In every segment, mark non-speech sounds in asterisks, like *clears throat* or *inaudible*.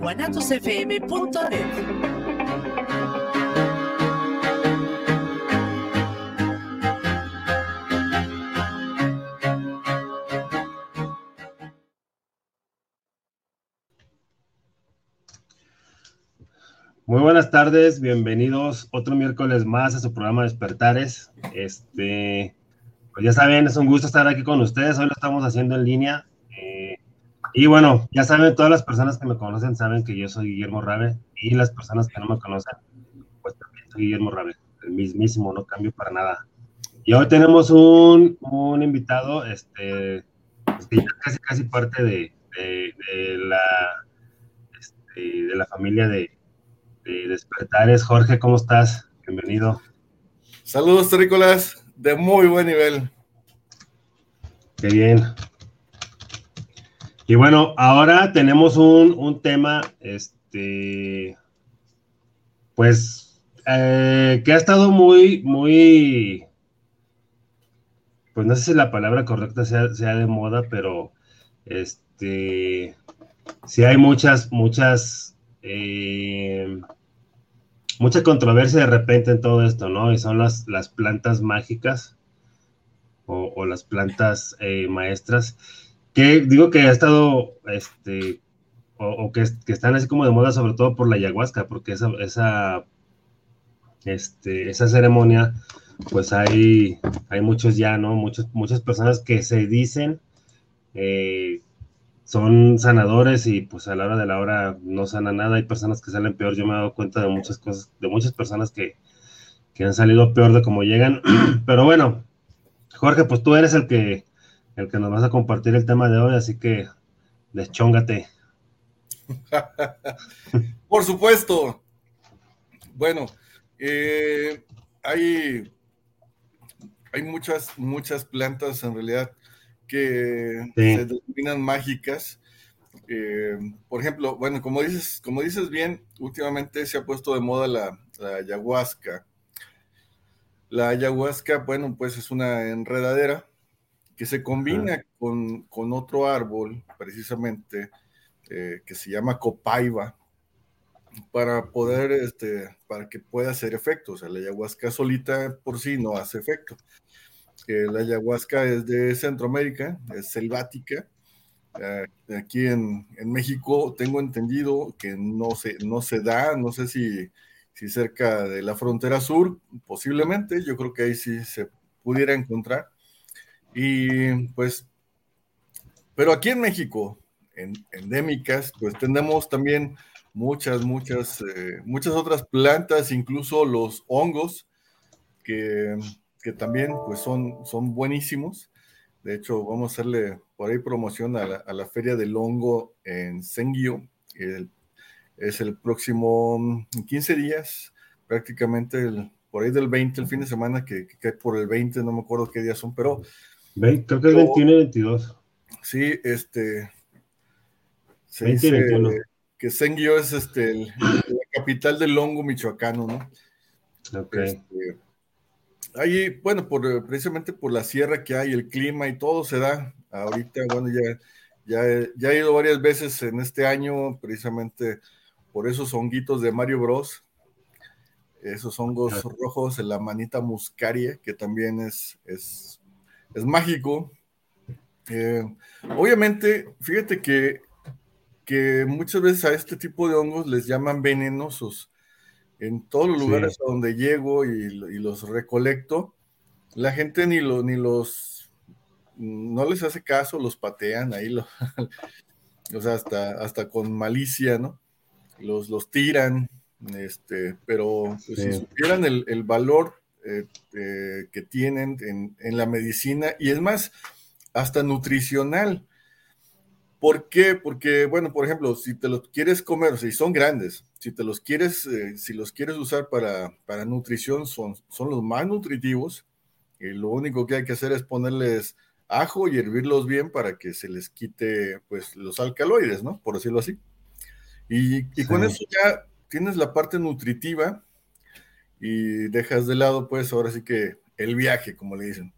guanatosfm.net Muy buenas tardes, bienvenidos otro miércoles más a su programa Despertares. Este, pues ya saben, es un gusto estar aquí con ustedes. Hoy lo estamos haciendo en línea. Y bueno, ya saben, todas las personas que me conocen saben que yo soy Guillermo Rabe y las personas que no me conocen, pues también soy Guillermo Rabe, el mismísimo, no cambio para nada. Y hoy tenemos un, un invitado, este, pues casi casi parte de, de, de la, este, de la familia de Despertares. Jorge, ¿cómo estás? Bienvenido. Saludos, terrícolas, de muy buen nivel. Qué bien. Y bueno, ahora tenemos un, tema, este, pues, eh, que ha estado muy, muy, pues no sé si la palabra correcta sea, sea de moda, pero, este, sí hay muchas, muchas, eh, mucha controversia de repente en todo esto, ¿no? Y son las, las plantas mágicas o, las plantas eh, maestras, que digo que ha estado, este, o, que, están así como de moda, sobre todo por la ayahuasca, porque esa, esa, este, esa ceremonia, pues hay, hay muchos ya, ¿no? Muchos, muchas personas que se dicen eh, son sanadores y pues a la hora de la hora no sana nada. Hay personas que salen peor. Yo me he dado cuenta de muchas cosas, de muchas personas que, han salido peor de cómo llegan. *clears throat* Pero bueno, Jorge, pues tú eres el que, el que nos vas a compartir el tema de hoy, así que deschóngate. *laughs* Por supuesto. Bueno, eh, hay, hay muchas, muchas plantas en realidad que se denominan mágicas. Eh, por ejemplo, bueno, como dices, como dices bien, últimamente se ha puesto de moda la, ayahuasca. La ayahuasca, bueno, pues es una enredadera que se combina con, otro árbol, precisamente, eh, que se llama copaiba, para poder, este, para que pueda hacer efecto. O sea, la ayahuasca solita por sí no hace efecto la ayahuasca es de Centroamérica, es selvática. Ah, aquí en, México tengo entendido que no se, no se da, no sé si, si cerca de la frontera sur, posiblemente, yo creo que ahí sí se pudiera encontrar. Y pues, pero aquí en México, en, endémicas, pues tenemos también muchas, muchas, eh, muchas otras plantas, incluso los hongos, que que también pues son, son buenísimos. De hecho, vamos a hacerle por ahí promoción a la, Feria del Hongo en Sengio. es el próximo 15 mm, días, prácticamente por ahí del 20, el fin de semana, que, que, por el 20, no me acuerdo qué días son, pero... creo que es 21 y 22. Sí, este... Se dice que Sengio es este, la capital del hongo michoacano, ¿no? Ok. Este, Ahí, bueno, por, eh, precisamente por la sierra que hay, el clima y todo se da. Ahorita, bueno, ya, ya, ya he ido varias veces en este año, precisamente por esos honguitos de Mario Bros. Esos hongos rojos, la manita muscaria, que también es, es, es mágico. Eh, obviamente, fíjate que, que muchas veces a este tipo de hongos les llaman venenosos. En todos los lugares a donde llego y, los recolecto, la gente ni, lo, ni los, no les hace caso, los patean ahí, *laughs* o sea, hasta, hasta con malicia, ¿no? Los, los tiran, este, pero pues, si supieran el, valor eh, eh, que tienen en, en, la medicina, y es más, hasta nutricional. ¿Por qué? Porque, bueno, por ejemplo, si te los quieres comer, si son grandes, si te los quieres, eh, si los quieres usar para, para nutrición, son, son los más nutritivos. Y lo único que hay que hacer es ponerles ajo y hervirlos bien para que se les quite, pues, los alcaloides, ¿no? Por decirlo así. Y, y con eso ya tienes la parte nutritiva y dejas de lado, pues, ahora sí que el viaje, como le dicen.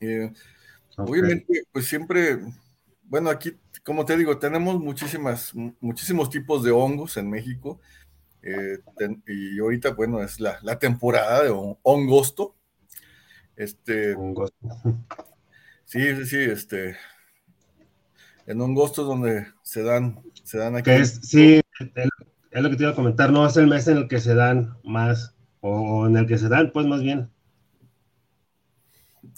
Eh, Obviamente, pues siempre, bueno, aquí, como te digo, tenemos muchísimas, muchísimos tipos de hongos en México. Eh, y ahorita, bueno, es la, temporada de hongosto. Este. Hongosto. Sí, sí, sí, este. En hongosto es donde se dan, se dan aquí. Es, sí, es lo que te iba a comentar, no es el mes en el que se dan más, o en el que se dan, pues más bien.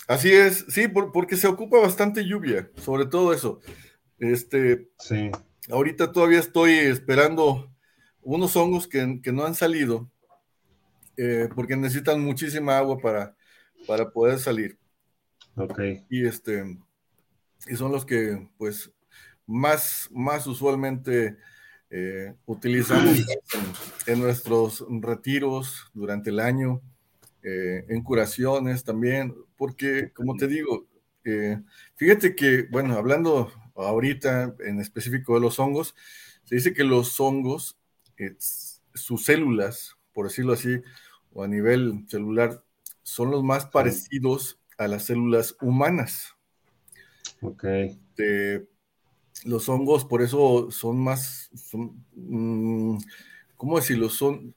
Así es, sí, porque se ocupa bastante lluvia, sobre todo eso. Este, sí. Ahorita todavía estoy esperando unos hongos que, no han salido, eh, porque necesitan muchísima agua para, para poder salir. Ok. Y este, y son los que, pues, más, más usualmente eh, utilizamos en, nuestros retiros durante el año, eh, en curaciones también porque, como te digo, eh, fíjate que, bueno, hablando ahorita en específico de los hongos, se dice que los hongos, sus células, por decirlo así, o a nivel celular, son los más parecidos a las células humanas. Ok. Los hongos, por eso son más, mm, ¿cómo decirlo? Son,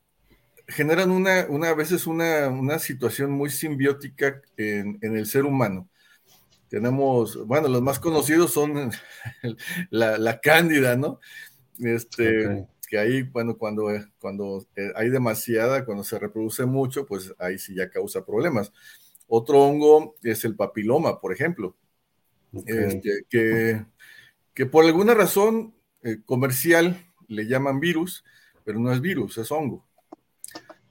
generan una, una a veces una, situación muy simbiótica en, el ser humano. Tenemos, bueno, los más conocidos son *laughs* la, cándida, ¿no? Este, que ahí, bueno, cuando, cuando eh, hay demasiada, cuando se reproduce mucho, pues ahí sí ya causa problemas. Otro hongo es el papiloma, por ejemplo, este, que, que por alguna razón eh, comercial le llaman virus, pero no es virus, es hongo.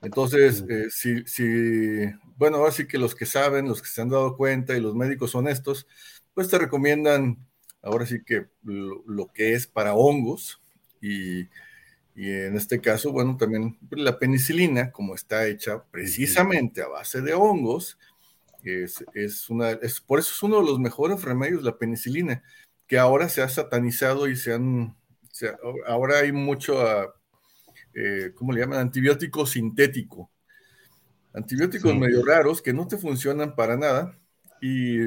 Entonces, eh, si, bueno, ahora sí que los que saben, los que se han dado cuenta y los médicos honestos, pues te recomiendan ahora sí que lo, que es para hongos y, en este caso, bueno, también la penicilina, como está hecha precisamente a base de hongos, es, una, es, por eso es uno de los mejores remedios, la penicilina, que ahora se ha satanizado y se han, ahora hay mucho... Ah, eh, ¿cómo le llaman? Antibiótico sintético. Antibióticos medio raros que no te funcionan para nada y,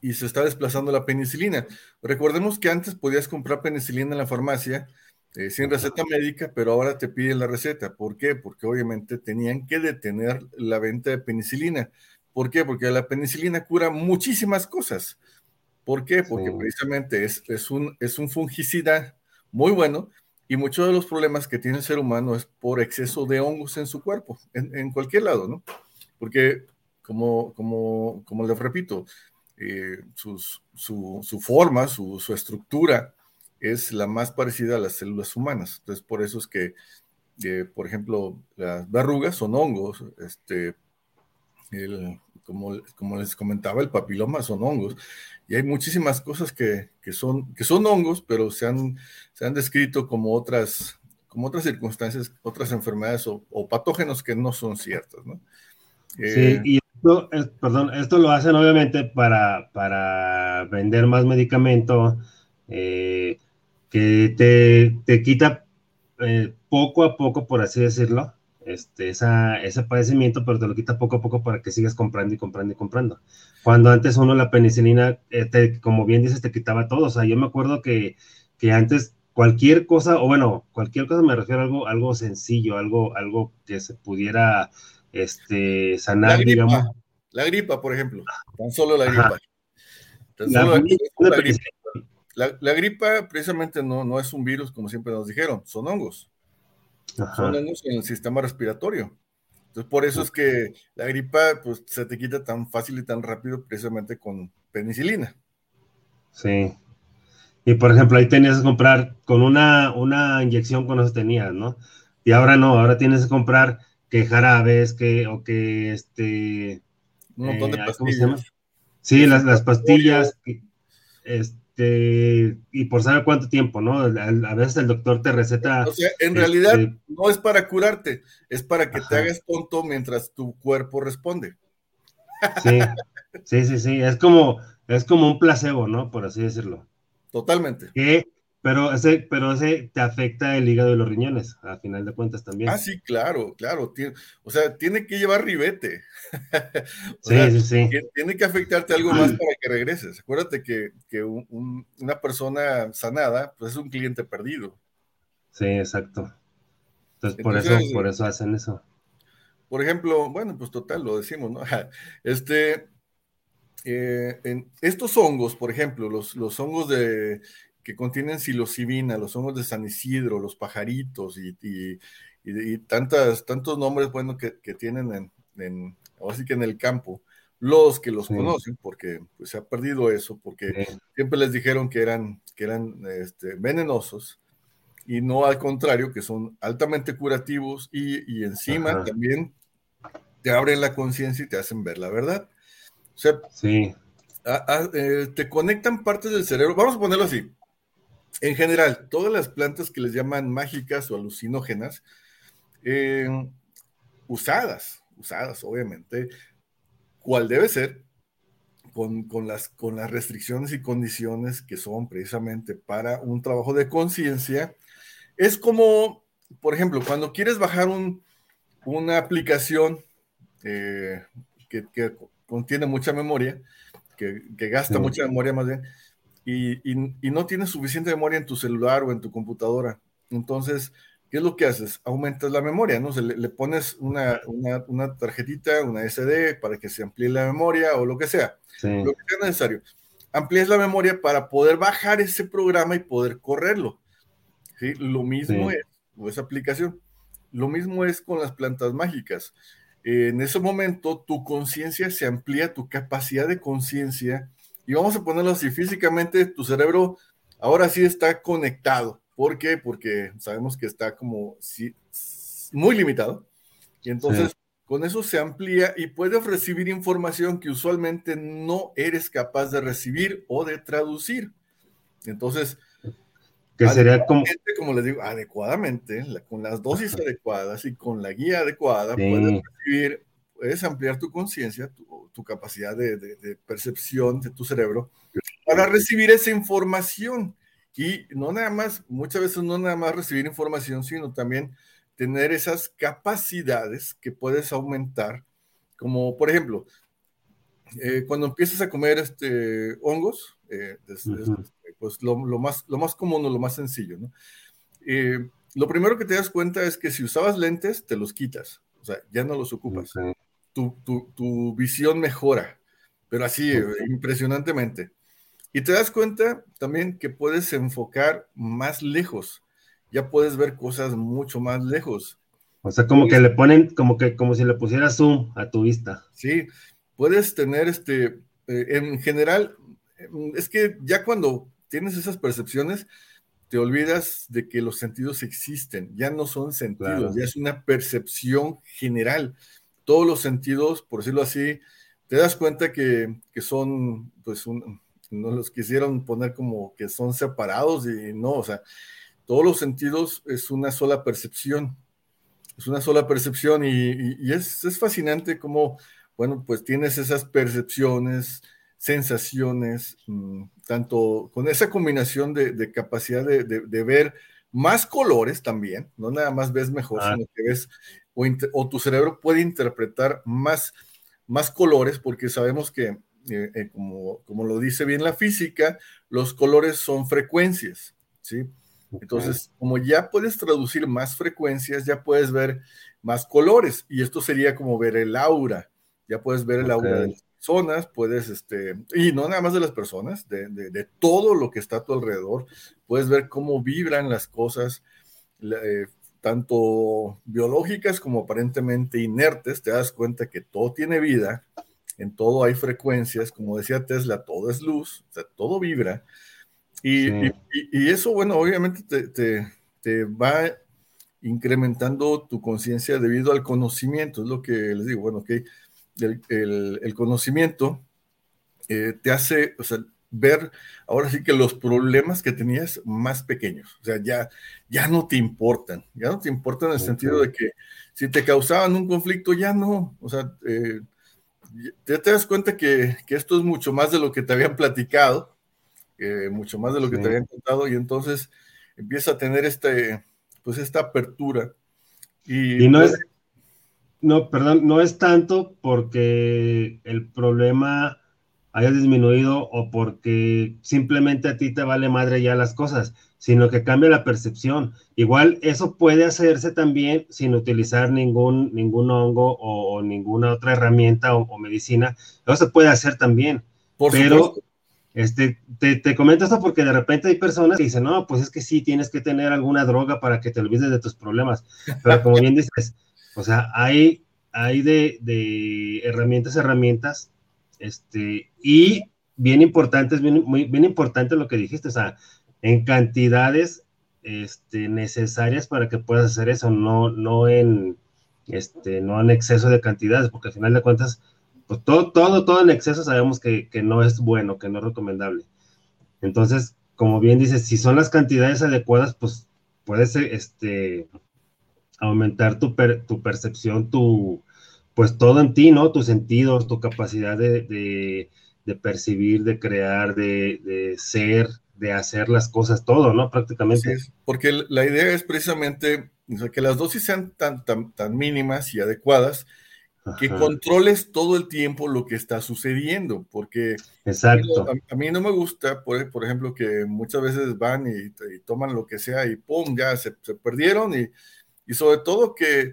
y, se está desplazando la penicilina. Recordemos que antes podías comprar penicilina en la farmacia eh, sin receta médica, pero ahora te piden la receta. ¿Por qué? Porque obviamente tenían que detener la venta de penicilina. ¿Por qué? Porque la penicilina cura muchísimas cosas. ¿Por qué? Porque precisamente es, es, un, es un fungicida muy bueno y muchos de los problemas que tiene el ser humano es por exceso de hongos en su cuerpo, en, cualquier lado, ¿no? Porque, como, como, como les repito, eh, su, forma, su, estructura es la más parecida a las células humanas. Entonces, por eso es que, eh, por ejemplo, las verrugas son hongos, este, como, como les comentaba, el papiloma son hongos y hay muchísimas cosas que, son, que son hongos, pero se han, se han descrito como otras, como otras circunstancias, otras enfermedades o, patógenos que no son ciertos, ¿no? sí, eh, y esto, perdón, esto lo hacen obviamente para, para vender más medicamento eh, que te, te quita eh, poco a poco, por así decirlo, este, esa, ese padecimiento, pero te lo quita poco a poco para que sigas comprando y comprando y comprando. Cuando antes uno la penicilina, eh, como bien dices, te quitaba todo. O sea, yo me acuerdo que, que antes cualquier cosa, o bueno, cualquier cosa me refiero a algo, algo sencillo, algo, algo que se pudiera este, sanar, la digamos. La gripa, por ejemplo, tan solo la gripa. La, gripa, precisamente no, no es un virus, como siempre nos dijeron, son hongos. Son hongos en el sistema respiratorio. Entonces, por eso es que la gripa pues, se te quita tan fácil y tan rápido precisamente con penicilina. Sí. Y por ejemplo, ahí tenías que comprar con una, una inyección cuando se tenías, ¿no? Y ahora no, ahora tienes que comprar que jarabes, que, o que este. Un montón de pastillas. Sí, las, las pastillas, este, y por saber cuánto tiempo, ¿no? A, veces el doctor te receta. O sea, en realidad este, no es para curarte, es para que te hagas tonto mientras tu cuerpo responde. Sí, sí, sí, sí, es como, es como un placebo, ¿no? Por así decirlo. Totalmente. Que pero ese, pero ese te afecta el hígado y los riñones, a final de cuentas también. Ah, sí, claro, claro. o sea, tiene que llevar ribete. *laughs* sí, sí, sí. Tiene que afectarte algo más para que regreses. Acuérdate que, una persona sanada, pues es un cliente perdido. Sí, exacto. Entonces, por eso, por eso hacen eso. Por ejemplo, bueno, pues total, lo decimos, ¿no? *laughs* Este, eh, en estos hongos, por ejemplo, los, los hongos de que contienen psilocibina, los hongos de San Isidro, los pajaritos y, y, tantas, tantos nombres buenos que, tienen en, en, así que en el campo. Los que los conocen, porque pues, se ha perdido eso, porque siempre les dijeron que eran, que eran este, venenosos, y no al contrario, que son altamente curativos y, encima también te abren la conciencia y te hacen ver la verdad. O sea, sí. Eh, te conectan partes del cerebro. Vamos a ponerlo así en general, todas las plantas que les llaman mágicas o alucinógenas, eh, usadas, usadas obviamente, cual debe ser, con, las, con las restricciones y condiciones que son precisamente para un trabajo de conciencia, es como, por ejemplo, cuando quieres bajar una aplicación eh, que, contiene mucha memoria, que, gasta mucha memoria más bien, y, no tienes suficiente memoria en tu celular o en tu computadora. Entonces, ¿qué es lo que haces? Aumentas la memoria, ¿no? le, pones una, una, tarjetita, una SD para que se amplíe la memoria o lo que sea, lo que sea necesario. Amplías la memoria para poder bajar ese programa y poder correrlo. ¿sí? Lo mismo es, o esa aplicación, lo mismo es con las plantas mágicas. en ese momento, tu conciencia se amplía, tu capacidad de conciencia y vamos a ponerlo así, físicamente tu cerebro ahora sí está conectado. ¿Por qué? Porque sabemos que está como muy limitado. Y entonces con eso se amplía y puedes recibir información que usualmente no eres capaz de recibir o de traducir. Entonces, que sería como... como les digo, adecuadamente, con las dosis adecuadas y con la guía adecuada, puedes recibir puedes ampliar tu conciencia, tu, capacidad de, percepción de tu cerebro para recibir esa información. Y no nada más, muchas veces no nada más recibir información, sino también tener esas capacidades que puedes aumentar, como por ejemplo, eh, cuando empiezas a comer este, hongos, eh, pues lo, más, lo más común o lo más sencillo, ¿no? Eh, lo primero que te das cuenta es que si usabas lentes, te los quitas, o sea, ya no los ocupas tu, visión mejora, pero así, impresionantemente. Y te das cuenta también que puedes enfocar más lejos, ya puedes ver cosas mucho más lejos. O sea, como que le ponen, como que, como si le pusieras zoom a tu vista. Sí, puedes tener este, eh, en general, es que ya cuando tienes esas percepciones, te olvidas de que los sentidos existen, ya no son sentidos, ya es una percepción general todos los sentidos, por decirlo así, te das cuenta que, son, pues, un, no los quisieron poner como que son separados y no, o sea, todos los sentidos es una sola percepción, es una sola percepción y, es, fascinante como, bueno, pues tienes esas percepciones, sensaciones, mm, tanto con esa combinación de, capacidad de, ver más colores también, no nada más ves mejor, ah. sino que ves o, tu cerebro puede interpretar más, más colores, porque sabemos que, eh, eh, como, como, lo dice bien la física, los colores son frecuencias, ¿sí? Entonces, como ya puedes traducir más frecuencias, ya puedes ver más colores, y esto sería como ver el aura, ya puedes ver el aura de las personas, puedes, este, y no nada más de las personas, de, de, todo lo que está a tu alrededor, puedes ver cómo vibran las cosas, eh, tanto biológicas como aparentemente inertes, te das cuenta que todo tiene vida, en todo hay frecuencias, como decía Tesla, todo es luz, o sea, todo vibra. Y, y, eso, bueno, obviamente te, te, te va incrementando tu conciencia debido al conocimiento, es lo que les digo, bueno, que el, el, conocimiento eh, te hace o sea, ver ahora sí que los problemas que tenías más pequeños, o sea, ya, ya no te importan, ya no te importan en el sentido de que si te causaban un conflicto, ya no, o sea, eh, te, te das cuenta que, que, esto es mucho más de lo que te habían platicado, mucho más de lo que te habían contado, y entonces empieza a tener este, pues esta apertura. Y, no es, no, perdón, no es tanto porque el problema haya disminuido o porque simplemente a ti te vale madre ya las cosas, sino que cambia la percepción. Igual eso puede hacerse también sin utilizar ningún, ningún hongo o, ninguna otra herramienta o, medicina. Eso se puede hacer también. Por pero este, te, te, comento esto porque de repente hay personas que dicen, no, pues es que sí, tienes que tener alguna droga para que te olvides de tus problemas. Pero como bien dices, o sea, hay, hay de, de herramientas, herramientas, este, y bien importante, es bien, muy, bien importante lo que dijiste, o sea, en cantidades este, necesarias para que puedas hacer eso, no, no, en, este, no en exceso de cantidades, porque al final de cuentas, pues todo, todo, todo en exceso sabemos que, no es bueno, que no es recomendable. Entonces, como bien dices, si son las cantidades adecuadas, pues puedes este, aumentar tu, tu percepción, tu, pues todo en ti, ¿no? Tus sentidos, tu capacidad de, percibir, de crear, de, ser, de hacer las cosas, todo, ¿no? Prácticamente. porque la idea es precisamente que las dosis sean tan, tan, tan mínimas y adecuadas que controles todo el tiempo lo que está sucediendo, porque Exacto. A, mí no me gusta, por, por, ejemplo, que muchas veces van y, toman lo que sea y ¡pum! ya se, perdieron y, y, sobre todo que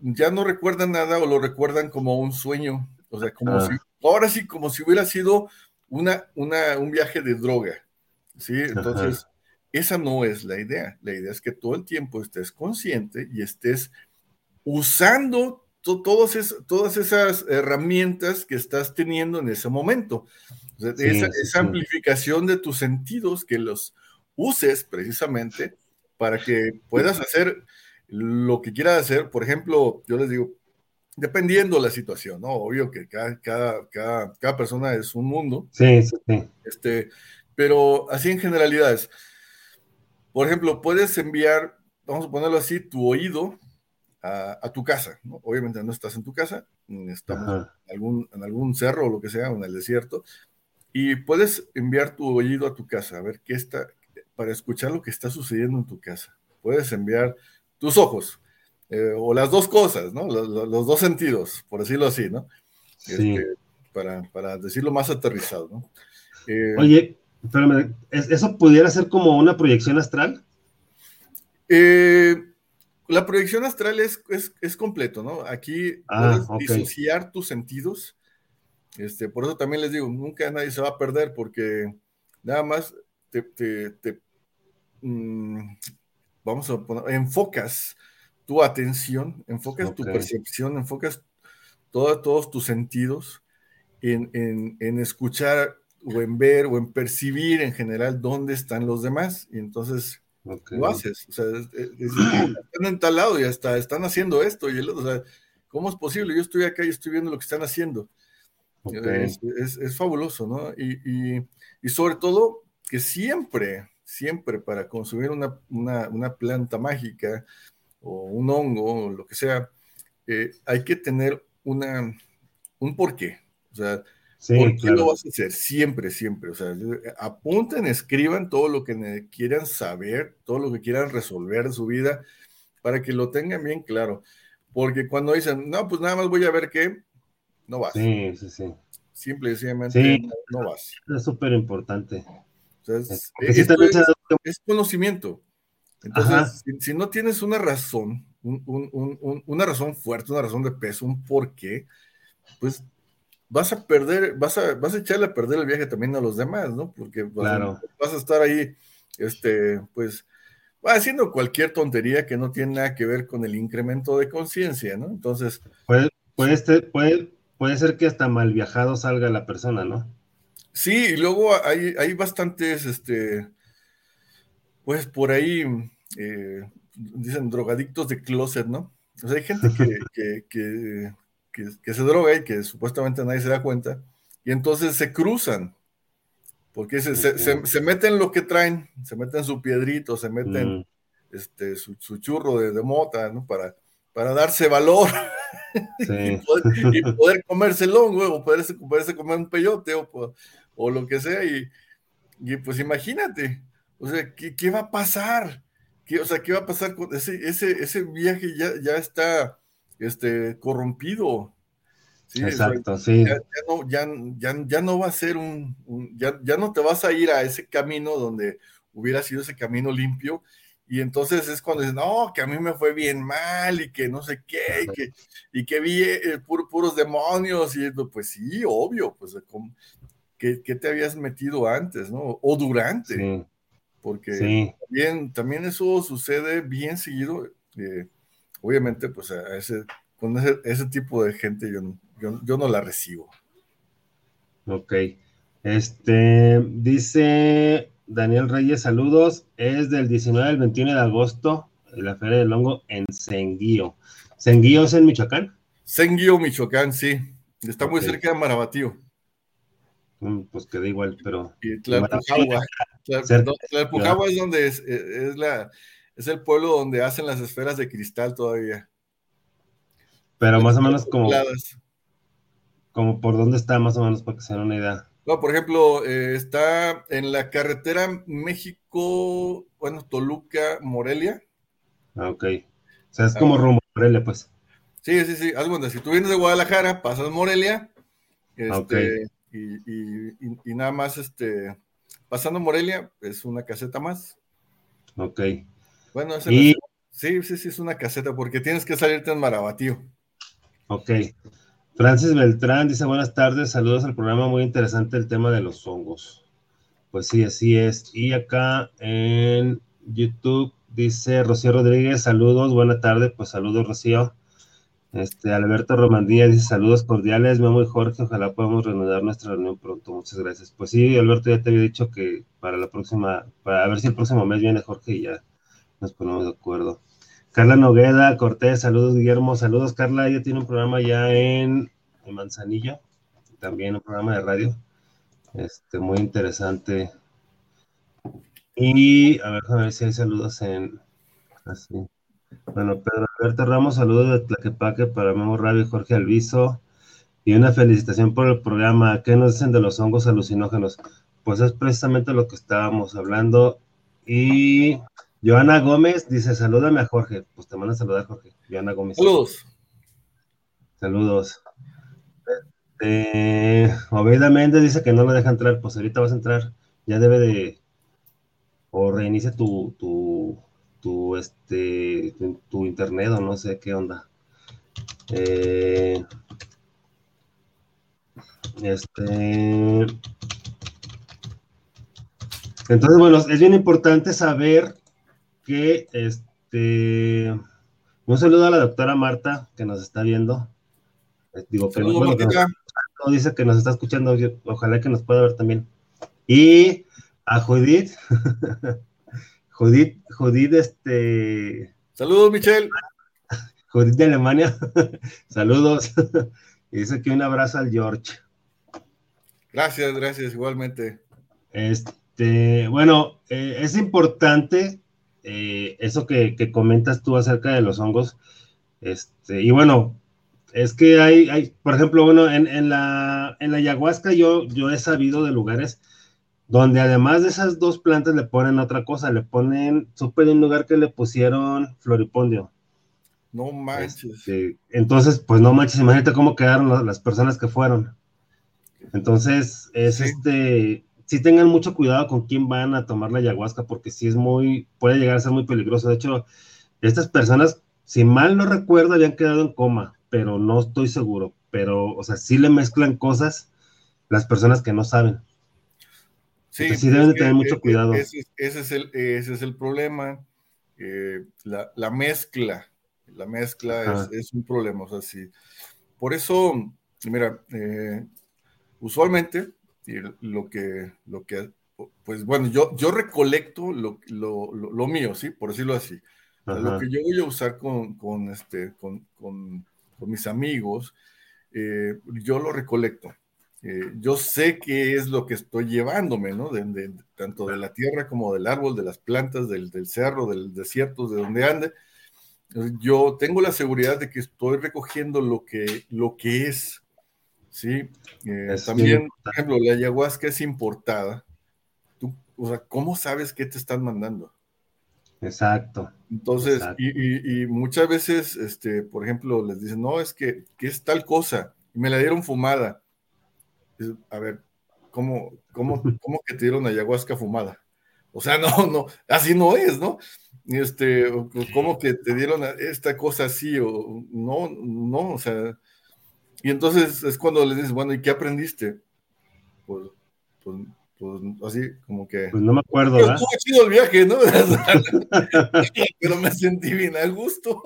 ya no recuerdan nada o lo recuerdan como un sueño, o sea, como si, ahora sí, como si hubiera sido una, una, un viaje de droga, ¿sí? Entonces, esa no es la idea, la idea es que todo el tiempo estés consciente y estés usando todas esas herramientas que estás teniendo en ese momento. esa, amplificación de tus sentidos, que los uses precisamente para que puedas hacer lo que quieras hacer. Por ejemplo, yo les digo, dependiendo la situación, ¿no? Obvio que cada, cada, cada, cada persona es un mundo. Sí, sí, sí. Este, pero así en generalidades. Por ejemplo, puedes enviar, vamos a ponerlo así, tu oído a, tu casa. ¿no? Obviamente no estás en tu casa, estamos en algún, en algún cerro o lo que sea, en el desierto, y puedes enviar tu oído a tu casa, a ver qué está, para escuchar lo que está sucediendo en tu casa. Puedes enviar tus ojos, eh, o las dos cosas, ¿no? Los, dos sentidos, por decirlo así, ¿no? Sí. Este, para, para, decirlo más aterrizado, ¿no? Eh, Oye, espérame, ¿eso pudiera ser como una proyección astral? Eh, la proyección astral es, es, completo, ¿no? Aquí ah, puedes disociar tus sentidos. Este, por eso también les digo, nunca nadie se va a perder porque nada más te, te, mm, vamos a poner, enfocas tu atención, enfocas tu percepción, enfocas todos tus sentidos en, en, en, escuchar o en ver o en percibir en general dónde están los demás. Y entonces lo haces. O sea, están en tal lado y hasta están haciendo esto. Y el, o sea, ¿cómo es posible? Yo estoy acá y estoy viendo lo que están haciendo. Es, es, fabuloso, ¿no? Y, y, y, sobre todo que siempre, siempre para consumir una, una, una planta mágica o un hongo o lo que sea, eh, hay que tener una, un porqué. O sea, ¿Por qué lo vas a hacer? Siempre, siempre. O sea, apunten, escriban todo lo que quieran saber, todo lo que quieran resolver en su vida, para que lo tengan bien claro. Porque cuando dicen, no, pues nada más voy a ver qué, no vas. Sí, sí, sí. Simple y sencillamente no, vas. Es súper importante. Es, conocimiento. Entonces, si, no tienes una razón, una razón fuerte, una razón de peso, un por qué, pues vas a perder, vas a, vas a echarle a perder el viaje también a los demás, ¿no? Porque vas, claro. a, vas a estar ahí, este, pues, haciendo cualquier tontería que no tiene nada que ver con el incremento de conciencia, ¿no? Entonces. Puede, puede, puede, puede ser que hasta mal viajado salga la persona, ¿no? Sí, y luego hay, hay bastantes, este, pues por ahí, eh, dicen drogadictos de closet, ¿no? O sea, hay gente *laughs* que, que, que, se droga y que supuestamente nadie se da cuenta, y entonces se cruzan, porque se, se, meten lo que traen, se meten su piedrito, se meten mm. este, su, churro de, mota, ¿no? Para, para darse valor *laughs* y, poder, *laughs* comérselo, o poderse, comer un peyote o, o lo que sea, y, y, pues imagínate, o sea, ¿qué, qué va a pasar? ¿Qué, o sea, ¿qué va a pasar con ese, ese, ese viaje? Ya, ya está este, corrompido. Exacto, sí. Ya, no, ya, ya, no, va a ser un, ya, ya, no te vas a ir a ese camino donde hubiera sido ese camino limpio. Y entonces es cuando dicen, no, que a mí me fue bien mal y que no sé qué, y que, y que vi eh, puros demonios. Y pues sí, obvio, pues ¿qué, ¿qué, te habías metido antes, ¿no? O durante. Porque también, también eso sucede bien seguido. Eh, obviamente, pues a ese, con ese, ese tipo de gente yo no, yo, no la recibo. Ok. Este, dice Daniel Reyes, saludos. Es del 19 al 21 de agosto, la Feria del Hongo en Senguío. ¿Senguío es en Michoacán? Senguío, Michoacán, sí. Está muy cerca de Marabatío. Pues queda igual, pero. Y Tlalpujagua. Tlalpujagua *laughs* es donde es, es, la, es el pueblo donde hacen las esferas de cristal todavía. Pero más o menos como como por dónde está más o menos para que se den una idea. No, por ejemplo, eh, está en la carretera México, bueno, Toluca, Morelia. Ah, ok. O sea, es como ah. rumbo a Morelia, pues. Sí, sí, sí. Haz cuenta, si tú vienes de Guadalajara, pasas Morelia, este, y, nada más, este, pasando Morelia, es una caseta más. Ok. Bueno, sí, sí, sí, es una caseta, porque tienes que salirte en Marabatío. Ok. Francis Beltrán dice buenas tardes, saludos al programa, muy interesante el tema de los hongos. Pues sí, así es. Y acá en YouTube dice Rocío Rodríguez, saludos, buena tarde, pues saludos Rocío. Este, Alberto Romandía dice saludos cordiales, Memo y Jorge, ojalá podamos reanudar nuestra reunión pronto, muchas gracias. Pues sí, Alberto, ya te había dicho que para la próxima, para ver si el próximo mes viene Jorge y ya nos ponemos de acuerdo. Carla Nogueda, Cortés, saludos Guillermo, saludos Carla, ella tiene un programa ya en, Manzanillo, también un programa de radio, este, muy interesante. Y a ver, a ver si hay saludos en, así. Bueno, Pedro Alberto Ramos, saludos de Tlaquepaque para Memo Rabio y Jorge Alviso. Y una felicitación por el programa. ¿Qué nos dicen de los hongos alucinógenos? Pues es precisamente lo que estábamos hablando. Y Joana Gómez dice, salúdame a Jorge. Pues te manda a saludar, Jorge. Joana Gómez. Saludos. Saludos. Eh, Obeda Méndez dice que no lo deja entrar. Pues ahorita vas a entrar. Ya debe de... O reinicia tu, tu, tu, este, tu, internet o no sé qué onda. Eh, este... Entonces, bueno, es bien importante saber que este un saludo a la doctora Marta que nos está viendo. Eh, digo que, dice que nos está escuchando, ojalá que nos pueda ver también. Y a Judith, *laughs* Judith, Judith, este. Saludos, Michelle. Judith de Alemania, *laughs* saludos. y *laughs* dice que un abrazo al George. Gracias, gracias, igualmente. Este, bueno, eh, es importante eh, eso que, comentas tú acerca de los hongos, este, y bueno, es que hay, hay por ejemplo, bueno, en, la, en la ayahuasca yo, yo he sabido de lugares donde además de esas dos plantas le ponen otra cosa, le ponen, supe de un lugar que le pusieron floripondio. No manches. Este, entonces, pues no manches, imagínate cómo quedaron las personas que fueron. Entonces, es este, sí tengan mucho cuidado con quién van a tomar la ayahuasca, porque sí es muy, puede llegar a ser muy peligroso. De hecho, estas personas, si mal no recuerdo, habían quedado en coma, pero no estoy seguro. pero, o sea, sí le mezclan cosas las personas que no saben. Sí, sí deben de tener mucho cuidado. Ese, es, el, ese es el problema. Eh, la, mezcla, la mezcla es, un problema. O sea, sí. Por eso, mira, eh, usualmente lo que, lo que, pues bueno, yo, yo recolecto lo, lo, lo mío, ¿sí? Por decirlo así. Lo que yo voy a usar con, con este, con, con, mis amigos, eh, yo lo recolecto. Eh, yo sé qué es lo que estoy llevándome, ¿no? De, tanto de la tierra como del árbol, de las plantas, del, del, cerro, del desierto, de donde ande. Yo tengo la seguridad de que estoy recogiendo lo que, lo que es, ¿sí? Eh, también, por ejemplo, la ayahuasca es importada. Tú, o sea, ¿cómo sabes qué te están mandando? Exacto. Entonces, Y, muchas veces, este, por ejemplo, les dicen, no, es que, es tal cosa, y me la dieron fumada. A ver, ¿cómo, cómo, *laughs* cómo que te dieron ayahuasca fumada? O sea, *laughs* no, no, así no es, ¿no? Este, ¿cómo que te dieron esta cosa así? O no, no, o sea. Y entonces es cuando les dices, bueno, ¿y qué aprendiste? Pues, pues pues así como que... Pues no me acuerdo, ¿verdad? Estuvo chido el viaje, ¿no? *laughs* pero me sentí bien a gusto.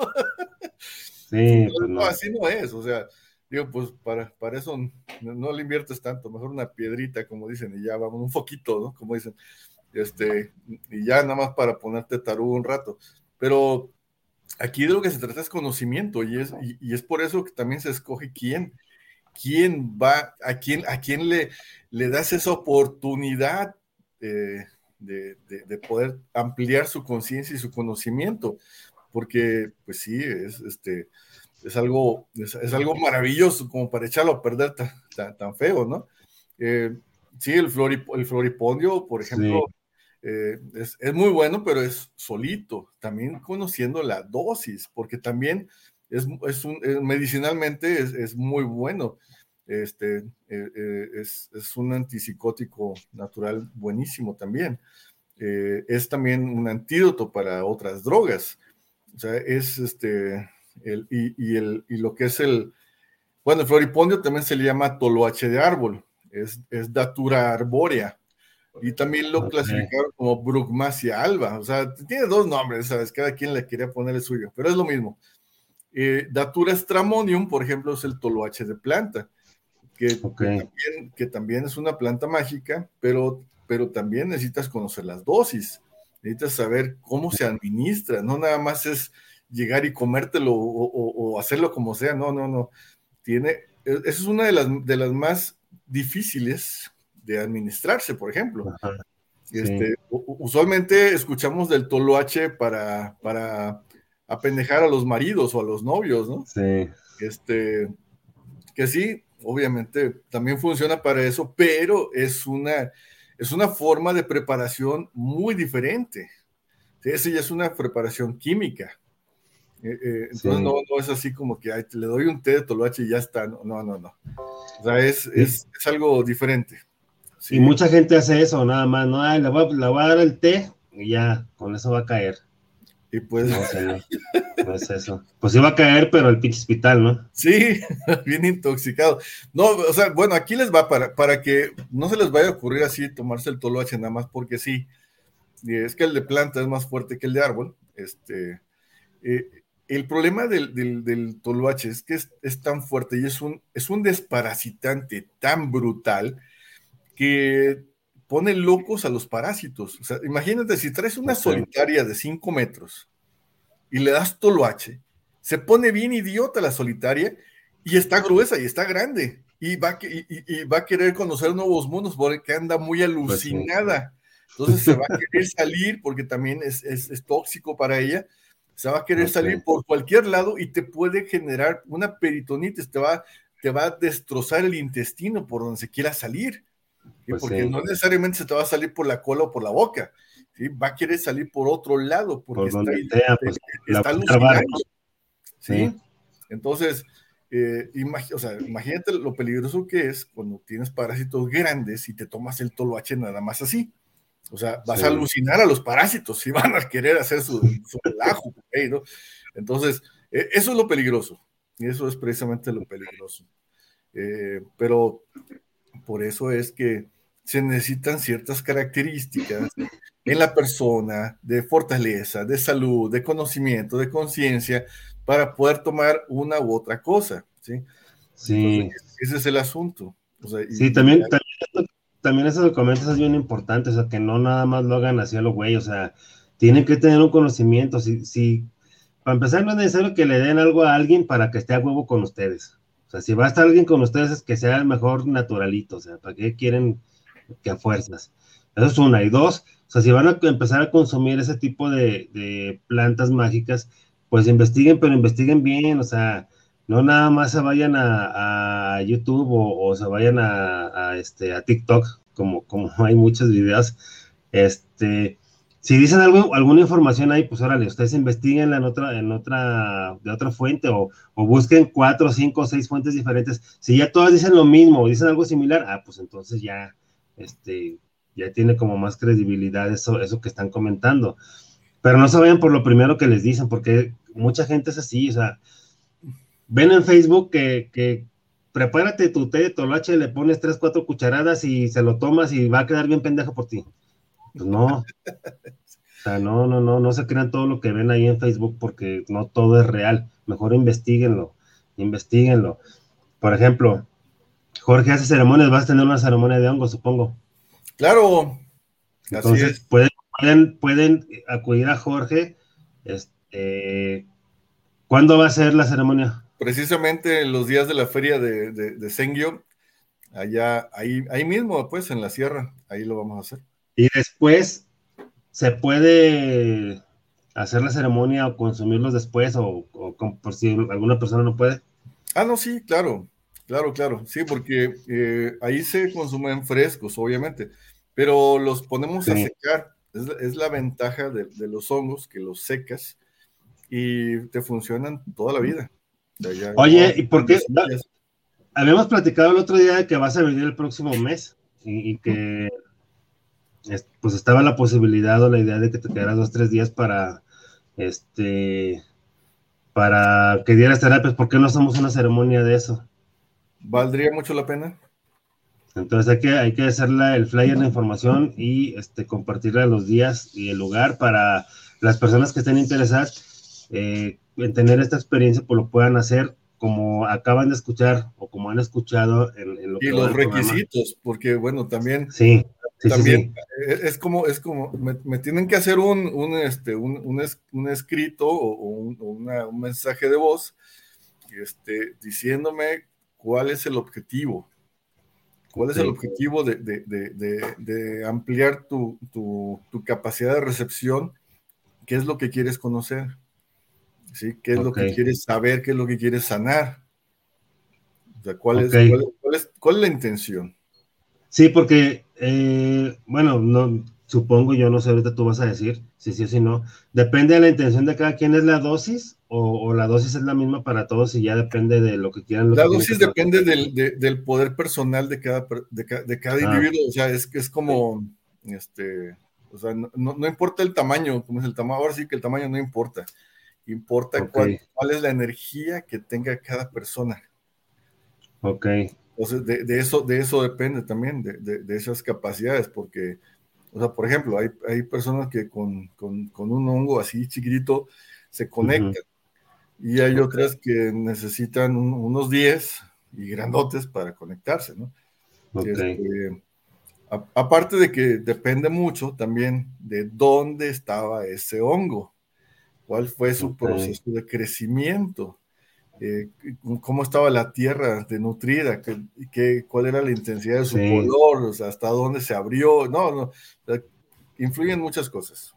sí, pues no, así no es, o sea, digo, pues para, para eso no, le inviertes tanto, mejor una piedrita, como dicen, y ya vamos, un foquito, ¿no? Como dicen, este, y ya nada más para ponerte tarugo un rato. Pero aquí de lo que se trata es conocimiento, y es, y es por eso que también se escoge quién quién va, a quién, a quién le, le das esa oportunidad de, poder ampliar su conciencia y su conocimiento, porque pues sí, es, este, es, algo, es, algo maravilloso como para echarlo a perder tan, tan, feo, ¿no? Eh, sí, el, el floripondio, por ejemplo, eh, es, es, muy bueno, pero es solito, también conociendo la dosis, porque también es, es un, eh, medicinalmente es, muy bueno. Este, eh, es, un antipsicótico natural buenísimo también. es también un antídoto para otras drogas. O sea, es este, el, y, el, y lo que es el, bueno, el floripondio también se le llama toloache de árbol, es, es datura arbórea. Y también lo clasificaron como Brugmasia alba. O sea, tiene dos nombres, ¿sabes? Cada quien le quería poner el suyo, pero es lo mismo. Eh, Datura stramonium, por ejemplo, es el toloache de planta, que, también, es una planta mágica, pero, pero también necesitas conocer las dosis, necesitas saber cómo se administra, no nada más es llegar y comértelo o, hacerlo como sea, no, no, no. Tiene, e, esa es una de las, de las más difíciles de administrarse, por ejemplo. Este, usualmente escuchamos del toloache para, para apendejar a los maridos o a los novios, ¿no? Sí. Este, que sí, obviamente también funciona para eso, pero es una, es una forma de preparación muy diferente. Sí, ya es una preparación química. Eh, eh, entonces no, no, es así como que le doy un té de toloache y ya está. No, no, no. no. O sea, es, es, es algo diferente. Sí. Y mucha gente hace eso, nada más, ¿no? le, voy, le voy a dar el té y ya, con eso va a caer. Y pues. No, es eso. Pues iba a caer, pero el pinche hospital, ¿no? Sí, *laughs* bien intoxicado. No, o sea, bueno, aquí les va para, para que no se les vaya a ocurrir así tomarse el toloache nada más porque sí. Es que el de planta es más fuerte que el de árbol. Este. Eh, el problema del, del, toloache es que es, es, tan fuerte y es un, es un desparasitante tan brutal que pone locos a los parásitos. O sea, imagínate si traes una solitaria de 5 metros y le das toloache, se pone bien idiota la solitaria y está gruesa y está grande y va, y, va a querer conocer nuevos mundos porque anda muy pues alucinada. Entonces se va a querer salir porque también es, tóxico para ella. Se va a querer salir por cualquier lado y te puede generar una peritonitis, te va, te va a destrozar el intestino por donde se quiera salir. Pues porque no necesariamente se te va a salir por la cola o por la boca, ¿sí? va a querer salir por otro lado, porque está, pues, ¿sí? Entonces, eh, imagínate lo peligroso que es cuando tienes parásitos grandes y te tomas el toloache nada más así. O sea, vas a alucinar a los parásitos y *laughs* van a querer hacer su, relajo, ¿no? Entonces, e, eso es lo peligroso. Y eso es precisamente lo peligroso. Eh, pero por eso es que se necesitan ciertas características en la persona de fortaleza, de salud, de conocimiento, de conciencia, para poder tomar una u otra cosa. Sí. sí. ese es el asunto. sí, también, también, esos documentos es bien importante, o sea, que no nada más lo hagan así a lo güey, o sea, tienen que tener un conocimiento. Si, si, para empezar, no es necesario que le den algo a alguien para que esté a huevo con ustedes. O sea, si va a estar alguien con ustedes, es que sea el mejor naturalito, o sea, ¿para qué quieren que a fuerzas? Eso es una. Y dos, o sea, si van a empezar a consumir ese tipo de, plantas mágicas, pues investiguen, pero investiguen bien, o sea, no nada más se vayan a, YouTube o, se vayan a, este, a TikTok, como, como *laughs* hay muchos videos, este, si dicen algo, alguna información ahí, pues órale, ustedes investiguenla en otra, en otra, de otra fuente o, busquen cuatro, cinco, seis fuentes diferentes. Si ya todas dicen lo mismo o dicen algo similar, ah, pues entonces ya, este, ya tiene como más credibilidad eso, eso que están comentando. Pero no se vayan por lo primero que les dicen, porque mucha gente es así, o sea, ven en Facebook que, que prepárate tu té de toloache, le pones tres, cuatro cucharadas y se lo tomas y va a quedar bien pendejo por ti. Pues no. O sea, no, no, no, no se crean todo lo que ven ahí en Facebook porque no todo es real. Mejor investiguenlo, investiguenlo. Por ejemplo, Jorge hace ceremonias, vas a tener una ceremonia de hongo, supongo. Claro. Entonces, Pueden, pueden, acudir a Jorge. Este, ¿Cuándo va a ser la ceremonia? Precisamente en los días de la feria de, de, de Sengio, allá, ahí, ahí mismo, pues, en la sierra, ahí lo vamos a hacer. Y después se puede hacer la ceremonia o consumirlos después o, por si alguna persona no puede. Ah, no, sí, claro, claro, claro, sí, porque eh, ahí se consumen frescos, obviamente, pero los ponemos a secar. Es, la ventaja de, los hongos que los secas y te funcionan toda la vida. Oye, ¿y por qué? Habíamos platicado el otro día de que vas a venir el próximo mes y que pues estaba la posibilidad o la idea de que te quedaras dos, tres días para, este, para que dieras terapias, ¿por qué no hacemos una ceremonia de eso? ¿Valdría mucho la pena? Entonces hay que, hay que hacerle el flyer de información y este, compartirla los días y el lugar para las personas que estén interesadas eh, en tener esta experiencia, pues lo puedan hacer como acaban de escuchar o como han escuchado en, lo y los requisitos, porque bueno, también sí también e-, es como, es como, me, tienen que hacer un, un, este, un, un, escrito o, un, mensaje de voz este, diciéndome cuál es el objetivo. ¿Cuál es el objetivo de, de, de, de ampliar tu, tu, tu, capacidad de recepción? ¿Qué es lo que quieres conocer? ¿Sí? ¿Qué es lo que quieres saber? ¿Qué es lo que quieres sanar? O sea, ¿cuál, es, cuál, es, ¿Cuál es la intención? Sí, porque eh, bueno, no, supongo, yo no sé, ahorita tú vas a decir si sí o si no. Depende de la intención de cada quien, ¿es la dosis o, la dosis es la misma para todos y ya depende de lo que quieran? la dosis depende del, poder personal de cada, de, cada ah. individuo, o sea, es, es como, este, o sea, no, importa el tamaño, como es el tamaño, ahora sí que el tamaño no importa, importa cuál, cuál es la energía que tenga cada persona. Ok. Entonces, de, eso, de eso depende también, de, esas capacidades, porque, o sea, por ejemplo, hay, hay personas que con, con, un hongo así chiquitito se conectan y hay otras que necesitan unos 10 y grandotes para conectarse, ¿no? Este, aparte de que depende mucho también de dónde estaba ese hongo, cuál fue su proceso de crecimiento. Eh, cómo estaba la tierra de nutrida, qué, cuál era la intensidad de su color, hasta dónde se abrió, no, no, influyen muchas cosas.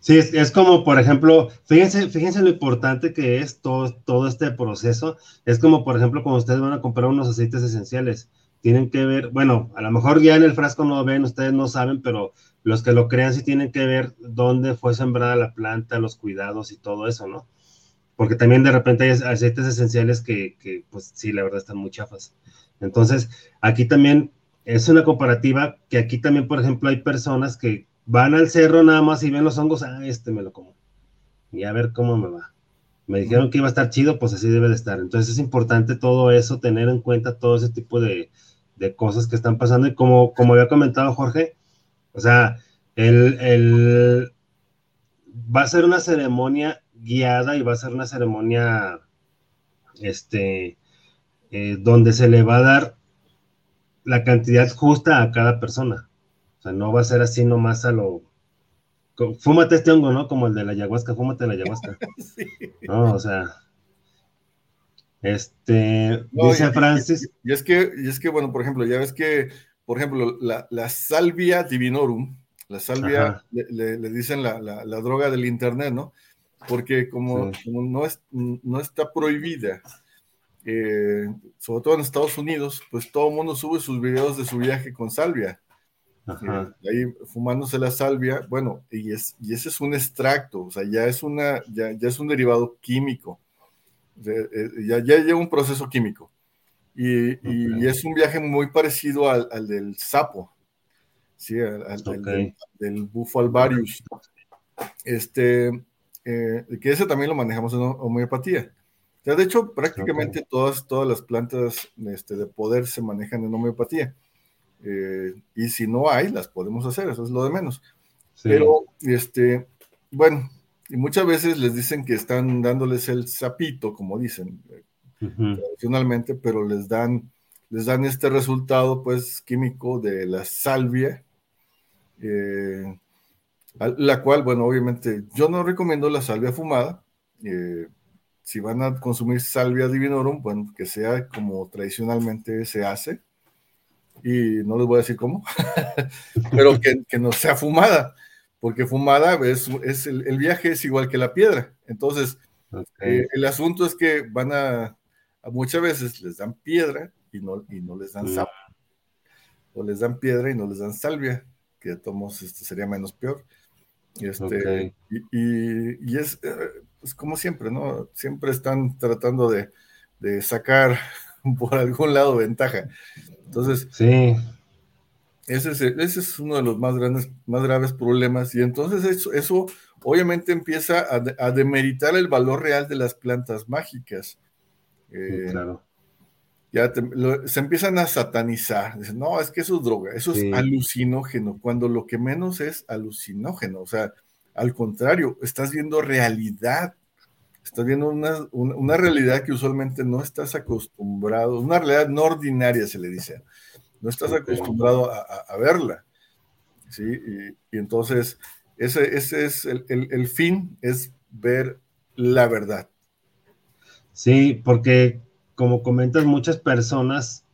Sí, es, como, por ejemplo, fíjense, fíjense lo importante que es todo, todo este proceso. Es como, por ejemplo, cuando ustedes van a comprar unos aceites esenciales, tienen que ver, bueno, a lo mejor ya en el frasco no lo ven, ustedes no saben, pero los que lo crean sí tienen que ver dónde fue sembrada la planta, los cuidados y todo eso, ¿no? porque también de repente hay aceites esenciales que, pues sí, la verdad están muy chafas. Entonces, aquí también es una comparativa que aquí también, por ejemplo, hay personas que van al cerro nada más y ven los hongos, ah, este me lo como. Y a ver cómo me va. Me dijeron que iba a estar chido, pues así debe de estar. Entonces es importante todo eso, tener en cuenta todo ese tipo de, cosas que están pasando. Y como, como había comentado Jorge, o sea, el, va a ser una ceremonia guiada y va a ser una ceremonia este, eh, donde se le va a dar la cantidad justa a cada persona. O sea, no va a ser así nomás a lo... Fúmate este hongo, ¿no? Como el de la ayahuasca, fúmate la ayahuasca. *laughs* No, o sea... Este, dice Francis. Y, es que, y es que, bueno, por ejemplo, ya ves que, por ejemplo, la, salvia divinorum, la salvia, le, dicen la, droga del internet, ¿no? Porque como, no, es, no está prohibida eh, sobre todo en Estados Unidos, pues todo el mundo sube sus videos de su viaje con salvia. Eh, ahí fumándose la salvia, bueno, y, es, y ese es un extracto, o sea, ya es, una, ya, ya es un derivado químico, ya, ya lleva un proceso químico. Y, y, es un viaje muy parecido al, al del sapo, ¿sí? al, del, bufo alvarius. Este, que ese también lo manejamos en homeopatía de hecho, prácticamente todas, todas las plantas este, de poder se manejan en homeopatía. Eh, y si no hay, las podemos hacer, eso es lo de menos. Pero, este, bueno, y muchas veces les dicen que están dándoles el sapito, como dicen eh, tradicionalmente, pero les dan, les dan este resultado, pues, químico de la salvia, eh, la cual, bueno, obviamente, yo no recomiendo la salvia fumada, si van a consumir salvia divinorum, bueno, que sea como tradicionalmente se hace, y no les voy a decir cómo, *laughs* pero que, no sea fumada, porque fumada es, es el, viaje es igual que la piedra. Entonces, eh, el asunto es que van a, muchas veces les dan piedra y no, y no les dan mm. sal, o les dan piedra y no les dan salvia, que tomos este, sería menos peor. Este, y, y, es, eh, pues como siempre, ¿no? Siempre están tratando de, sacar *laughs* por algún lado ventaja. Entonces, sí. Ese es, ese es uno de los más grandes, más graves problemas. Y entonces eso, eso obviamente empieza a, demeritar el valor real de las plantas mágicas. Eh, claro. Ya se empiezan a satanizar. Dicen, no, es que eso es droga, eso es alucinógeno, cuando lo que menos es alucinógeno. O sea, al contrario, estás viendo realidad. Estás viendo una, realidad que usualmente no estás acostumbrado, una realidad no ordinaria se le dice. No estás acostumbrado a, verla. ¿sí? Y, entonces, ese, ese es el, fin, es ver la verdad. Sí, porque como comentas, muchas personas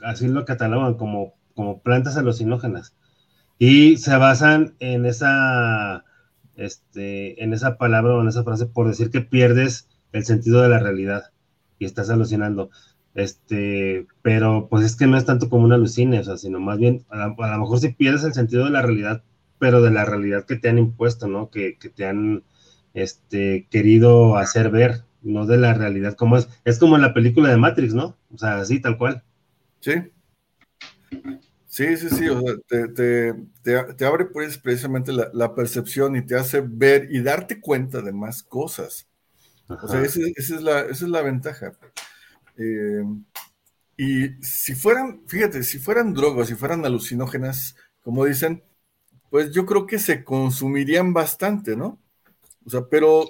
así lo catalogan como, como plantas alucinógenas y se basan en esa este, en esa palabra o en esa frase por decir que pierdes el sentido de la realidad y estás alucinando. Este, pero pues es que no es tanto como un alucine, o sea, sino más bien, a, lo mejor si pierdes el sentido de la realidad, pero de la realidad que te han impuesto, ¿no? Que, te han este, querido hacer ver, no de la realidad como es. Es como en la película de Matrix, ¿no? O sea, así, tal cual. Sí. Sí, sí, sí, o sea, te, abre pues precisamente la, percepción y te hace ver y darte cuenta de más cosas. O sea, esa, es la, esa es la ventaja. Eh, y si fueran, fíjate, si fueran drogas, si fueran alucinógenas, como dicen, pues yo creo que se consumirían bastante, ¿no? O sea, pero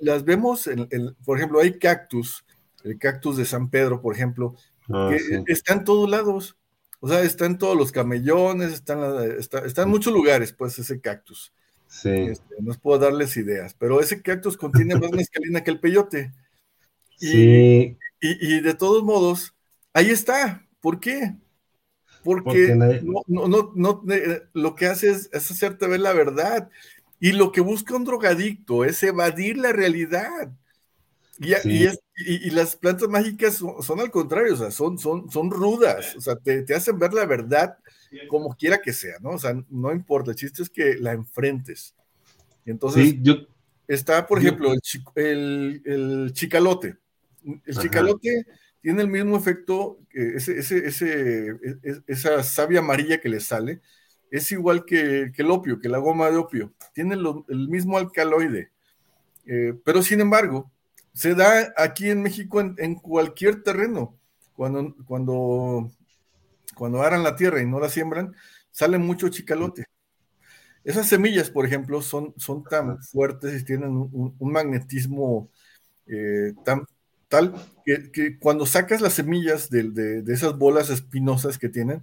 las vemos, en, por ejemplo, hay cactus, el cactus de San Pedro, por ejemplo, ah, que está en todos lados. O sea, está en todos los camellones, está en, está, en muchos lugares, pues, ese cactus. Sí. Este, no puedo darles ideas, pero ese cactus contiene más *laughs* mezcalina que el peyote. Y, sí. Y, de todos modos, ahí está. ¿Por qué? Porque, no, no, no, eh, lo que hace es, hacerte ver la verdad. Y lo que busca un drogadicto es evadir la realidad. Y, y, las plantas mágicas son, al contrario, o sea, son, son, son rudas, o sea, te, hacen ver la verdad como quiera que sea, ¿no? O sea, no importa, el chiste es que la enfrentes. Entonces, está, por ejemplo, el, el, chicalote. El chicalote tiene el mismo efecto, ese, ese, ese, e, esa savia amarilla que le sale, es igual que, el opio, que la goma de opio. Tiene el mismo alcaloide. Eh, pero sin embargo, se da aquí en México en, cualquier terreno. Cuando, cuando, cuando aran la tierra y no la siembran, sale mucho chicalote. Esas semillas, por ejemplo, son, son tan fuertes y tienen un, magnetismo eh, tan, tal que, cuando sacas las semillas de, esas bolas espinosas que tienen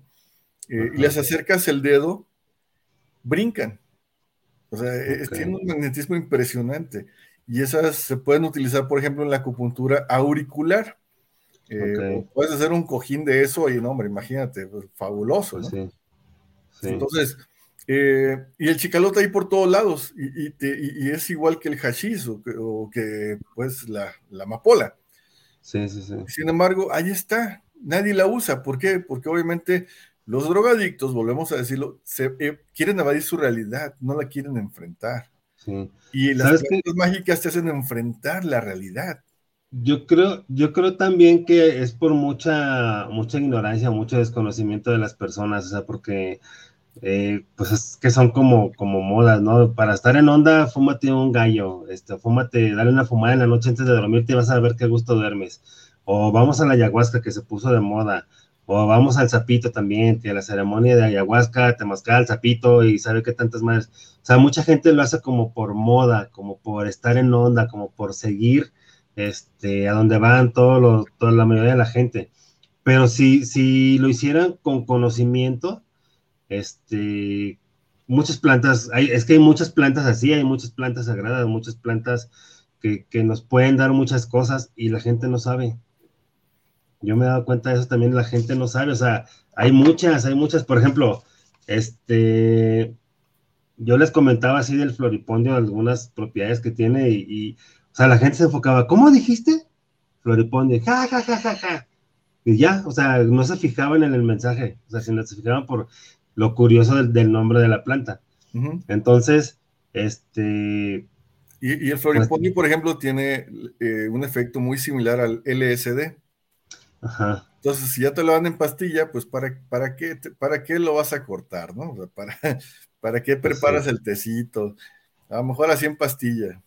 eh, y les acercas el dedo, brincan. O sea, tienen un magnetismo impresionante. Y esas se pueden utilizar, por ejemplo, en la acupuntura auricular. Eh, puedes hacer un cojín de eso y, no, hombre, imagínate, pues, fabuloso. Pues. Entonces, eh, y el chicalote ahí por todos lados, y, es igual que el hashish o que, pues, la, la, amapola. Sí, sí, sí. Sin embargo, ahí está, nadie la usa. ¿Por qué? Porque obviamente los drogadictos, volvemos a decirlo, se, eh, quieren evadir su realidad, no la quieren enfrentar. Y las plantas mágicas te hacen enfrentar la realidad. Yo creo, yo creo también que es por mucha, mucha ignorancia, mucho desconocimiento de las personas, o sea, porque eh, pues es que son como, como modas, ¿no? Para estar en onda, fúmate un gallo, este, fúmate, dale una fumada en la noche antes de dormirte y vas a ver qué gusto duermes. O vamos a la ayahuasca que se puso de moda. O vamos al zapito también, que la ceremonia de ayahuasca, te masca el zapito y sabe qué tantas madres. O sea, mucha gente lo hace como por moda, como por estar en onda, como por seguir este, a donde van todos los, toda la mayoría de la gente. Pero si, si lo hicieran con conocimiento, este, muchas plantas, es que hay muchas plantas así, hay muchas plantas sagradas, muchas plantas que, nos pueden dar muchas cosas y la gente no sabe. Yo me he dado cuenta de eso también, la gente no sabe, o sea, hay muchas, hay muchas, por ejemplo, este, yo les comentaba así del floripondio, algunas propiedades que tiene y, o sea, la gente se enfocaba, ¿cómo dijiste? Floripondio, ja, ja, ja, ja, ja. Y ya, o sea, no se fijaban en el mensaje, o sea, sino se fijaban por lo curioso del, nombre de la planta. Entonces, este... Y, el floripondio, por ejemplo, tiene eh, un efecto muy similar al LSD. Entonces, si ya te lo dan en pastilla, pues ¿para, para, qué, para qué lo vas a cortar, no? para, *laughs* ¿Para qué pues preparas el tecito? A lo mejor así en pastilla.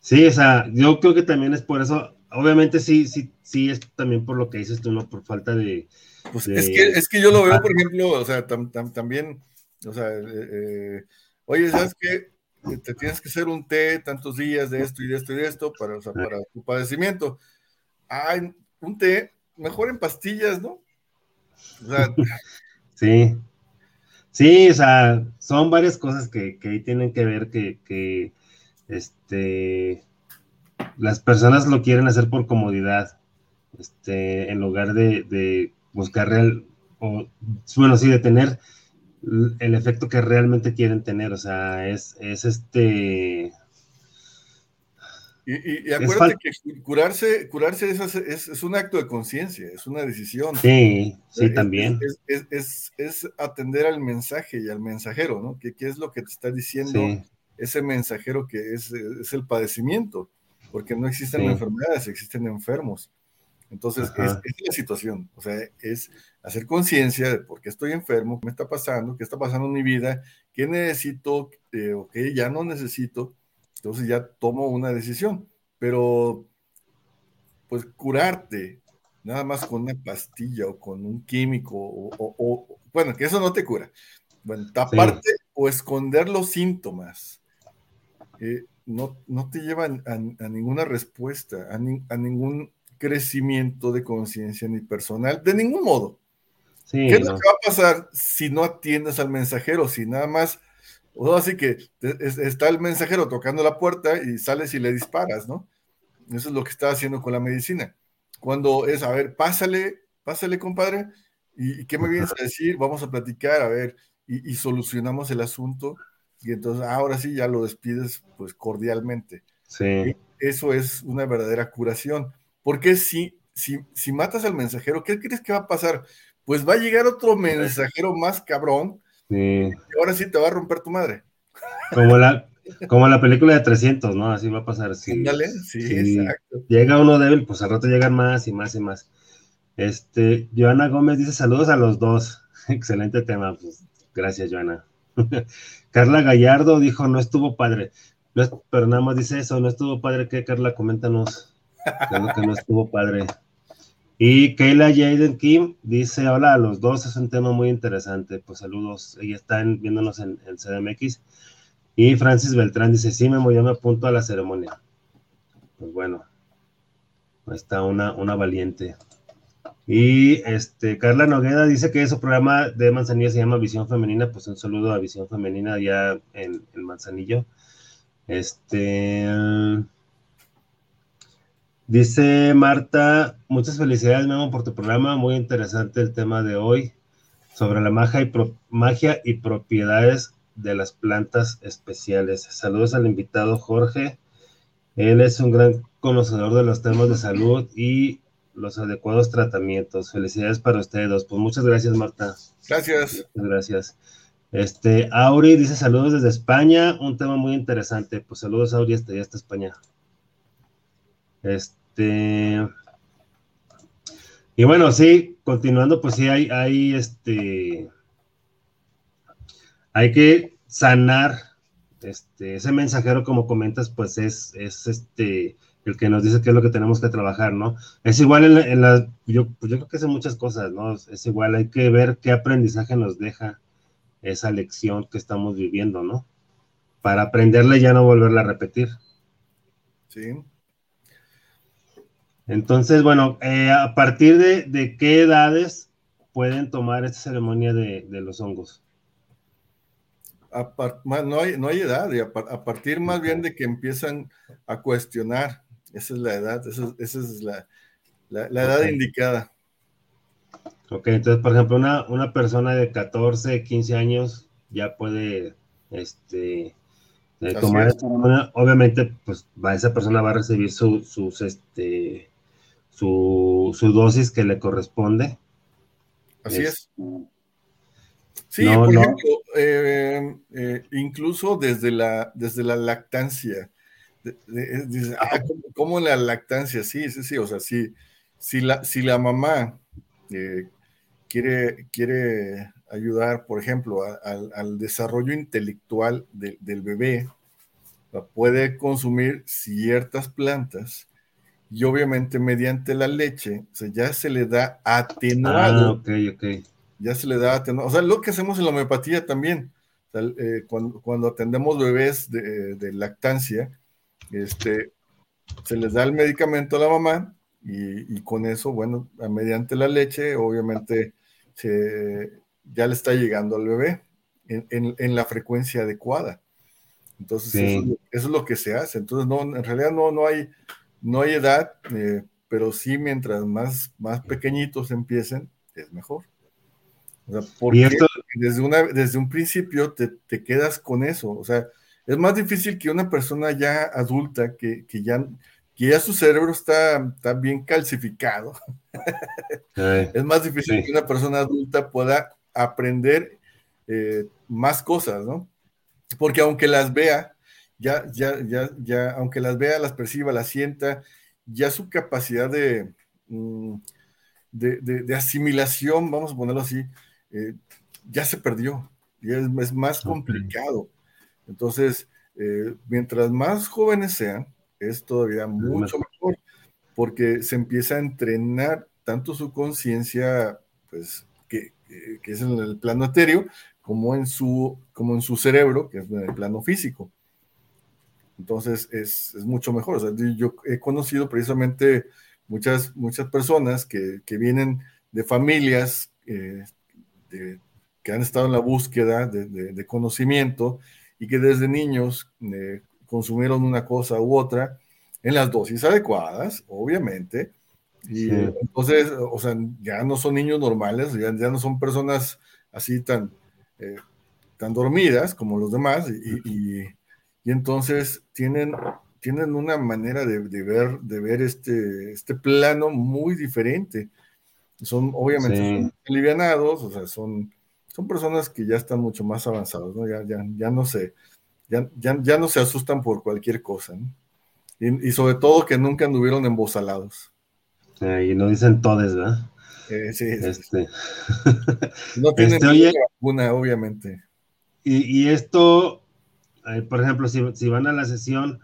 Sí, o sea, yo creo que también es por eso, obviamente sí, sí, sí, es también por lo que dices tú, ¿no? Por falta de... Pues Es, que, es que yo lo veo, por ejemplo, o sea, también, o sea, eh, eh, oye, ¿sabes qué? Te tienes que hacer un té tantos días de esto y de esto y de esto para, o sea, para tu padecimiento. Ay, un té, mejor en pastillas, ¿no? *laughs* sí. Sí, o sea, son varias cosas que, que ahí tienen que ver que, que, este, las personas lo quieren hacer por comodidad, este, en lugar de, de buscar real, o, bueno, sí, de tener el efecto que realmente quieren tener, o sea, es, es este, y, acuérdate que curarse, curarse es, es, un acto de conciencia, es una decisión. Sí, sí, también. Es, atender al mensaje y al mensajero, ¿no? ¿Qué, es lo que te está diciendo ese mensajero que es, el padecimiento? Porque no existen enfermedades, existen enfermos. Entonces, es, es, la situación, o sea, es hacer conciencia de por qué estoy enfermo, qué me está pasando, qué está pasando en mi vida, qué necesito eh, o qué ya no necesito. Entonces ya tomo una decisión, pero pues curarte nada más con una pastilla o con un químico o, bueno, que eso no te cura. Bueno, taparte o esconder los síntomas eh, no, no, te llevan a, ninguna respuesta, a, ningún crecimiento de conciencia ni personal, de ningún modo. ¿Qué es lo que va a pasar si no atiendes al mensajero? Si nada más o así que está el mensajero tocando la puerta y sales y le disparas, ¿no? Eso es lo que está haciendo con la medicina. Cuando es, a ver, pásale, pásale, compadre, ¿y, qué me vienes a decir? Vamos a platicar, a ver, y, solucionamos el asunto, y entonces ahora sí ya lo despides, pues cordialmente. Sí. Eso es una verdadera curación. Porque si, si, si matas al mensajero, ¿qué crees que va a pasar? Pues va a llegar otro mensajero más cabrón y ahora sí te va a romper tu madre. Como la, como la película de 300, ¿no? Así va a pasar. Sí, sí, exacto. Llega uno débil, pues al rato llegan más y más y más. Este, Joana Gómez dice saludos a los dos. *laughs* Excelente tema, pues gracias, Joana. *laughs* Carla Gallardo dijo, no estuvo padre. pero nada más dice eso, no estuvo padre que Carla, coméntanos. Que no estuvo padre. Y Kayla Jaden Kim dice, hola a los dos, es un tema muy interesante. Pues saludos, ella está viéndonos en, CDMX. Y Francis Beltrán dice, sí, Memo, yo me apunto a la ceremonia. Pues bueno, está una, una valiente. Y este, Carla Nogueda dice que su programa de Manzanilla se llama Visión Femenina, pues un saludo a Visión Femenina ya en, el Manzanillo. Este dice Marta, muchas felicidades, Memo, por tu programa. Muy interesante el tema de hoy sobre la magia y, magia y propiedades de las plantas especiales. Saludos al invitado Jorge. Él es un gran conocedor de los temas de salud y los adecuados tratamientos. Felicidades para ustedes Pues muchas gracias, Marta. Gracias. Muchas gracias. Este, Auri dice saludos desde España, un tema muy interesante. Pues saludos, Auri, hasta hasta España. Este. Y bueno, sí, continuando, pues sí, hay, hay este. Hay que sanar. Este, ese mensajero, como comentas, pues es, es este el que nos dice qué es lo que tenemos que trabajar, ¿no? Es igual en la, yo, pues yo creo que hace muchas cosas, ¿no? Es igual, hay que ver qué aprendizaje nos deja esa lección que estamos viviendo, ¿no? Para aprenderla y ya no volverla a repetir. Sí. Entonces, bueno, eh, ¿a partir de, qué edades pueden tomar esta ceremonia de, los hongos? no, hay, no hay edad, a, partir más bien de que empiezan a cuestionar esa es la edad, esa, es la, edad indicada. Ok, entonces, por ejemplo, una, una persona de 14, 15 años ya puede este, eh, tomar esta Obviamente, pues va, esa persona va a recibir su, sus, este, su, dosis que le corresponde. Así es. Sí, por ejemplo, eh, eh, incluso desde la, desde la lactancia, Ah, ¿cómo, la lactancia? Sí, sí, sí, o sea, si, si, la, si la mamá eh, quiere, quiere ayudar, por ejemplo, al desarrollo intelectual del bebé, puede consumir ciertas plantas y obviamente mediante la leche, o sea, ya se le da atenuado. Ah, ya se le da atenuado. O sea, lo que hacemos en la homeopatía también, eh, cuando, atendemos bebés de, de lactancia, este, se les da el medicamento a la mamá y, con eso, bueno, mediante la leche, obviamente ya le está llegando al bebé en, la frecuencia adecuada. Entonces, eso, es lo que se hace. Entonces, no, en realidad no, no, hay, no hay edad, eh, pero sí mientras más, más pequeñitos empiecen, es mejor. porque desde, una, desde un principio te, te, quedas con eso. O sea, es más difícil que una persona ya adulta, que, ya, que ya su cerebro está, bien calcificado. es más difícil que una persona adulta pueda aprender eh, más cosas, ¿no? Porque aunque las vea, ya, ya, ya, ya, aunque las vea, las perciba, las sienta, ya su capacidad de, mm, de, asimilación, vamos a ponerlo así, eh, ya se perdió. Y es, más complicado. Entonces, eh, mientras más jóvenes sean, es todavía mucho mejor, porque se empieza a entrenar tanto su conciencia, pues, que, es en el plano etéreo, como en, su, como en su cerebro, que es en el plano físico. Entonces, es, mucho mejor. yo he conocido precisamente muchas, muchas personas que, vienen de familias eh, que han estado en la búsqueda de conocimiento y que desde niños eh, consumieron una cosa u otra en las dosis adecuadas, obviamente. Y entonces, o sea, ya no son niños normales, ya, ya no son personas así tan, eh, tan dormidas como los demás, y, y, entonces tienen, tienen una manera de, de, ver, de ver este, este plano muy diferente. Son, obviamente, alivianados, o sea, son son personas que ya están mucho más avanzados, ¿no? Ya, ya, ya no se, ya, ya, no se asustan por cualquier cosa, ¿no? y, sobre todo que nunca anduvieron embosalados. y no dicen todes, ¿verdad? Eh, sí, este. no *laughs* tienen este, obviamente. Y, y, esto, eh, por ejemplo, si, van a la sesión,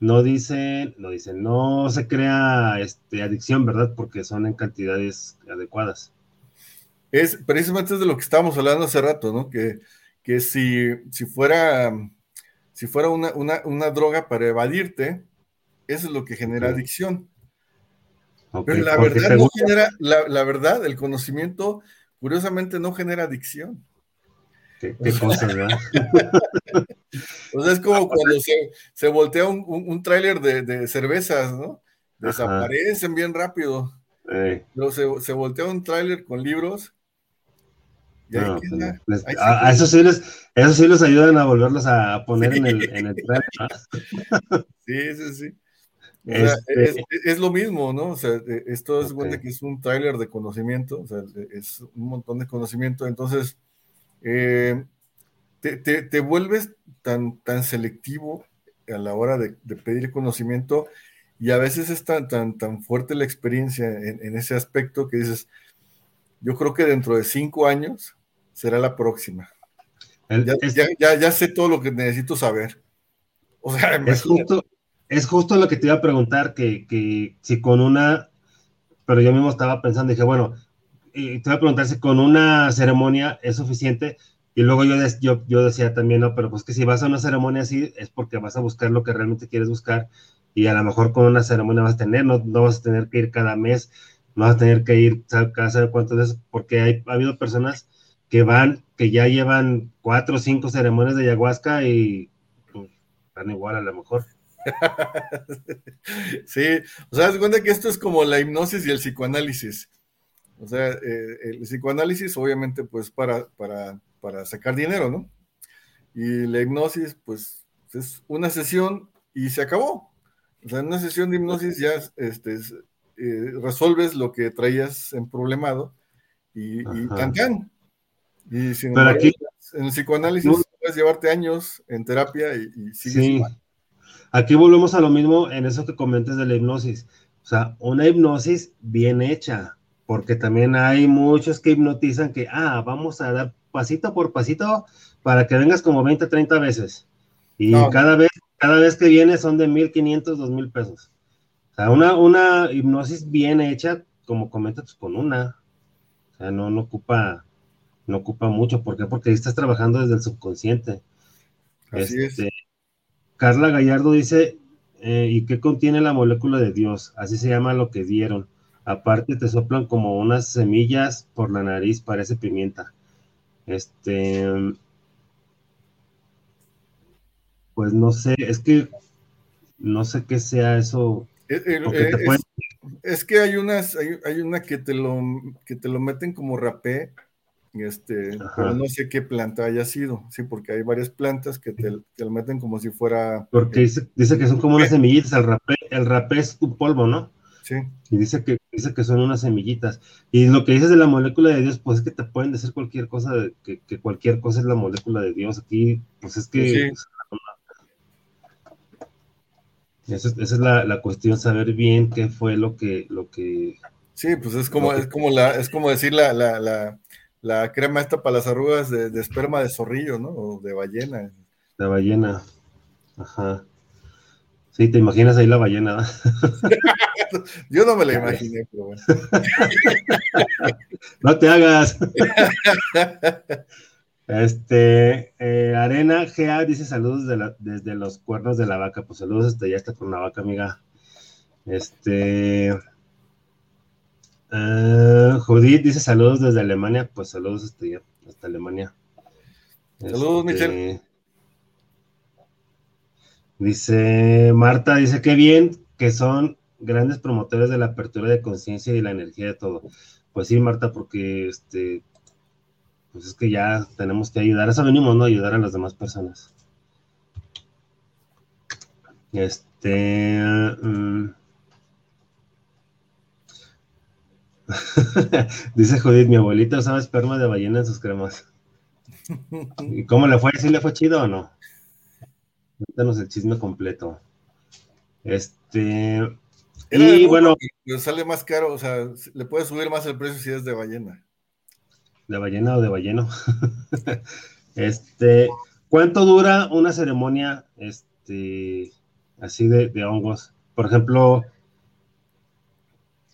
no dicen, no dicen, no se crea este, adicción, ¿verdad? Porque son en cantidades adecuadas. Es precisamente de lo que estábamos hablando hace rato, ¿no? Que, que si, si fuera, si fuera una, droga para evadirte, eso es lo que genera adicción. Pero la verdad no genera, la, verdad, el conocimiento, curiosamente, no genera adicción. Qué, cosa, ¿verdad? *laughs* o sea, es como cuando se, voltea un, un, tráiler de, cervezas, ¿no? Desaparecen bien rápido. Pero se, se voltea un tráiler con libros pues, a, eso sí les, eso sí los ayudan a volverlos a poner en el, en el Sí, *laughs* sí, sí. Este es, lo mismo, ¿no? O sea, e, esto es que es un tráiler de conocimiento, o sea, es un montón de conocimiento, entonces eh, te, vuelves tan, tan selectivo a la hora de, pedir conocimiento y a veces es tan, tan, tan fuerte la experiencia en, ese aspecto que dices, yo creo que dentro de cinco años será la próxima. ya, sé todo lo que necesito saber. O sea, *laughs* es justo, es justo lo que te iba a preguntar, que, si con una, pero yo mismo estaba pensando, dije, bueno, te iba a preguntar si con una ceremonia es suficiente. Y luego yo, yo, yo decía también, no, pero pues que si vas a una ceremonia así es porque vas a buscar lo que realmente quieres buscar y a lo mejor con una ceremonia vas a tener, no, no vas a tener que ir cada mes, no vas a tener que ir cada saber cuánto veces, porque hay, ha habido personas que van, que ya llevan cuatro o cinco ceremonias de ayahuasca y pues, van igual a lo mejor. *laughs* sí, o sea, das cuenta que esto es como la hipnosis y el psicoanálisis. O sea, eh, el psicoanálisis obviamente pues para, para, para sacar dinero, ¿no? Y la hipnosis pues es una sesión y se acabó. O sea, en una sesión de hipnosis ya este, eh, resuelves lo que traías en problemado y, y Y sin Pero aquí, en el psicoanálisis puedes llevarte años en terapia y, y sigues sí. Aquí volvemos a lo mismo en eso que comentes de la hipnosis. O sea, una hipnosis bien hecha, porque también hay muchos que hipnotizan que, ah, vamos a dar pasito por pasito para que vengas como 20, 30 veces. Y cada vez cada vez que viene son de 1.500, 2.000 pesos. O sea, una, una hipnosis bien hecha, como comentas, pues, con una. O sea, no, no ocupa, no ocupa mucho. ¿Por qué? Porque ahí estás trabajando desde el subconsciente. Así es. Este, Carla Gallardo dice, eh, ¿y qué contiene la molécula de Dios? Así se llama lo que dieron. Aparte te soplan como unas semillas por la nariz, parece pimienta. Este, pues no sé, es que no sé qué sea eso. Eh, eh, es, que hay unas, hay, una que te lo que te lo meten como rapé este, pero no sé qué planta haya sido, sí, porque hay varias plantas que te, lo meten como si fuera. Porque dice, dice que son como unas semillitas, el rapé, el rapé es un polvo, ¿no? Sí. Y dice que, dice que son unas semillitas. Y lo que dices de la molécula de Dios, pues es que te pueden decir cualquier cosa, que, que cualquier cosa es la molécula de Dios. Aquí, pues es que. esa, es la, la, cuestión, saber bien qué fue lo que, lo que. Sí, pues es como, es como la, es como decir la, la, la la crema esta para las arrugas de, esperma de zorrillo, ¿no? O de ballena. De ballena. Ajá. Sí, te imaginas ahí la ballena. *laughs* Yo no me la imaginé, pero bueno. *laughs* no te hagas. Este, eh, Arena GA dice saludos desde los cuernos de la vaca. Pues saludos hasta ya está con la vaca, amiga. Este, Uh, Judith dice saludos desde Alemania, pues saludos hasta, hasta Alemania. Saludos, este, Michelle. Dice Marta, dice que bien que son grandes promotores de la apertura de conciencia y la energía de todo. Pues sí, Marta, porque este, pues es que ya tenemos que ayudar, a eso venimos, ¿no? Ayudar a las demás personas. Este. Mm, *laughs* Dice Judith, mi abuelita usaba esperma de ballena en sus cremas. *laughs* ¿Y cómo le fue? ¿Sí le fue chido o no? Cuéntanos el chisme completo. Este. y bueno. Sale más caro, o sea, le puede subir más el precio si es de ballena. ¿De ballena o de balleno? *laughs* este. ¿Cuánto dura una ceremonia este, así de, hongos? Por ejemplo,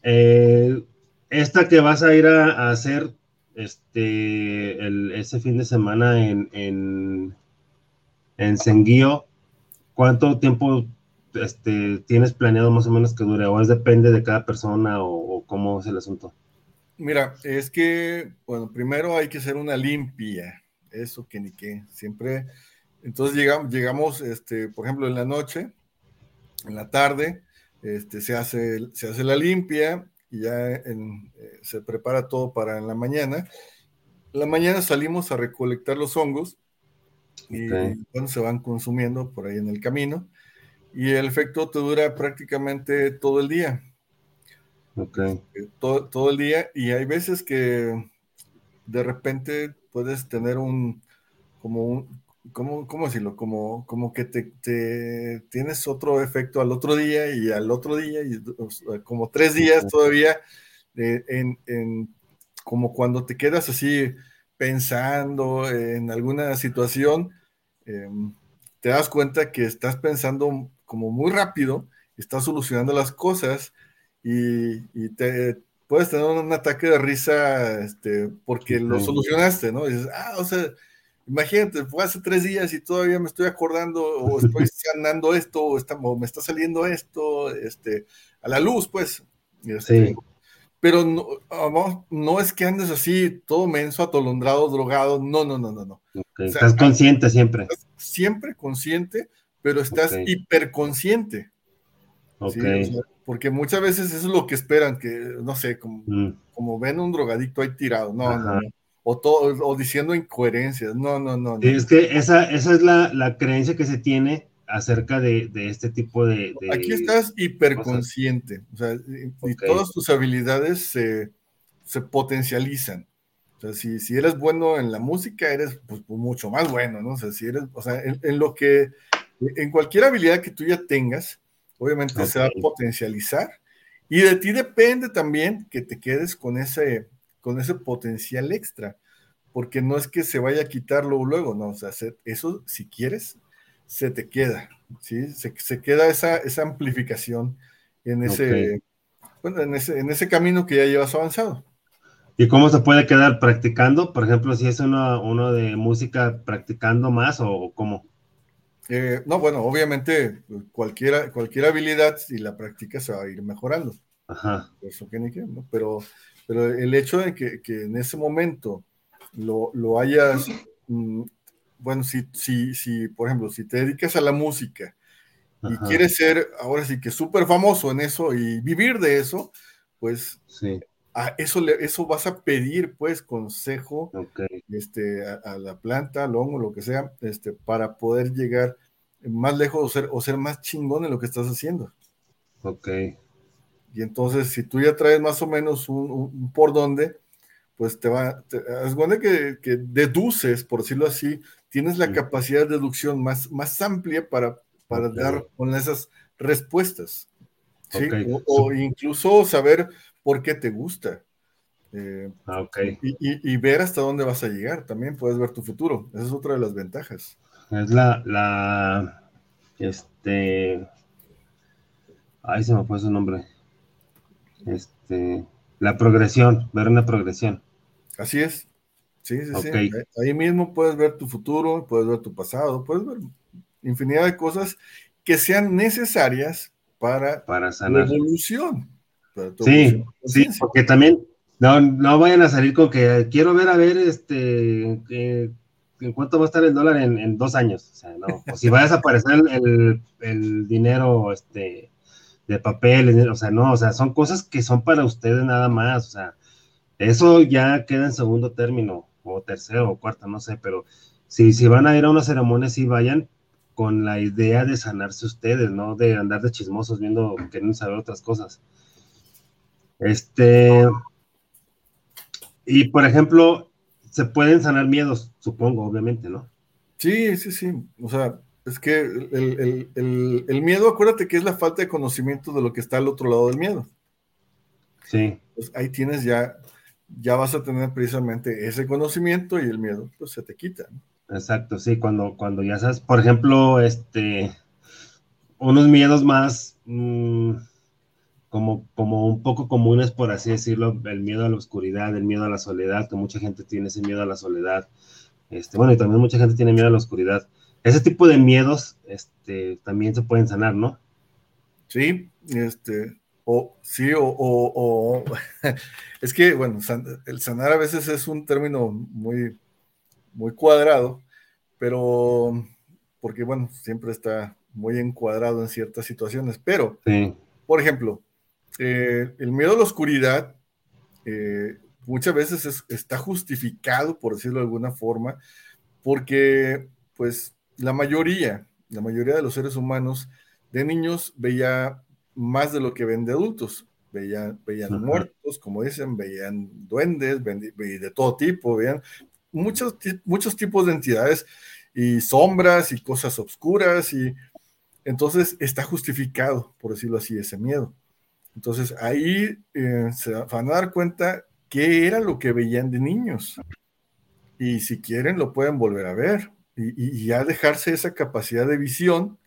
eh, esta que vas a ir a, hacer este, ese fin de semana en, en, en Senguío, ¿cuánto tiempo este, tienes planeado más o menos que dure? ¿O es depende de cada persona o cómo es el asunto? Mira, es que, bueno, primero hay que hacer una limpia, eso que ni qué, siempre. Entonces llegamos, llegamos este, por ejemplo, en la noche, en la tarde, este, se, hace, se hace la limpia y ya eh, se prepara todo para en la mañana. En la mañana salimos a recolectar los hongos y bueno, se van consumiendo por ahí en el camino y el efecto te dura prácticamente todo el día. Okay. Eh, todo, todo, el día y hay veces que de repente puedes tener un, como un, ¿cómo, cómo decirlo? Como, como que te, tienes otro efecto al otro día y al otro día y como tres días todavía eh, en, en, como cuando te quedas así pensando en alguna situación, em, te das cuenta que estás pensando como muy rápido, estás solucionando las cosas y, te puedes tener un ataque de risa este, porque lo solucionaste, ¿no? Y dices, ah, o sea, imagínate, fue hace tres días y todavía me estoy acordando o estoy *laughs* sanando esto o, está, me está saliendo esto este, a la luz, pues. Este, sí. Pero no, no es que andes así, todo menso, atolondrado, drogado, no, no, no, no, no. estás consciente siempre. siempre consciente, pero estás hiperconsciente. Okay porque muchas veces eso es lo que esperan, que no sé, como, mm. como ven un drogadicto ahí tirado, no, no, O, todo, o diciendo incoherencias, no, no, no. Es que esa, esa es la, la, creencia que se tiene acerca de, de este tipo de, Aquí estás hiperconsciente, o sea, y, todas tus habilidades se, se potencializan. O sea, si, si, eres bueno en la música, eres pues, mucho más bueno, ¿no? O sea, si eres, o sea, en, en lo que, en cualquier habilidad que tú ya tengas, obviamente se va a potencializar. Y de ti depende también que te quedes con ese, con ese potencial extra, porque no es que se vaya a quitarlo luego, no, o sea, eso si quieres, se te queda, ¿sí? Se, queda esa, esa amplificación en ese, bueno, en ese, en ese camino que ya llevas avanzado. ¿Y cómo se puede quedar practicando? Por ejemplo, si es uno, uno de música practicando más o cómo? Eh, no, bueno, obviamente cualquier, cualquier habilidad, si la practica, se va a ir mejorando. Ajá. Eso que ni qué, ¿no? Pero, pero el hecho de que, que en ese momento lo, lo hayas, mm, bueno, si, si, si, por ejemplo, si te dedicas a la música y quieres ser ahora sí que súper famoso en eso y vivir de eso, pues sí. a eso, le, eso vas a pedir pues consejo este, a, la planta, al hongo, lo que sea, este, para poder llegar más lejos o ser, o ser más chingón en lo que estás haciendo. Ok. Y entonces, si tú ya traes más o menos un, por dónde, pues te va, es bueno que, que, deduces, por decirlo así, tienes la capacidad de deducción más, más amplia para, para dar con esas respuestas. ¿sí? o, incluso saber por qué te gusta. Eh, ah, y, ver hasta dónde vas a llegar, también puedes ver tu futuro. Esa es otra de las ventajas. Es la, la, este, ahí se me fue su nombre. Este, la progresión, ver una progresión. Así es. Sí, sí, sí. Ahí mismo puedes ver tu futuro, puedes ver tu pasado, puedes ver infinidad de cosas que sean necesarias para, para sanar. tu evolución. sí, sí, porque también no, no vayan a salir con que quiero ver a ver este en cuánto va a estar el dólar en, dos años. O sea, no. O si va a desaparecer el, dinero este, de papel, o sea, no, o sea, son cosas que son para ustedes nada más. O sea, eso ya queda en segundo término, o tercero, o cuarto, no sé, pero si, si van a ir a una ceremonia, sí vayan con la idea de sanarse ustedes, no de andar de chismosos viendo, queriendo saber otras cosas. Este, y por ejemplo, se pueden sanar miedos, supongo, obviamente, ¿no? Sí, sí, sí. O sea, es que el, miedo, acuérdate que es la falta de conocimiento de lo que está al otro lado del miedo. Sí. Pues ahí tienes ya, ya vas a tener precisamente ese conocimiento y el miedo, pues se te quita. Exacto, sí, cuando, cuando ya sabes, por ejemplo, este, unos miedos más mm, como, como un poco comunes, por así decirlo, el miedo a la oscuridad, el miedo a la soledad, que mucha gente tiene ese miedo a la soledad. Este, bueno, y también mucha gente tiene miedo a la oscuridad. Ese tipo de miedos este, también se pueden sanar, ¿no? Sí, este, o sí, o, o, *laughs* es que, bueno, el sanar a veces es un término muy, muy cuadrado, pero porque, bueno, siempre está muy encuadrado en ciertas situaciones, pero, por ejemplo, eh, el miedo a la oscuridad eh, muchas veces está justificado, por decirlo de alguna forma, porque, pues, la mayoría, la mayoría de los seres humanos de niños veía más de lo que ven de adultos. Veían, veían muertos, como dicen, veían duendes, de todo tipo, veían muchos, muchos tipos de entidades y sombras y cosas oscuras y entonces está justificado, por decirlo así, ese miedo. Entonces ahí eh, se van a dar cuenta qué era lo que veían de niños. Y si quieren lo pueden volver a ver y, y ya dejarse esa capacidad de visión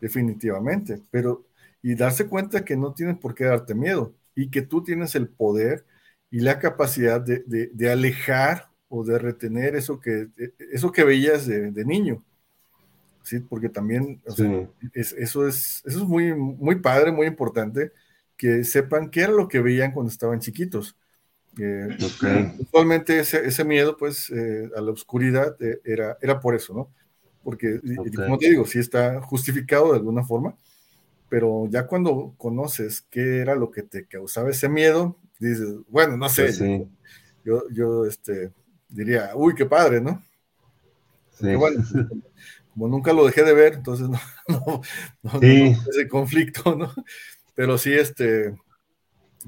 definitivamente. Pero y darse cuenta que no tienen por qué darte miedo y que tú tienes el poder y la capacidad de, alejar o de retener eso que, eso que veías de, niño. Sí, porque también es, eso, es, eso es muy, muy padre, muy importante, que sepan qué era lo que veían cuando estaban chiquitos. Eh, Usualmente ese, ese, miedo, pues, eh, a la oscuridad eh, era, era por eso, ¿no? Porque, como te digo, sí está justificado de alguna forma, pero ya cuando conoces qué era lo que te causaba ese miedo, dices, bueno, no sé, pues yo, yo este, diría, uy, qué padre, ¿no? Sí. bueno, *laughs* como nunca lo dejé de ver, entonces no, *laughs* no, no, ese conflicto, ¿no? Pero sí, este,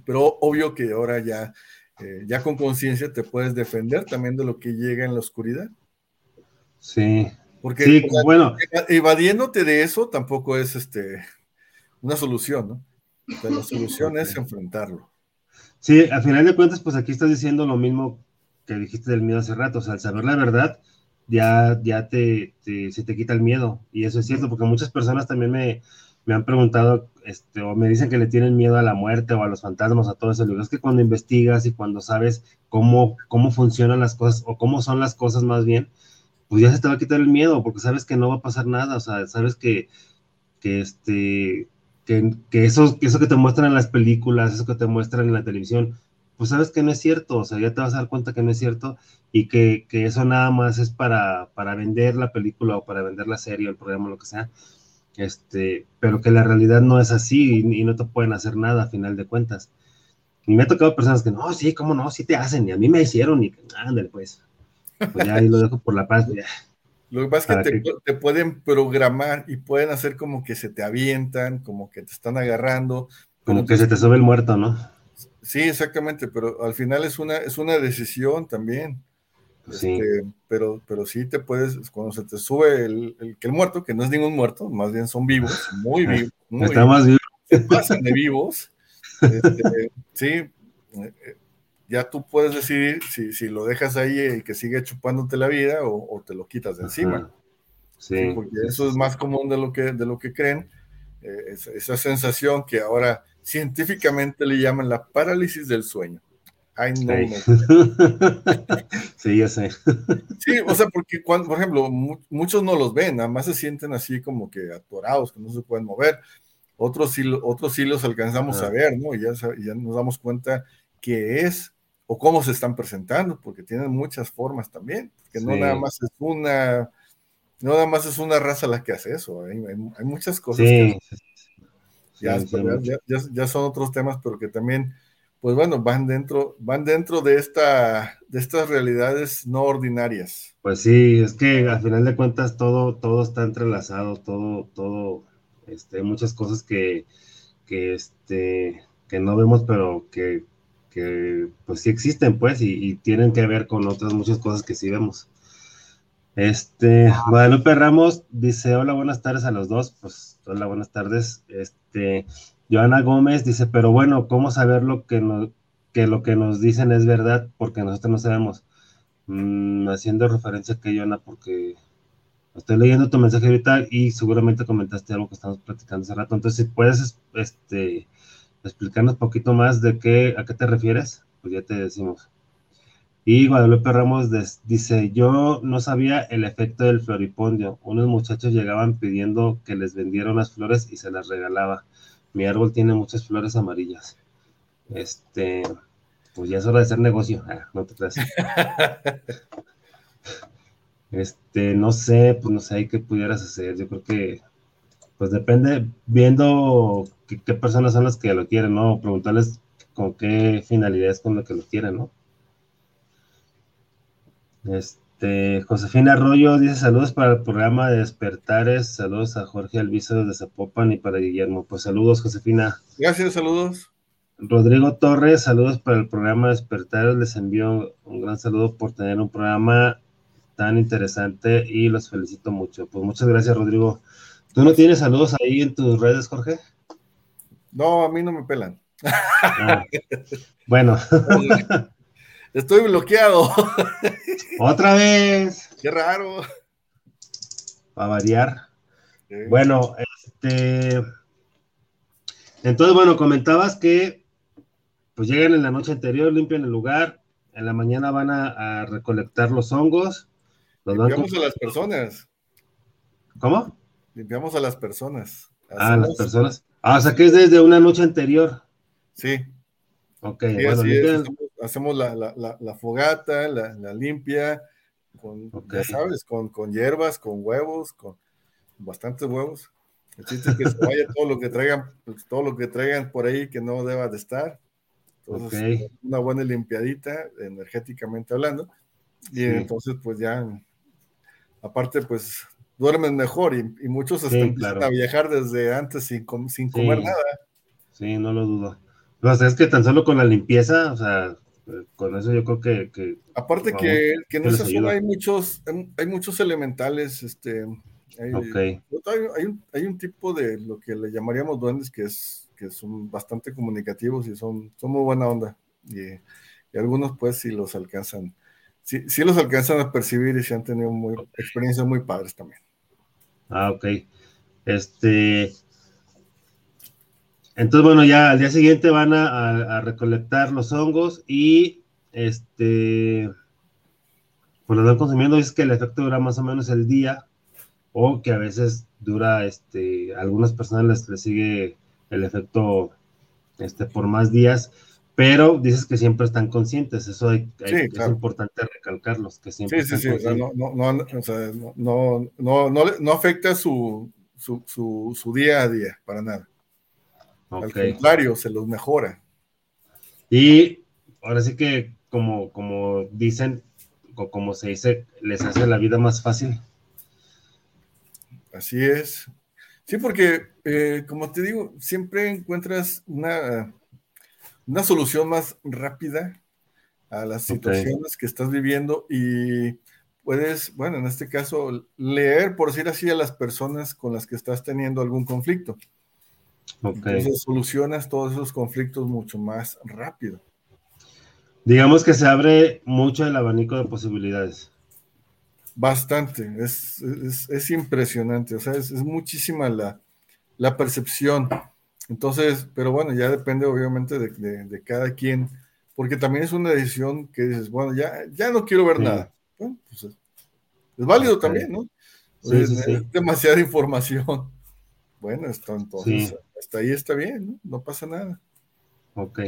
pero obvio que ahora ya, eh, ya con conciencia te puedes defender también de lo que llega en la oscuridad. Sí. Porque sí, bueno. evadiéndote de eso tampoco es este una solución, ¿no? la solución es enfrentarlo. Sí, al final de cuentas, pues aquí estás diciendo lo mismo que dijiste del miedo hace rato, o sea, al saber la verdad, ya, ya te, se te quita el miedo, y eso es cierto, porque muchas personas también me, me han preguntado, este, o me dicen que le tienen miedo a la muerte o a los fantasmas, a todo eso. Es que cuando investigas y cuando sabes cómo, cómo funcionan las cosas o cómo son las cosas más bien, pues ya se te va a quitar el miedo, porque sabes que no va a pasar nada, o sea, sabes que, que este, que, eso, eso que te muestran en las películas, eso que te muestran en la televisión, pues sabes que no es cierto, o sea, ya te vas a dar cuenta que no es cierto y que, eso nada más es para, para vender la película o para vender la serie o el programa, lo que sea, este, pero que la realidad no es así y, no te pueden hacer nada a final de cuentas. Y me ha tocado personas que no, sí, cómo no, sí te hacen, y a mí me hicieron, y ándale, pues, pues ya ahí lo dejo por la paz, ya lo que pasa es que te, pueden programar y pueden hacer como que se te avientan, como que te están agarrando. Como que se te sube el muerto, ¿no? Sí, exactamente, pero al final es una, es una decisión también. Sí. Este, pero, pero sí te puedes, cuando se te sube el, el, el, muerto, que no es ningún muerto, más bien son vivos, muy *laughs* vivos. Está más vivo. Se pasan de vivos. *laughs* Este, sí, eh, ya tú puedes decidir si, lo dejas ahí y que sigue chupándote la vida o, te lo quitas de encima. Sí, porque eso es más común de lo que, de lo que creen. Eh, esa, sensación que ahora científicamente le llaman la parálisis del sueño. Ay, no, *laughs* sí. ya sé. Sí, o sea, porque cuando, por ejemplo, muchos no los ven, nada más se sienten así como que atorados, que no se pueden mover. Otros sí, otros sí los alcanzamos a ver, ¿no? Y ya, ya nos damos cuenta que es o cómo se están presentando, porque tienen muchas formas también, que no nada más es una, no nada más es una raza la que hace eso, hay, muchas cosas que ya, ya, son otros temas, pero que también, pues bueno, van dentro, van dentro de esta, de estas realidades no ordinarias. Pues sí, es que al final de cuentas todo, todo está entrelazado, todo, todo, este, muchas cosas que, que, este, que no vemos, pero que que pues sí existen, pues, y, tienen que ver con otras muchas cosas que sí vemos. Este, Guadalupe Ramos dice, hola, buenas tardes a los dos, pues, hola, buenas tardes. Este, Joana Gómez dice, pero bueno, ¿cómo saber lo que, que lo que nos dicen es verdad? Porque nosotros no sabemos. mm, haciendo referencia a que Yona, porque estoy leyendo tu mensaje ahorita y seguramente comentaste algo que estamos platicando hace rato. Entonces, si puedes este, explicarnos un poquito más de qué, a qué te refieres, pues ya te decimos. Y Guadalupe Ramos dice, yo no sabía el efecto del floripondio. Unos muchachos llegaban pidiendo que les vendiera unas flores y se las regalaba. Mi árbol tiene muchas flores amarillas. Este, pues ya es hora de hacer negocio. Ah, no te creas. *laughs* este, no sé, pues no sé qué pudieras hacer. Yo creo que, pues depende, viendo qué, qué personas son las que lo quieren, ¿no? Preguntarles con qué finalidades con lo que lo quieren, ¿no? Este, Josefina Arroyo dice saludos para el programa de Despertares, saludos a Jorge Alviso de Zapopan y para Guillermo. Pues saludos, Josefina. Gracias, saludos. Rodrigo Torres, saludos para el programa Despertares. Les envío un gran saludo por tener un programa tan interesante y los felicito mucho. Pues muchas gracias, Rodrigo. ¿Tú no tienes saludos ahí en tus redes, Jorge? No, a mí no me pelan. Ah, bueno. *laughs* Estoy bloqueado. Otra vez. Qué raro. Para variar. Bueno, este. Entonces, bueno, comentabas que pues llegan en la noche anterior, limpian el lugar, en la mañana van a, recolectar los hongos. Limpiamos a las personas. ¿Cómo? Limpiamos a las personas. Ah, las personas. Ah, o sea que es desde una noche anterior. Sí. Ok, bueno, hacemos la, fogata, la, limpia, con, ya sabes, con, hierbas, con huevos, con bastantes huevos. El chiste es que se vaya todo lo que traigan, todo lo que traigan por ahí que no deba de estar. Entonces, una buena limpiadita, energéticamente hablando. Y entonces, pues ya, aparte, pues duermen mejor y, muchos hasta empiezan a viajar desde antes sin, sin comer nada. Sí, no lo dudo. O sea, es que tan solo con la limpieza, o sea, con eso yo creo que... Aparte que, en esa zona hay muchos, hay muchos elementales, este... Hay, hay, un, tipo de lo que le llamaríamos duendes que es que son bastante comunicativos y son, son muy buena onda. Y, algunos pues sí los alcanzan, sí, sí, los alcanzan a percibir y sí han tenido muy, experiencias muy padres también. Ah, ok. Este, entonces, bueno, ya al día siguiente van a, recolectar los hongos y este, pues lo van consumiendo. Es que el efecto dura más o menos el día o que a veces dura, este, a algunas personas les, sigue el efecto este, por más días, pero dices que siempre están conscientes. Eso es importante recalcarlos, que siempre sí, sí, sí, no, no, no, no, no, afecta su, su, su día a día, para nada. Al contrario, se los mejora. Y ahora sí que, como, como dicen, o como se dice, les hace la vida más fácil. Así es. Sí, porque, eh, como te digo, siempre encuentras una, una solución más rápida a las situaciones que estás viviendo y puedes, bueno, en este caso, leer, por decir así, a las personas con las que estás teniendo algún conflicto. Entonces solucionas todos esos conflictos mucho más rápido. Digamos que se abre mucho el abanico de posibilidades. Bastante, es, es, impresionante, o sea, es, muchísima la, la, percepción. Entonces, pero bueno, ya depende obviamente de, de, cada quien, porque también es una decisión que dices, bueno, ya, ya no quiero ver nada. Pues es, válido también, ¿no? es demasiada *laughs* información. Bueno, esto entonces hasta ahí está bien, ¿no? pasa nada. Ok.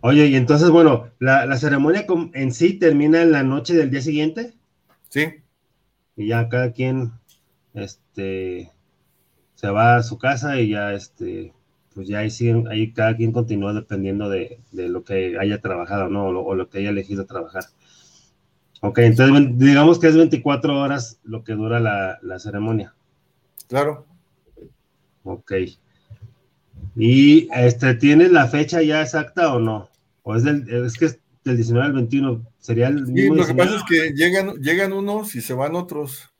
Oye, y entonces, bueno, la, ceremonia en sí termina en la noche del día siguiente. Sí. Y ya cada quien, este, se va a su casa y ya, este, pues ya ahí siguen, ahí cada quien continúa dependiendo de, lo que haya trabajado, ¿no? O lo, que haya elegido trabajar. Ok, entonces digamos que es 24 horas lo que dura la, la ceremonia. Claro. Ok. ¿Y este, tienes la fecha ya exacta o no? ¿O es, del, es que es del 19 al 21? ¿Sería el sí, lo que pasa es que llegan, llegan unos y se van otros.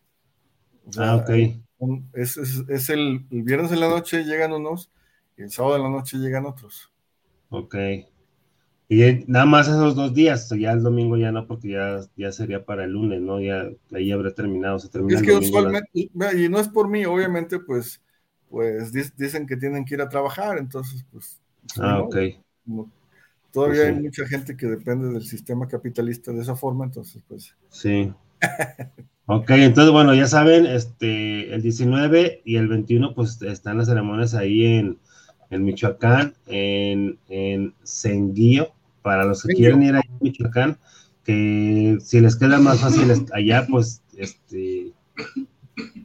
ah, ok. es, es, el, viernes en la noche llegan unos y el sábado en la noche llegan otros. Ok. Y nada más esos dos días, ya el domingo ya no, porque ya, ya sería para el lunes, ¿no? Ya ahí habrá terminado, se termina Es que usualmente, y no es por mí, obviamente, pues, pues dicen que tienen que ir a trabajar, entonces, pues. Ah, ok. todavía pues hay mucha gente que depende del sistema capitalista de esa forma, entonces, pues. Sí. *laughs* ok, entonces, bueno, ya saben, este, el 19 y el 21, pues están las ceremonias ahí en, en Michoacán, en, en Senguillo para los que quieren ir a Michoacán, que si les queda más fácil allá, pues, este,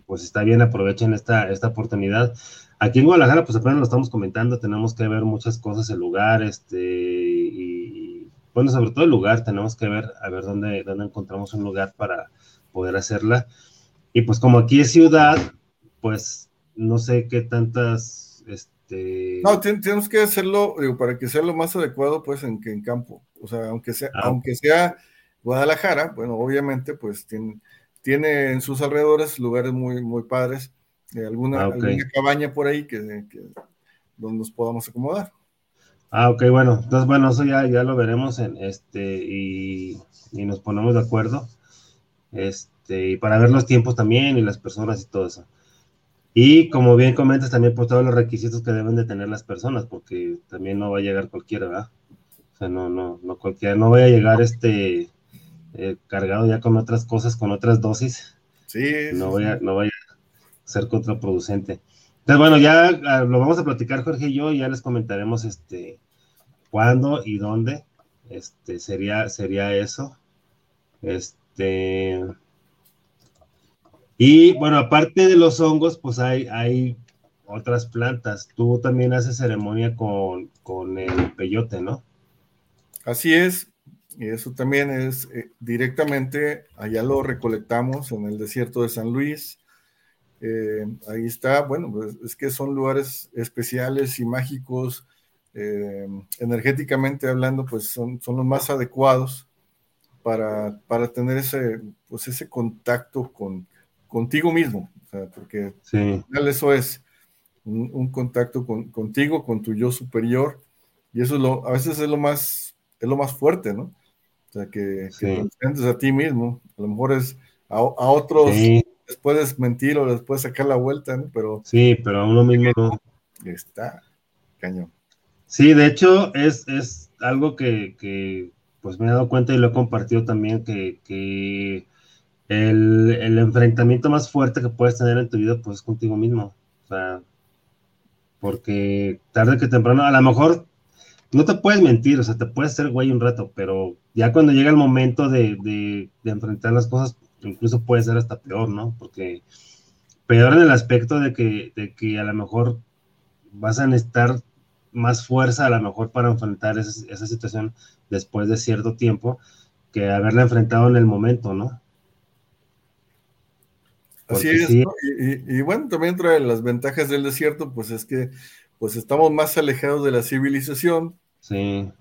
pues está bien, aprovechen esta, esta oportunidad. Aquí en Guadalajara, pues apenas lo estamos comentando, tenemos que ver muchas cosas, el lugar, este, y, bueno, sobre todo el lugar, tenemos que ver, a ver dónde, dónde encontramos un lugar para poder hacerla. Y pues como aquí es ciudad, pues no sé qué tantas, este, este, no, tenemos que hacerlo, digo, para que sea lo más adecuado, pues, en, en campo. O sea, aunque sea, ah, aunque sea Guadalajara, bueno, obviamente, pues, tiene, tiene en sus alrededores lugares muy, muy padres, eh, alguna, ah, alguna, cabaña por ahí que, donde nos podamos acomodar. Ah, ok, bueno, entonces, bueno, eso ya, ya lo veremos en este, y, y nos ponemos de acuerdo, este, y para ver los tiempos también y las personas y todo eso. Y como bien comentas también por todos los requisitos que deben de tener las personas, porque también no va a llegar cualquiera, ¿verdad? O sea, no, no, no cualquiera, no voy a llegar este eh, cargado ya con otras cosas, con otras dosis. Sí. No voy a, no vaya a ser contraproducente. Entonces, bueno, ya ah, lo vamos a platicar Jorge y yo, y ya les comentaremos este cuándo y dónde este sería, sería eso. Este y bueno, aparte de los hongos, pues hay, hay otras plantas. Tú también haces ceremonia con, el peyote, ¿no? Así es. Y eso también es eh, directamente, allá lo recolectamos en el desierto de San Luis. Eh, ahí está, bueno, pues es que son lugares especiales y mágicos, eh, energéticamente hablando, pues son, son los más adecuados para, para tener ese, pues ese contacto con, contigo mismo, o sea, porque eso es un, contacto contigo, con tu yo superior, y eso es lo, a veces es lo más, es lo más fuerte, ¿no? O sea, que, te a ti mismo, a lo mejor es a, otros les puedes mentir o les puedes sacar la vuelta, ¿no? Pero sí, pero a uno mismo no. Está cañón. Sí, de hecho, es, es algo que, que, pues me he dado cuenta y lo he compartido también, que, que el, enfrentamiento más fuerte que puedes tener en tu vida, pues es contigo mismo. O sea, porque tarde que temprano, a lo mejor no te puedes mentir, o sea, te puedes ser güey un rato, pero ya cuando llega el momento de, enfrentar las cosas, incluso puede ser hasta peor, ¿no? Porque peor en el aspecto de que, de que a lo mejor vas a necesitar más fuerza a lo mejor para enfrentar esa, esa situación después de cierto tiempo que haberla enfrentado en el momento, ¿no? Así es, y, bueno, también trae las ventajas del desierto, pues es que pues estamos más alejados de la civilización. Sí.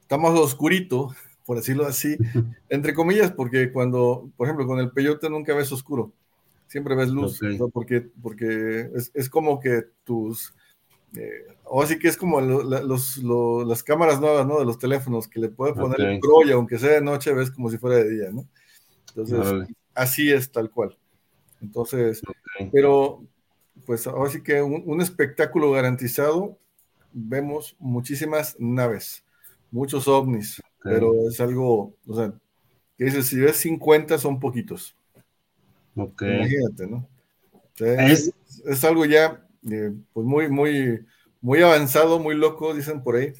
estamos oscurito, por decirlo así, *laughs* entre comillas, porque cuando, por ejemplo, con el peyote nunca ves oscuro, siempre ves luz, porque, porque es, como que tus, eh, o así que es como las cámaras nuevas, ¿no? De los teléfonos, que le puedes poner el pro aunque sea de noche ves como si fuera de día, ¿no? Entonces, así es tal cual. Entonces, pero pues ahora sí que un, espectáculo garantizado, vemos muchísimas naves, muchos ovnis, pero es algo, o sea, que dices, si ves 50 son poquitos. Ok. Imagínate, ¿no? es, es, algo ya, eh, pues muy, muy, muy avanzado, muy loco, dicen por ahí,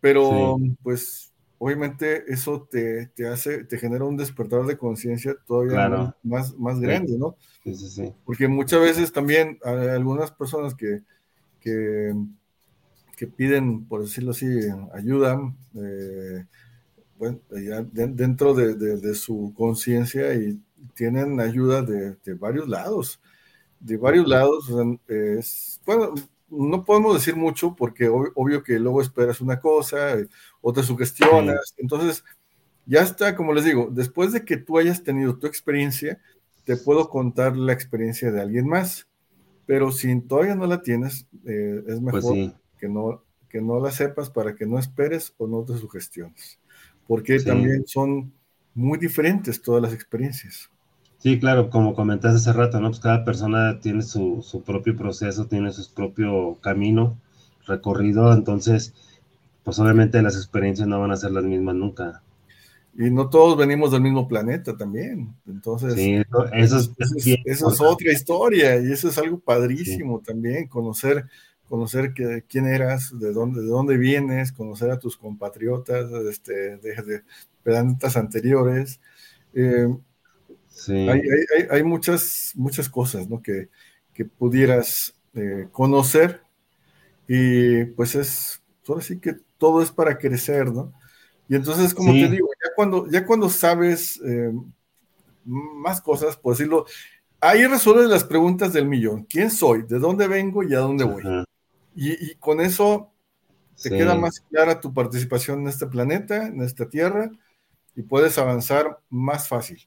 pero pues obviamente eso te, hace, te genera un despertar de conciencia todavía más, más grande, ¿no? Sí, sí, sí. Porque muchas veces también hay algunas personas que, que, piden, por decirlo así, ayuda, eh, bueno, dentro de, su conciencia y tienen ayuda de, varios lados, de varios lados. es, bueno, no podemos decir mucho porque obvio, que luego esperas una cosa, o te sugestionas. Entonces, ya está, como les digo, después de que tú hayas tenido tu experiencia, te puedo contar la experiencia de alguien más. Pero si todavía no la tienes, eh, es pues mejor que, no, que no la sepas para que no esperes o no te sugestiones, porque también son muy diferentes todas las experiencias. Sí, claro, como comentaste hace rato, ¿no? Pues cada persona tiene su, su propio proceso, tiene su propio camino recorrido, entonces, pues obviamente las experiencias no van a ser las mismas nunca. Y no todos venimos del mismo planeta también, entonces, eso, es, otra historia y eso es algo padrísimo también, conocer conocer que, quién eras, de dónde, de dónde vienes, conocer a tus compatriotas este, de, de planetas anteriores. Eh, hay, muchas, muchas cosas ¿no? que, pudieras eh, conocer y pues es, ahora sí que todo es para crecer, ¿no? Y entonces, como te digo, ya cuando, ya cuando sabes eh, más cosas, por decirlo, ahí resuelves las preguntas del millón. ¿Quién soy? ¿De dónde vengo y a dónde voy? Y, con eso te queda más clara tu participación en este planeta, en esta Tierra, y puedes avanzar más fácil.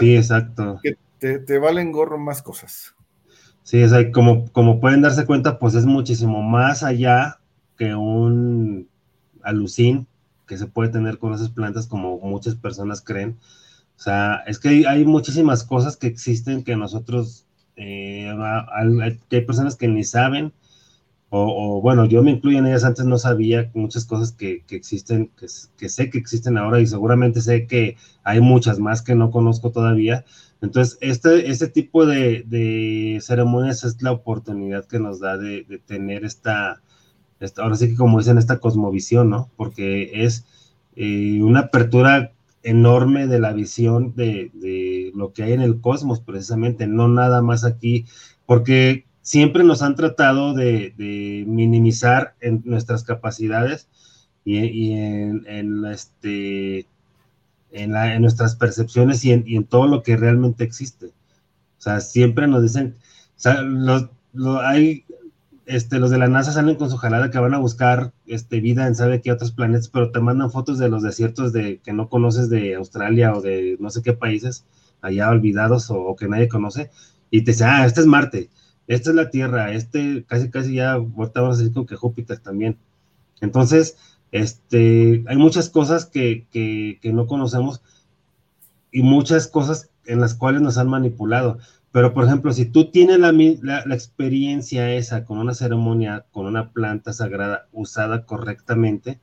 Sí, exacto. te, valen gorro más cosas. Sí, como, como pueden darse cuenta, pues es muchísimo más allá que un alucín que se puede tener con esas plantas, como muchas personas creen. O sea, es que hay, hay muchísimas cosas que existen que nosotros, eh, hay personas que ni saben o, bueno, yo me incluyo en ellas, antes no sabía muchas cosas que, existen, que, sé que existen ahora y seguramente sé que hay muchas más que no conozco todavía. Entonces, este, este tipo de, ceremonias es la oportunidad que nos da de, tener esta, ahora sí que como dicen, esta cosmovisión, ¿no? Porque es eh, una apertura enorme de la visión de, de lo que hay en el cosmos, precisamente, no nada más aquí, porque siempre nos han tratado de, minimizar en nuestras capacidades y, en, este, en, nuestras percepciones y en, todo lo que realmente existe. O sea, siempre nos dicen, o sea, los, hay, este, los de la NASA salen con su jalada que van a buscar este, vida en sabe qué otros planetas, pero te mandan fotos de los desiertos de, que no conoces de Australia o de no sé qué países allá olvidados o, o que nadie conoce, y te dicen, ah, este es Marte esta es la Tierra, este casi casi ya ahorita vamos a decir con que Júpiter también. Entonces, este, hay muchas cosas que, no conocemos y muchas cosas en las cuales nos han manipulado. Pero, por ejemplo, si tú tienes la, la, experiencia esa con una ceremonia, con una planta sagrada usada correctamente,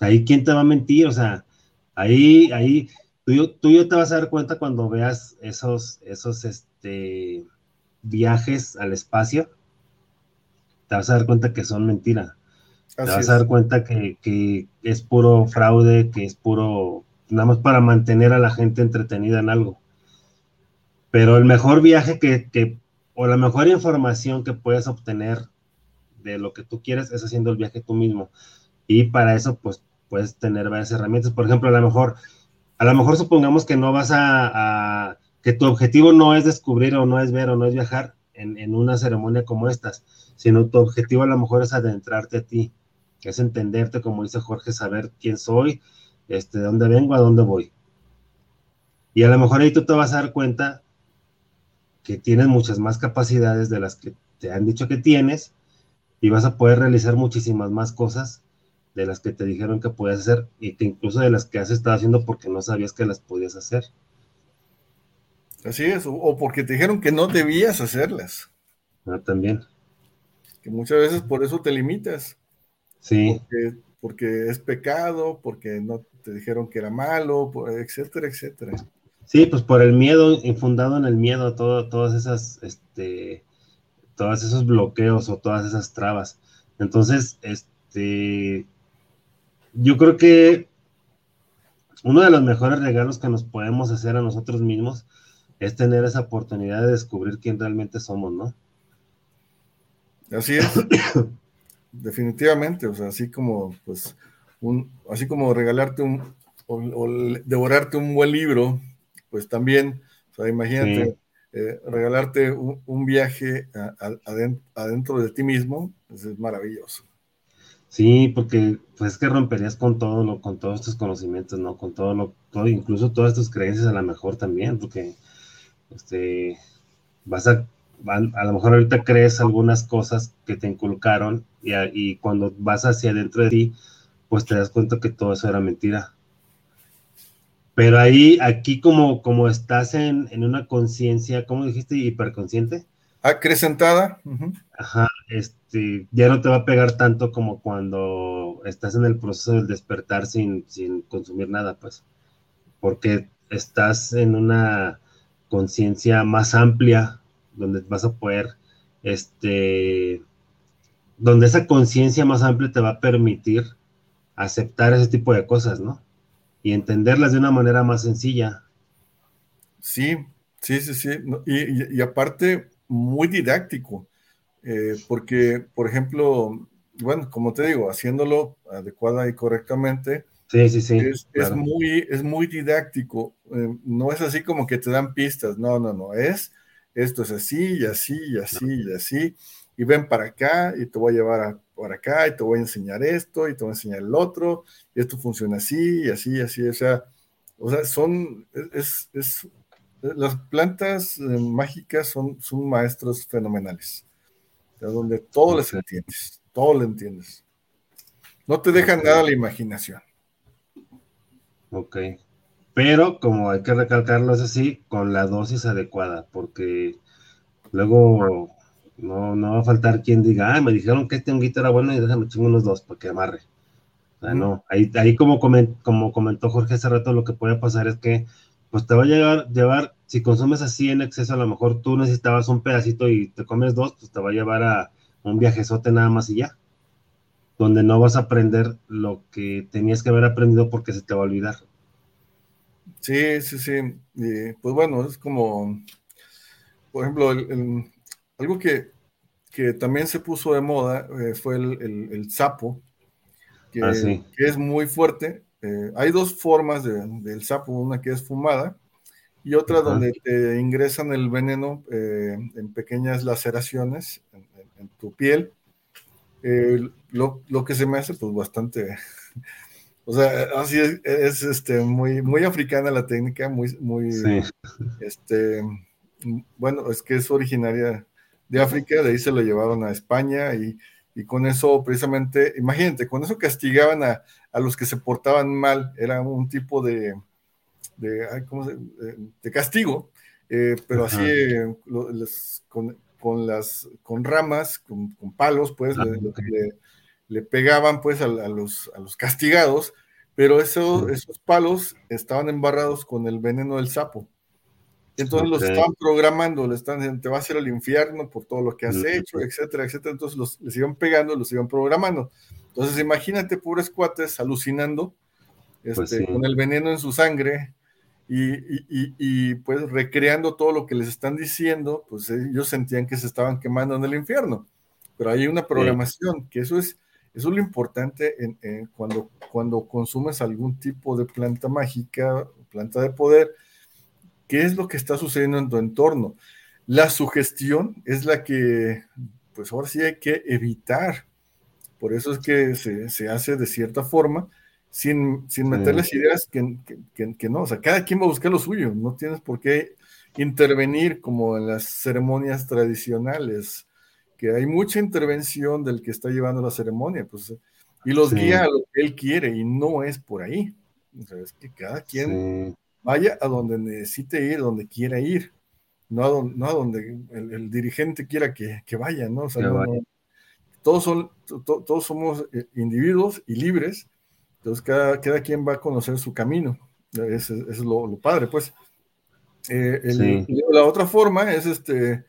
ahí quién te va a mentir, o sea, ahí, ahí, tú, tú ya te vas a dar cuenta cuando veas esos, esos, este, viajes al espacio, te vas a dar cuenta que son mentira. te vas a dar cuenta que, es puro fraude, que es puro, nada más para mantener a la gente entretenida en algo. Pero el mejor viaje que, o la mejor información que puedes obtener de lo que tú quieres es haciendo el viaje tú mismo. Y para eso, pues, puedes tener varias herramientas. Por ejemplo, a lo mejor, a lo mejor supongamos que no vas a que tu objetivo no es descubrir o no es ver o no es viajar en, una ceremonia como estas, sino tu objetivo a lo mejor es adentrarte a ti, es entenderte, como dice Jorge, saber quién soy, este, de dónde vengo, a dónde voy. Y a lo mejor ahí tú te vas a dar cuenta que tienes muchas más capacidades de las que te han dicho que tienes y vas a poder realizar muchísimas más cosas de las que te dijeron que podías hacer y que incluso de las que has estado haciendo porque no sabías que las podías hacer. Así es, o porque te dijeron que no debías hacerlas. Ah, también. Que muchas veces por eso te limitas. Sí. Porque, es pecado, porque no te dijeron que era malo, etcétera, etcétera. Sí, pues por el miedo, infundado en el miedo, todo, todas esas, este, todos esos bloqueos o todas esas trabas. Entonces, este, yo creo que uno de los mejores regalos que nos podemos hacer a nosotros mismos es tener esa oportunidad de descubrir quién realmente somos, ¿no? Así es. *coughs* Definitivamente, o sea, así como, pues, un, así como regalarte un, o, devorarte un buen libro, pues también, o sea, imagínate, eh, regalarte un, viaje adentro, de ti mismo, pues es maravilloso. Sí, porque pues es que romperías con todo lo, con todos estos conocimientos, ¿no? Con todo lo, todo, incluso todas tus creencias a lo mejor también, porque este, vas a a, lo mejor ahorita crees algunas cosas que te inculcaron y, y cuando vas hacia adentro de ti, pues te das cuenta que todo eso era mentira. Pero ahí, aquí como, como estás en, en una conciencia, ¿cómo dijiste? Hiperconsciente. Acrecentada. Ajá, este, ya no te va a pegar tanto como cuando estás en el proceso del despertar sin, sin consumir nada, pues. Porque estás en una conciencia más amplia, donde vas a poder, este, donde esa conciencia más amplia te va a permitir aceptar ese tipo de cosas, ¿no? Y entenderlas de una manera más sencilla. Sí, sí, sí, sí. Y, aparte, muy didáctico, eh, porque, por ejemplo, bueno, como te digo, haciéndolo adecuada y correctamente, sí, sí, sí, es, muy, es muy didáctico. Eh, no es así como que te dan pistas, no, no, no, es esto es así y así y así y así, y ven para acá y te voy a llevar a, por acá y te voy a enseñar esto y te voy a enseñar el otro, y esto funciona así y así y así, o sea, o sea, son, es, es, las plantas eh, mágicas son, son maestros fenomenales, donde todo les entiendes, todo lo entiendes. No te dejan nada a la imaginación. Ok. Pero como hay que recalcarlo, es así, con la dosis adecuada, porque luego no, no va a faltar quien diga, ah, me dijeron que este honguito era bueno y déjame chingo unos dos para que amarre. No, ahí, ahí como, como comentó Jorge hace rato, lo que puede pasar es que pues te va a llevar, llevar, si consumes así en exceso, a lo mejor tú necesitabas un pedacito y te comes dos, pues te va a llevar a un viajezote nada más y ya, donde no vas a aprender lo que tenías que haber aprendido porque se te va a olvidar. Sí, sí, sí. pues bueno, es como, por ejemplo, algo que, también se puso de moda eh, fue el, sapo, que, ah, que, es muy fuerte. Eh, hay dos formas del sapo, una que es fumada y otra donde te ingresan el veneno eh, en pequeñas laceraciones en, tu piel. Lo, lo, que se me hace pues bastante *laughs* o sea, así es, es este, muy, muy africana la técnica, muy, muy, este, bueno, es que es originaria de África, de ahí se lo llevaron a España y, y con eso precisamente, imagínate, con eso castigaban a, a, los que se portaban mal, era un tipo de, de, ¿cómo se, de castigo, eh, pero así con, con, las, con ramas, con, con palos, pues, ah, le, le pegaban pues a, los, a los castigados, pero esos, esos palos estaban embarrados con el veneno del sapo. Entonces los estaban programando, le están diciendo, te vas a ir al infierno por todo lo que has hecho, etcétera, etcétera. Entonces los, les iban pegando, los iban programando. Entonces imagínate, pobres cuates, alucinando pues este, con el veneno en su sangre y, y, y, pues recreando todo lo que les están diciendo, pues ellos sentían que se estaban quemando en el infierno. Pero hay una programación, que eso es, eso es lo importante en, cuando, cuando consumes algún tipo de planta mágica, planta de poder, ¿qué es lo que está sucediendo en tu entorno? La sugestión es la que, pues ahora sí hay que evitar. Por eso es que se, hace de cierta forma, sin, sin meterles ideas que, que, que, no. O sea, cada quien va a buscar lo suyo. No tienes por qué intervenir como en las ceremonias tradicionales hay mucha intervención del que está llevando la ceremonia, pues, y los guía a lo que él quiere y no es por ahí. O sea, es que cada quien vaya a donde necesite ir, donde quiera ir, no a donde, no a donde el, dirigente quiera que, vaya, ¿no? O sea, todos, son, todos somos eh, individuos y libres, entonces cada, cada quien va a conocer su camino. Eso, es lo, padre, pues. Eh, la otra forma es este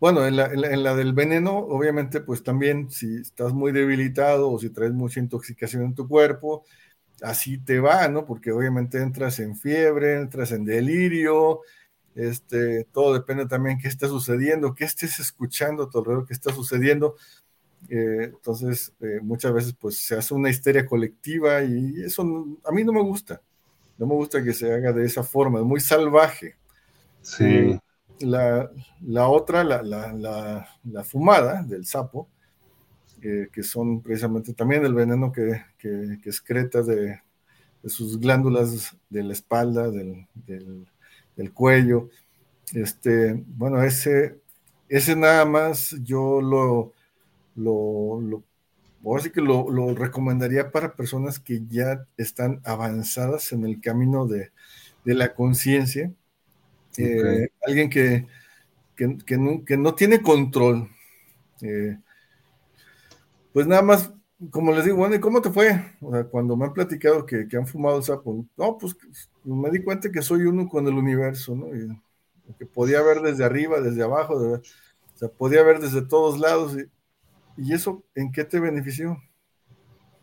bueno, en la, del veneno, obviamente, pues también si estás muy debilitado o si traes mucha intoxicación en tu cuerpo, así te va, ¿no? Porque obviamente entras en fiebre, entras en delirio, este, todo depende también qué está sucediendo, qué estés escuchando a tu alrededor, qué está sucediendo. Eh, entonces, eh, muchas veces pues se hace una histeria colectiva y eso a mí no me gusta. No me gusta que se haga de esa forma, es muy salvaje. Sí. La, la otra, la, la, la, fumada del sapo, eh, que son precisamente también el veneno que, que, excreta de, de, sus glándulas de la espalda, del, del, cuello. Este, bueno, ese, ese nada más yo lo, lo, lo ahora sí que lo, recomendaría para personas que ya están avanzadas en el camino de, la conciencia. Eh, alguien que, que, no, tiene control. Eh, pues nada más, como les digo, bueno, ¿y cómo te fue? O sea, cuando me han platicado que, han fumado el sapo, no, pues me di cuenta que soy uno con el universo, ¿no? que podía ver desde arriba, desde abajo, o sea, podía ver desde todos lados. Y, ¿Y eso en qué te benefició?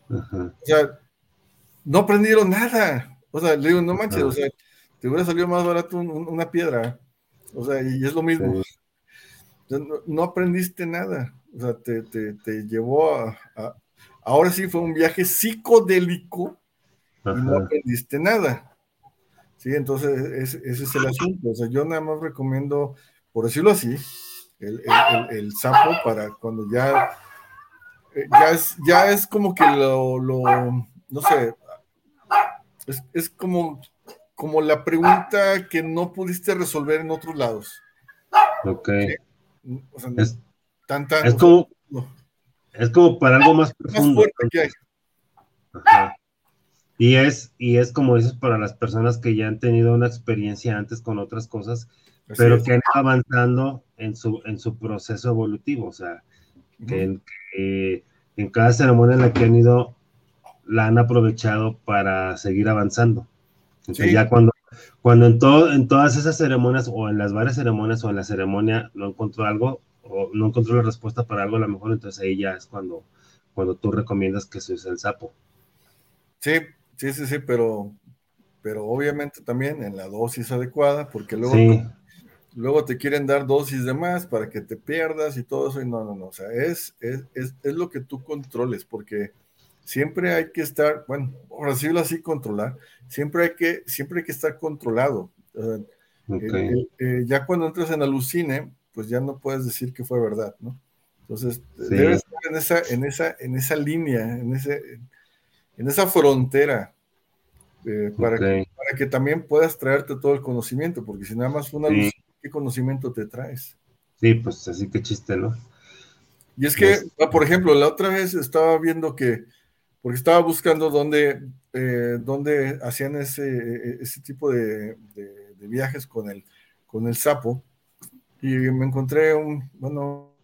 O sea, no aprendieron nada. O sea, le digo, no manches, o sea, te hubiera salido más barato una piedra. O sea, y es lo mismo. No, aprendiste nada. O sea, te, llevó a, Ahora sí fue un viaje psicodélico y no aprendiste nada. Sí, entonces ese, es el asunto. O sea, yo nada más recomiendo, por decirlo así, el sapo para cuando ya eh, ya es, ya es como que lo, no sé, es, como, como la pregunta que no pudiste resolver en otros lados. Ok. es, como, es como para algo más profundo. Y es, y es como dices para las personas que ya han tenido una experiencia antes con otras cosas, pero que han ido avanzando en su, en su proceso evolutivo. O sea, que, en cada ceremonia en la que han ido, la han aprovechado para seguir avanzando. Entonces ya cuando, cuando en, todo, en todas esas ceremonias o en las varias ceremonias o en la ceremonia no encontró algo o no encontró la respuesta para algo a lo mejor, entonces ahí ya es cuando, cuando tú recomiendas que se use el sapo. Sí, sí, sí, sí, pero, pero obviamente también en la dosis adecuada, porque luego luego te quieren dar dosis de más para que te pierdas y todo eso, y no, no, no, o sea, es, es, es, es lo que tú controles, porque siempre hay que estar, bueno, por decirlo así, controlar, siempre hay que, siempre hay que estar controlado. Eh, ya cuando entras en alucine, pues ya no puedes decir que fue verdad, ¿no? Entonces, debes estar en esa, en esa, en esa línea, en, ese, en esa frontera, eh, para, que, para que también puedas traerte todo el conocimiento, porque si nada más una sí. ¿qué conocimiento te traes? Sí, pues así que chiste, ¿no? Y es que, ah, por ejemplo, la otra vez estaba viendo que, porque estaba buscando dónde, eh, dónde hacían ese, ese tipo de, viajes con el, con el sapo, y me encontré un, bueno,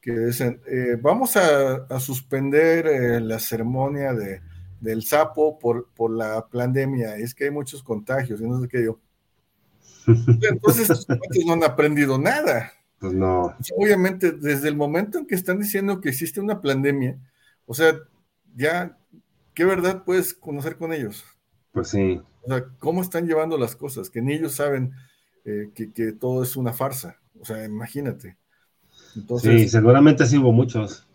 que dicen, eh, vamos a, suspender eh, la ceremonia de, del sapo por, por la pandemia, es que hay muchos contagios, y no sé qué yo entonces estos no han aprendido nada. Pues no. Obviamente, desde el momento en que están diciendo que existe una pandemia, o sea, ya, ¿qué verdad puedes conocer con ellos? Pues sí. O sea, ¿cómo están llevando las cosas? Que ni ellos saben eh, que, todo es una farsa. O sea, imagínate. sí, seguramente sí hubo muchos.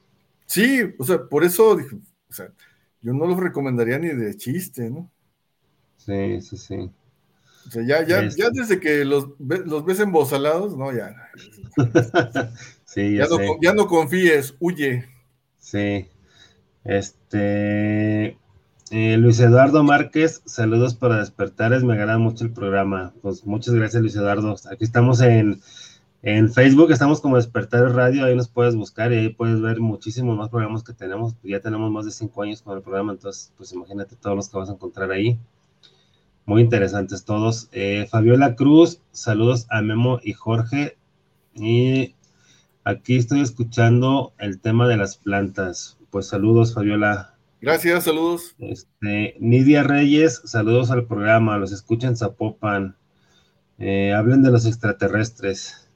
Sí, o sea, por eso o sea, yo no los recomendaría ni de chiste, ¿no? Sí, sí, sí. O sea, ya, ya, ya este. desde que los, los ves embosalados, no, ya. *laughs* sí, ya, no, ya no confíes, huye. Sí. Este. Eh, Luis Eduardo Márquez, saludos para despertares, me agrada mucho el programa. Pues muchas gracias, Luis Eduardo. Aquí estamos en, en Facebook, estamos como Despertares Radio, ahí nos puedes buscar y ahí puedes ver muchísimos más programas que tenemos. Ya tenemos más de cinco años con el programa, entonces, pues imagínate todos los que vas a encontrar ahí. Muy interesantes todos. Eh, Fabiola Cruz, saludos a Memo y Jorge. Y aquí estoy escuchando el tema de las plantas. Pues saludos, Fabiola. Gracias, saludos. Este, Nidia Reyes, saludos al programa. Los escuchan Zapopan. Eh, hablen de los extraterrestres.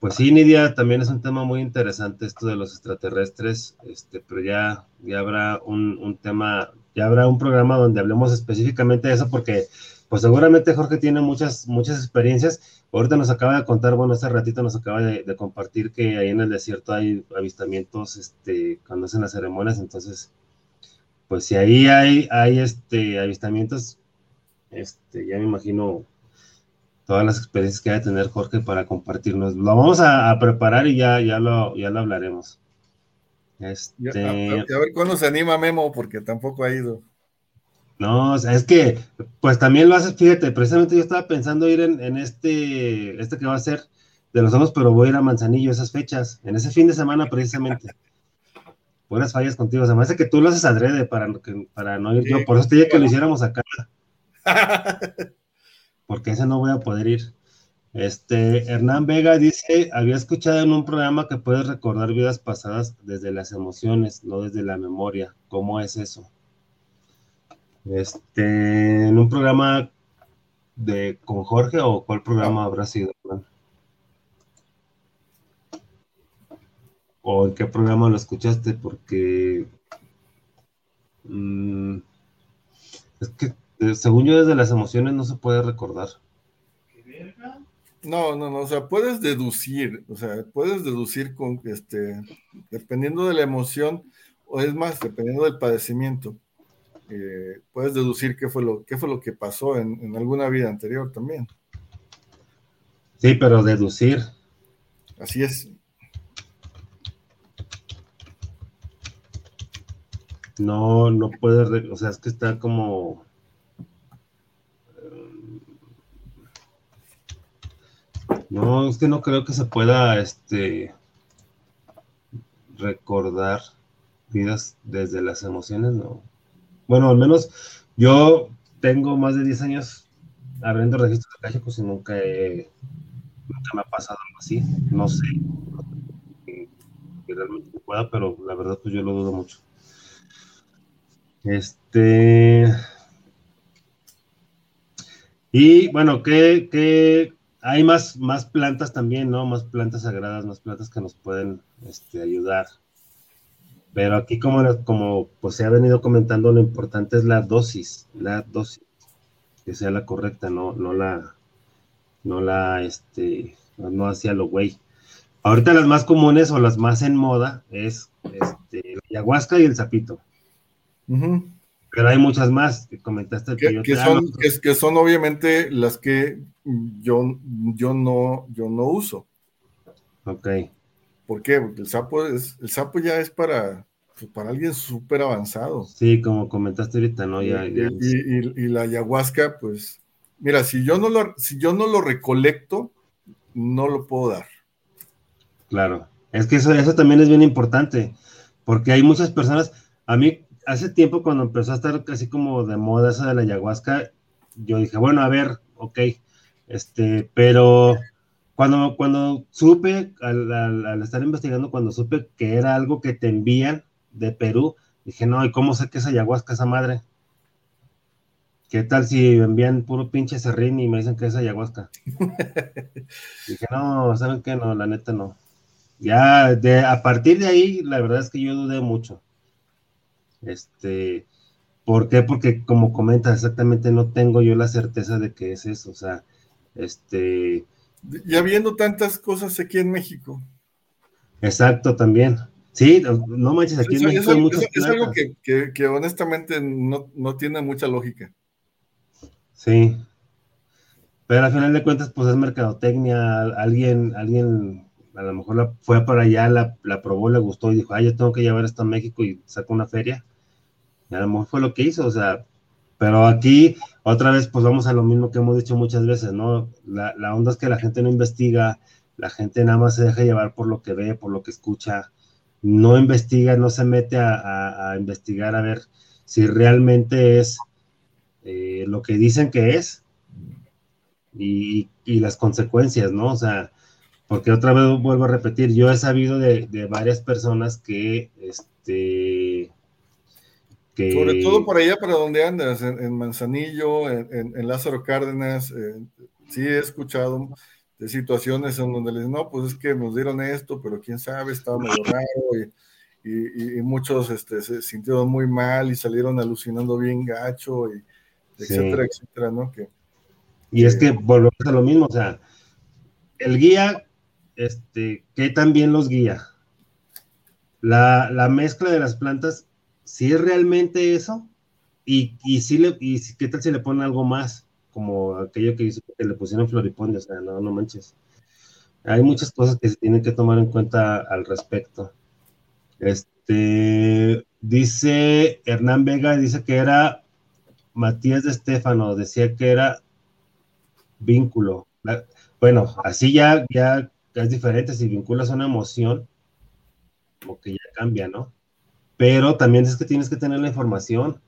Pues sí, Nidia, también es un tema muy interesante esto de los extraterrestres, este, pero ya, ya habrá un, un tema ya habrá un programa donde hablemos específicamente de eso, porque pues seguramente Jorge tiene muchas, muchas experiencias. Ahorita nos acaba de contar, bueno, hace ratito nos acaba de, compartir que ahí en el desierto hay avistamientos, este, cuando hacen las ceremonias, entonces, pues si ahí hay, hay este, avistamientos, este, ya me imagino todas las experiencias que va a tener Jorge para compartirnos. Lo vamos a, preparar y ya, ya, lo, ya lo hablaremos. Este... A, ver cuándo se anima Memo, porque tampoco ha ido. No, o sea, es que, pues también lo haces, fíjate, precisamente yo estaba pensando ir en, este, este que va a ser, de los hongos, pero voy a ir a Manzanillo esas fechas, en ese fin de semana precisamente. Buenas fallas contigo, se me hace que tú lo haces adrede para, para no ir yo, por eso te dije que lo hiciéramos acá. Porque ese no voy a poder ir. Este, Hernán Vega dice, había escuchado en un programa que puedes recordar vidas pasadas desde las emociones, no desde la memoria. ¿Cómo es eso? Este, en un programa de con Jorge o cuál programa habrá sido? ¿O en qué programa lo escuchaste? Porque mm, es que eh, según yo desde las emociones no se puede recordar. No, no, no, o sea, puedes deducir, o sea, puedes deducir con, este, dependiendo de la emoción, o es más, dependiendo del padecimiento, eh, puedes deducir qué fue lo, qué fue lo que pasó en, en, alguna vida anterior también. Sí, pero deducir. Así es. No, no puede, o sea, es que está como No, es que no creo que se pueda este, recordar vidas desde las emociones, no. Bueno, al menos yo tengo más de 10 años abriendo registros acálicos y nunca, nunca me ha pasado algo así. No sé que realmente pueda, pero la verdad pues yo lo dudo mucho. Este... Y bueno, ¿qué, qué, hay más, más plantas también, ¿no? Más plantas sagradas, más plantas que nos pueden este, ayudar. Pero aquí, como, como pues, se ha venido comentando, lo importante es la dosis, la dosis, que sea la correcta, no, no la, no la, este, no hacia lo güey. Ahorita las más comunes o las más en moda es este, la ayahuasca y el sapito. Pero hay muchas más que comentaste. Que, que, son, que, son obviamente las que yo, yo, no, yo no uso. Ok. ¿Por qué? Porque el sapo, es, el sapo ya es para, para alguien súper avanzado. Sí, como comentaste ahorita, ¿no? Ya, y, y, la ayahuasca, pues, mira, si yo, no lo, si yo no lo recolecto, no lo puedo dar. Claro, es que eso, eso también es bien importante, porque hay muchas personas, a mí hace tiempo cuando empezó a estar casi como de moda esa de la ayahuasca, yo dije, bueno, a ver, ok, este, pero cuando, cuando supe, al, estar investigando, cuando supe que era algo que te envían de Perú, dije, no, ¿y cómo sé que es ayahuasca esa madre? ¿Qué tal si envían puro pinche serrín y me dicen que es ayahuasca? *laughs* dije, no, ¿saben qué? No, la neta no. Ya, de, a partir de ahí, la verdad es que yo dudé mucho. Este, ¿por qué? Porque como comentas, exactamente no tengo yo la certeza de que es eso, o sea, este... Ya viendo tantas cosas aquí en México. Exacto, también. Sí, no manches, aquí en México hay muchas Es, algo que, que, honestamente no, no, tiene mucha lógica. Sí. Pero al final de cuentas, pues es mercadotecnia. Alguien, alguien a lo mejor la, fue para allá, la, la, probó, le gustó y dijo, ay, yo tengo que llevar esto a México y sacó una feria. Y a lo mejor fue lo que hizo, o sea, pero aquí, otra vez, pues vamos a lo mismo que hemos dicho muchas veces, ¿no? La, la onda es que la gente no investiga, la gente nada más se deja llevar por lo que ve, por lo que escucha, no investiga, no se mete a, investigar a ver si realmente es eh, lo que dicen que es y, las consecuencias, ¿no? O sea, porque otra vez vuelvo a repetir, yo he sabido de, varias personas que, este, Sobre todo por allá, para donde andas, en, Manzanillo, en, Lázaro Cárdenas, sí he escuchado de situaciones en donde les dicen, no, pues es que nos dieron esto, pero quién sabe, estaba medio *laughs* raro, y, muchos este, se sintieron muy mal y salieron alucinando bien gacho, y etcétera, etcétera, ¿no? Que, y es que volvemos a lo mismo, o sea, el guía este, ¿qué también los guía? La, mezcla de las plantas, si es realmente eso, y, y, si le, y qué tal si le ponen algo más, como aquello que hizo que le pusieron floripondio, o sea, no, no manches. Hay muchas cosas que se tienen que tomar en cuenta al respecto. Este, dice Hernán Vega, dice que era Matías de Estefano, decía que era vínculo. bueno, así ya, ya es diferente, si vinculas una emoción, como que ya cambia, ¿no? Pero también es que tienes que tener la información,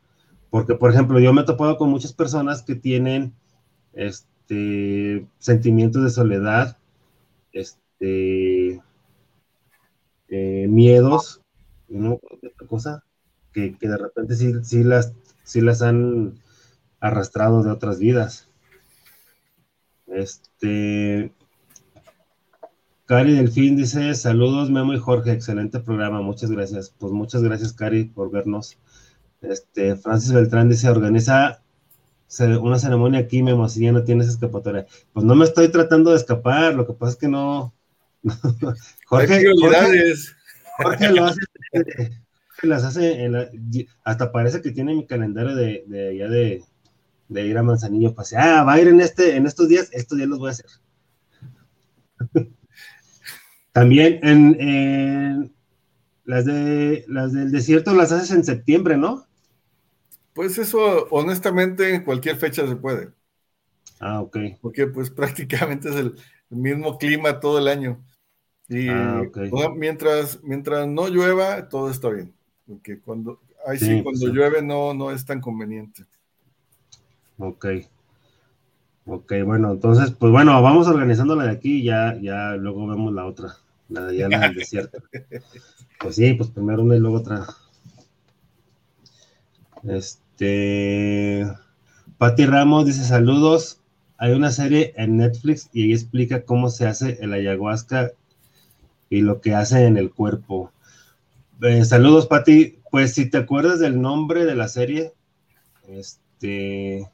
porque, por ejemplo, yo me he topado con muchas personas que tienen este, sentimientos de soledad, este, eh, miedos, ¿no? Otra cosa, que, de repente sí, sí, las, sí las han arrastrado de otras vidas. Este, Cari Delfín dice, saludos Memo y Jorge, excelente programa, muchas gracias. Pues muchas gracias Cari por vernos. Este, Francis Beltrán dice, organiza una ceremonia aquí, Memo, si ya no tienes escapatoria. Pues no me estoy tratando de escapar, lo que pasa es que no. *laughs* Jorge, Jorge, lo hace, las hace hasta parece que tiene mi calendario de, de allá de, de ir a Manzanillo, pues, ah, va a ir en este, en estos días, estos días los voy a hacer. *laughs* También en, las de las del desierto las haces en septiembre, ¿no? Pues eso, honestamente, en cualquier fecha se puede. Ah, ok. Porque pues *laughs* prácticamente es el, mismo clima todo el año. Y ah, mientras, mientras no llueva, todo está bien. Porque cuando, ahí sí, cuando llueve no, no es tan conveniente. Ok. Ok, bueno, entonces, pues bueno, vamos organizándola de aquí y ya, ya luego vemos la otra, la de allá del *laughs* desierto. Pues sí, pues primero una y luego otra. Este. Patti Ramos dice saludos. Hay una serie en Netflix y ahí explica cómo se hace el ayahuasca y lo que hace en el cuerpo. Eh, saludos, Patti. Pues si te acuerdas del nombre de la serie, este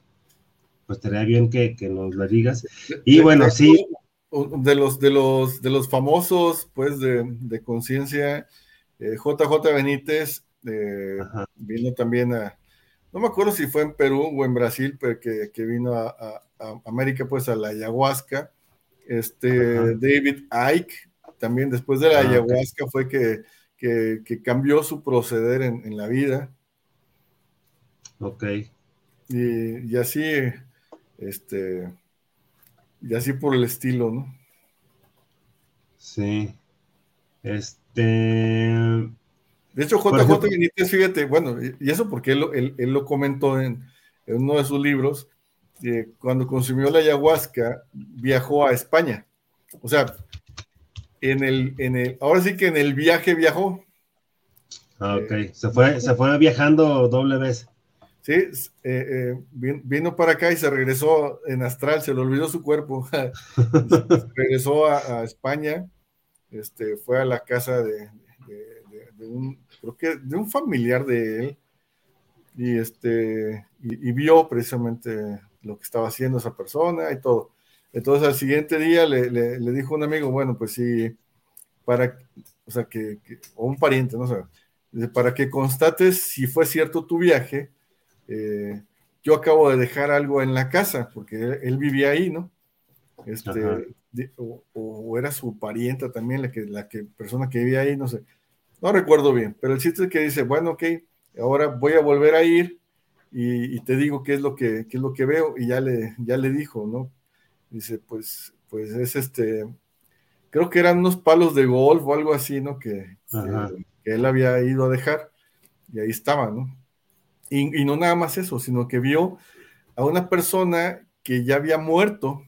pues estaría bien que, nos lo digas. Y bueno, sí. De los, de los, de los famosos, pues, de, conciencia, JJ eh, Benítez eh, vino también a, no me acuerdo si fue en Perú o en Brasil, pero que, vino a, América, pues, a la ayahuasca. Este, David Icke, también después de la ah, ayahuasca fue que, cambió su proceder en, la vida. Ok. Y, y así, este, y así por el estilo, ¿no? Sí. Este. De hecho, JJ Benítez, fíjate, bueno, y eso porque él, lo comentó en, uno de sus libros, que cuando consumió la ayahuasca, viajó a España. O sea, en el, en el, ahora sí que en el viaje viajó. Ah, ok. Se fue, se fue viajando doble vez. Sí, eh, eh, vino para acá y se regresó en astral, se le olvidó su cuerpo. *laughs* regresó a, España, este, fue a la casa de, un, creo que de un familiar de él, y este, y, vio precisamente lo que estaba haciendo esa persona y todo. Entonces al siguiente día le, dijo un amigo, bueno, pues sí, para, o sea, que, o un pariente, no sé, para que constates si fue cierto tu viaje, eh, yo acabo de dejar algo en la casa, porque él, vivía ahí, ¿no? Este, o, era su parienta también, la que, la que persona que vivía ahí, no sé, no recuerdo bien, pero el chiste es que dice, bueno, ok, ahora voy a volver a ir y, te digo qué es lo que, qué es lo que veo, y ya le, ya le dijo, ¿no? Dice, pues, pues es este, creo que eran unos palos de golf o algo así, ¿no? Que, que él había ido a dejar, y ahí estaba, ¿no? Y, no nada más eso, sino que vio a una persona que ya había muerto,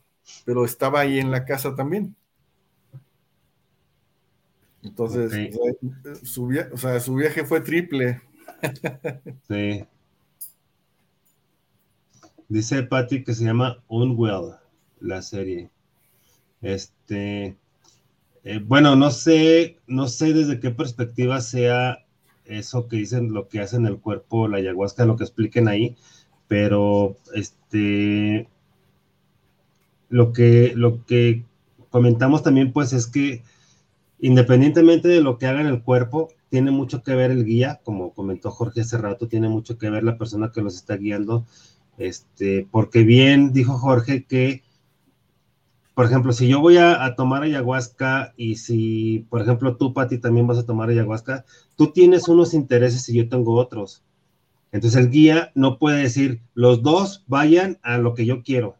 pero estaba ahí en la casa también. Entonces, su, viaje fue triple. Sí. Dice Patty que se llama Unwell, la serie. Este, eh, bueno, no sé, no sé desde qué perspectiva sea eso que dicen, lo que hacen el cuerpo, la ayahuasca, lo que expliquen ahí, pero este, lo que, lo que comentamos también, pues es que independientemente de lo que haga en el cuerpo, tiene mucho que ver el guía, como comentó Jorge hace rato, tiene mucho que ver la persona que los está guiando, este, porque bien dijo Jorge que por ejemplo, si yo voy a, tomar ayahuasca y si, por ejemplo, tú, Pati, también vas a tomar ayahuasca, tú tienes unos intereses y yo tengo otros. Entonces el guía no puede decir, los dos vayan a lo que yo quiero,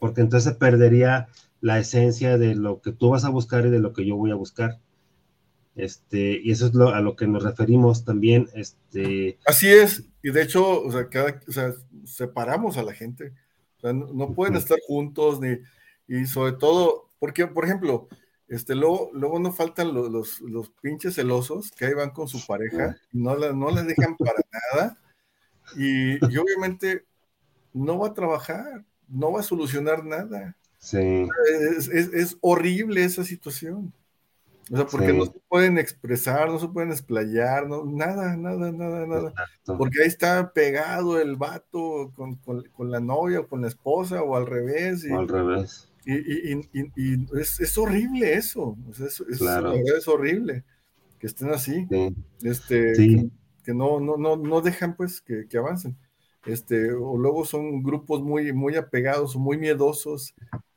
porque entonces perdería la esencia de lo que tú vas a buscar y de lo que yo voy a buscar. Este, y eso es a lo que nos referimos también. Este... Así es, y de hecho, o sea, cada, o sea, separamos a la gente. O sea, no, pueden estar juntos, ni, y sobre todo, porque, por ejemplo, este, luego, luego no faltan los, los, pinches celosos que ahí van con su pareja, no la, no les dejan para *laughs* nada, y, y, obviamente no va a trabajar, no va a solucionar nada. Sí. Es, es, es horrible esa situación. O sea, porque no se pueden expresar, no se pueden explayar, no, nada, nada, nada, nada. Porque ahí está pegado el vato con, con, la novia o con la esposa o al revés. Y, o al revés. Y, y, y es, es, horrible eso. Es, es, claro. es, horrible que estén así. Este, Que, no, no, no, no dejan pues que, que, avancen. Este, o luego son grupos muy, muy apegados o muy miedosos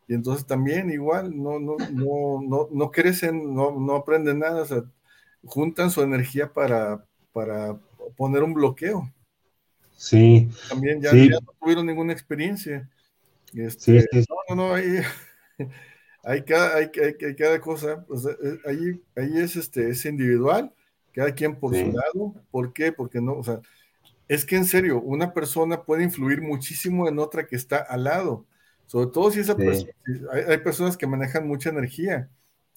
y entonces también igual no, no, no, no, no crecen, no, no aprenden nada, o sea, juntan su energía para, para poner un bloqueo. Sí. También ya, no tuvieron ninguna experiencia. Este, sí, No, no, no, ahí, *laughs* hay, cada, hay, hay, cada cosa, eh, ahí, ahí es, este, es individual, cada quien por su lado. ¿Por qué? Porque no, o sea, es que en serio, una persona puede influir muchísimo en otra que está al lado. Sobre todo si esa persona, hay, personas que manejan mucha energía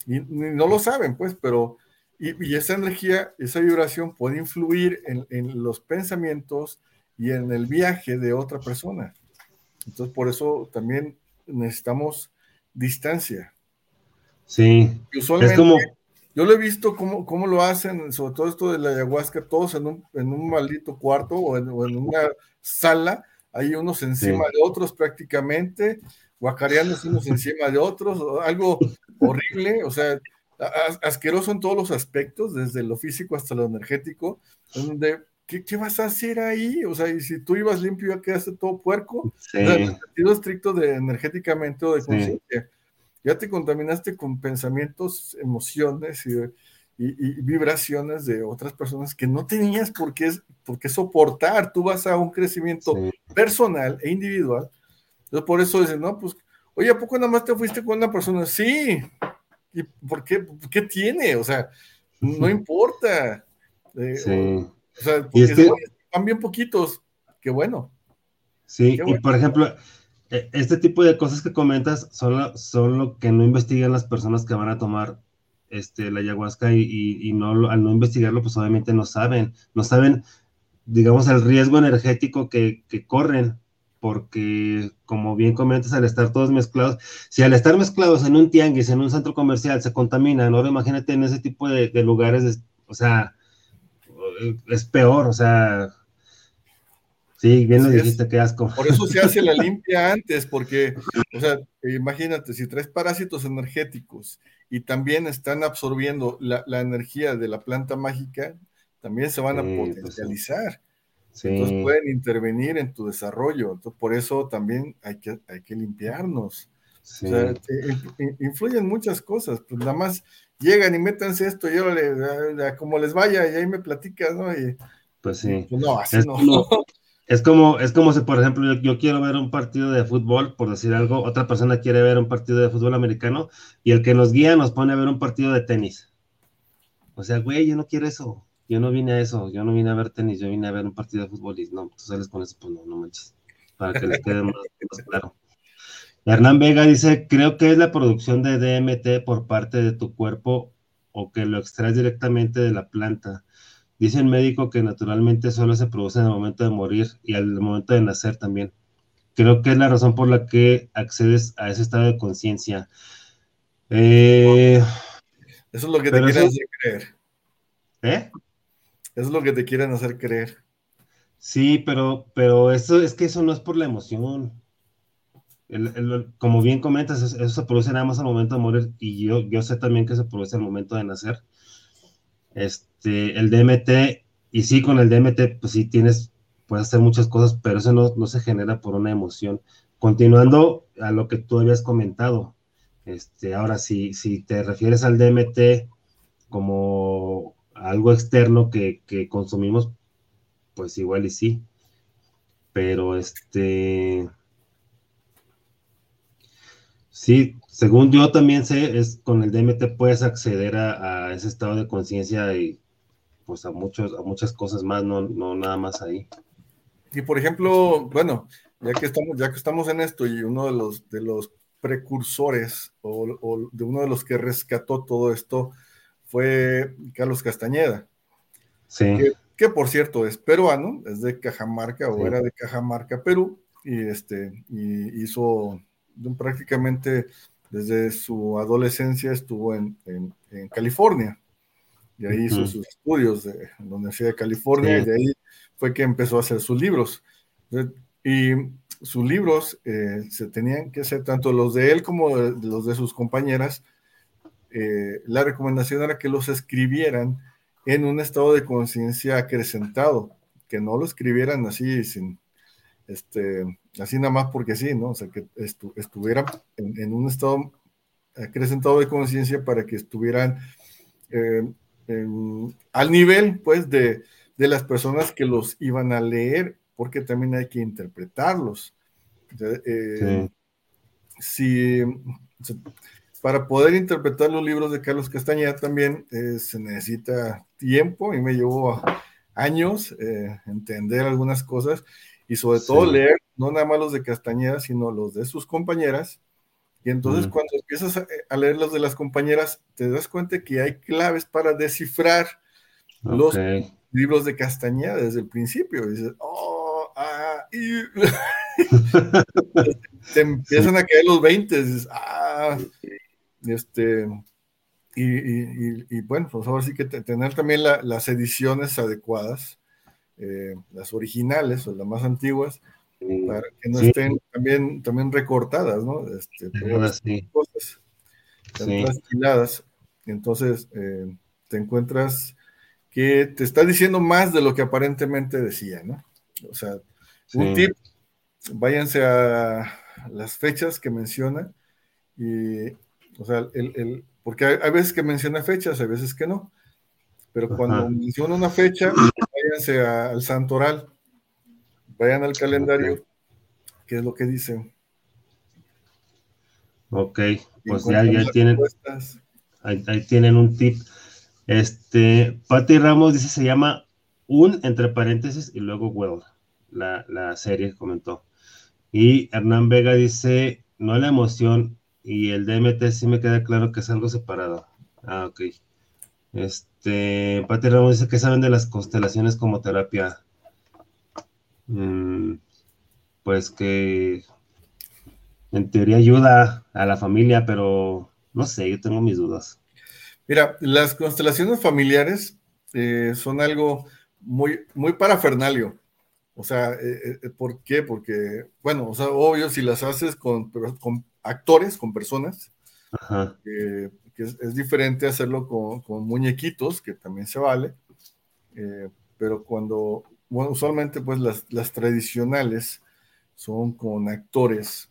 y, no lo saben, pues, pero, y, esa energía, esa vibración puede influir en, los pensamientos y en el viaje de otra persona. Entonces, por eso también necesitamos distancia. Sí. es como... Yo lo he visto cómo, cómo, lo hacen, sobre todo esto de la ayahuasca, todos en un, en un maldito cuarto o en, o en una sala, hay unos encima de otros prácticamente, guacareándose unos encima de otros, algo horrible, o sea, asqueroso en todos los aspectos, desde lo físico hasta lo energético, donde, ¿qué, ¿qué, vas a hacer ahí? O sea, y si tú ibas limpio ya quedaste todo puerco, sí. o sea, en sentido estricto de energéticamente o de conciencia, ya te contaminaste con pensamientos, emociones y y, vibraciones de otras personas que no tenías por qué, por qué soportar. Tú vas a un crecimiento personal e individual. Entonces, por eso dicen, no, pues, oye, ¿a poco nada más te fuiste con una persona? Sí. ¿Y por qué? ¿Qué tiene? O sea, no importa. Eh, sí. O sea, porque este... van bien poquitos. Qué bueno. Sí, y por ejemplo, e, este tipo de cosas que comentas son son lo que no investigan las personas que van a tomar este, la ayahuasca y, no, al no investigarlo, pues obviamente no saben, no saben, digamos, el riesgo energético que, corren, porque como bien comentas, al estar todos mezclados, si al estar mezclados en un tianguis, en un centro comercial, se contaminan, ahora imagínate en ese tipo de, lugares, o sea, es peor, o sea, Sí, bien lo dijiste, qué asco. Por eso se hace la *laughs* limpia antes, porque, o sea, imagínate, si traes parásitos energéticos y también están absorbiendo la, energía de la planta mágica, también se van a pues potencializar. Entonces pueden intervenir en tu desarrollo. Entonces, por eso también hay que, hay que limpiarnos. O sea, influyen muchas cosas. Pues nada más llegan y métanse esto y ahora como les vaya y ahí me platicas, ¿no? Y, pues sí. Pues no, así no. Es como, es como si, por ejemplo, yo, quiero ver un partido de fútbol, por decir algo, otra persona quiere ver un partido de fútbol americano y el que nos guía nos pone a ver un partido de tenis. O sea, güey, yo no quiero eso. Yo no vine a eso. Yo no vine a ver tenis. Yo vine a ver un partido de fútbol y no, tú sales con eso, pues no, no manches. Para que les quede más, más claro. Hernán Vega dice, creo que es la producción de DMT por parte de tu cuerpo o que lo extraes directamente de la planta. Dice el médico que naturalmente solo se produce en el momento de morir y al momento de nacer también. Creo que es la razón por la que accedes a ese estado de conciencia. Eh, eso es lo que te quieren hacer creer. ¿Eh? Eso es lo que te quieren hacer creer. Sí, pero, pero eso es que eso no es por la emoción. como bien comentas, eso, se produce nada más al momento de morir y yo, yo sé también que se produce al momento de nacer. Este, el DMT, y sí, con el DMT, pues sí tienes, puedes hacer muchas cosas, pero eso no, no se genera por una emoción. Continuando a lo que tú habías comentado, este, ahora si, si te refieres al DMT como algo externo que, que consumimos, pues igual y sí. Pero este. Sí, según yo también sé, es con el DMT puedes acceder a, ese estado de conciencia y pues a muchos, a muchas cosas más, no, no nada más ahí. Y por ejemplo, bueno, ya que estamos, ya que estamos en esto, y uno de los de los precursores o, de uno de los que rescató todo esto fue Carlos Castañeda. Sí. Que, por cierto es peruano, es de Cajamarca o era de Cajamarca, Perú, y este, y hizo prácticamente desde su adolescencia estuvo en, California. Y ahí hizo sus estudios en la Universidad de California y de ahí fue que empezó a hacer sus libros. Y sus libros eh, se tenían que hacer, tanto los de él como los de sus compañeras, eh, la recomendación era que los escribieran en un estado de conciencia acrecentado, que no lo escribieran así sin, este, así nada más porque sí, ¿no? O sea, que estuviera en, un estado acrecentado de conciencia para que estuvieran eh, al nivel, pues, de, de, las personas que los iban a leer, porque también hay que interpretarlos. Eh, si, para poder interpretar los libros de Carlos Castañeda también eh, se necesita tiempo y me llevó años entender algunas cosas y sobre todo leer no nada más los de Castañeda, sino los de sus compañeras. Y entonces cuando empiezas a, leer los de las compañeras, te das cuenta que hay claves para descifrar los libros de Castañeda desde el principio. Y dices, oh, ah, y... *laughs* *laughs* te empiezan a caer los 20, dices, ah, este, y, bueno, pues ahora sí que tener también las ediciones adecuadas eh, las originales o las más antiguas, para que no estén también, también recortadas, ¿no? Este, sí. cosas Entonces, eh, te encuentras que te está diciendo más de lo que aparentemente decía, ¿no? O sea, un tip, váyanse a las fechas que menciona y, o sea, el, porque hay, veces que menciona fechas, hay veces que no, pero cuando menciona una fecha, váyanse al santoral, vayan al calendario, ¿qué es lo que dice? Ok, pues ya, tienen, ahí, tienen un tip. Este, Patti Ramos dice, se llama un, entre paréntesis, y luego Well, la, la serie comentó. Y Hernán Vega dice, no la emoción, y el DMT sí me queda claro que es algo separado. Ah, ok. Este, Pati Ramos dice que saben de las constelaciones como terapia. Mm, pues que en teoría ayuda a la familia, pero no sé, yo tengo mis dudas. Mira, las constelaciones familiares eh, son algo muy, muy parafernalio. O sea, eh, eh, ¿por qué? Porque, bueno, o sea, obvio, si las haces con, con actores, con personas, Ajá es, diferente hacerlo con, muñequitos, que también se vale, pero cuando, bueno, usualmente pues las, tradicionales son con actores.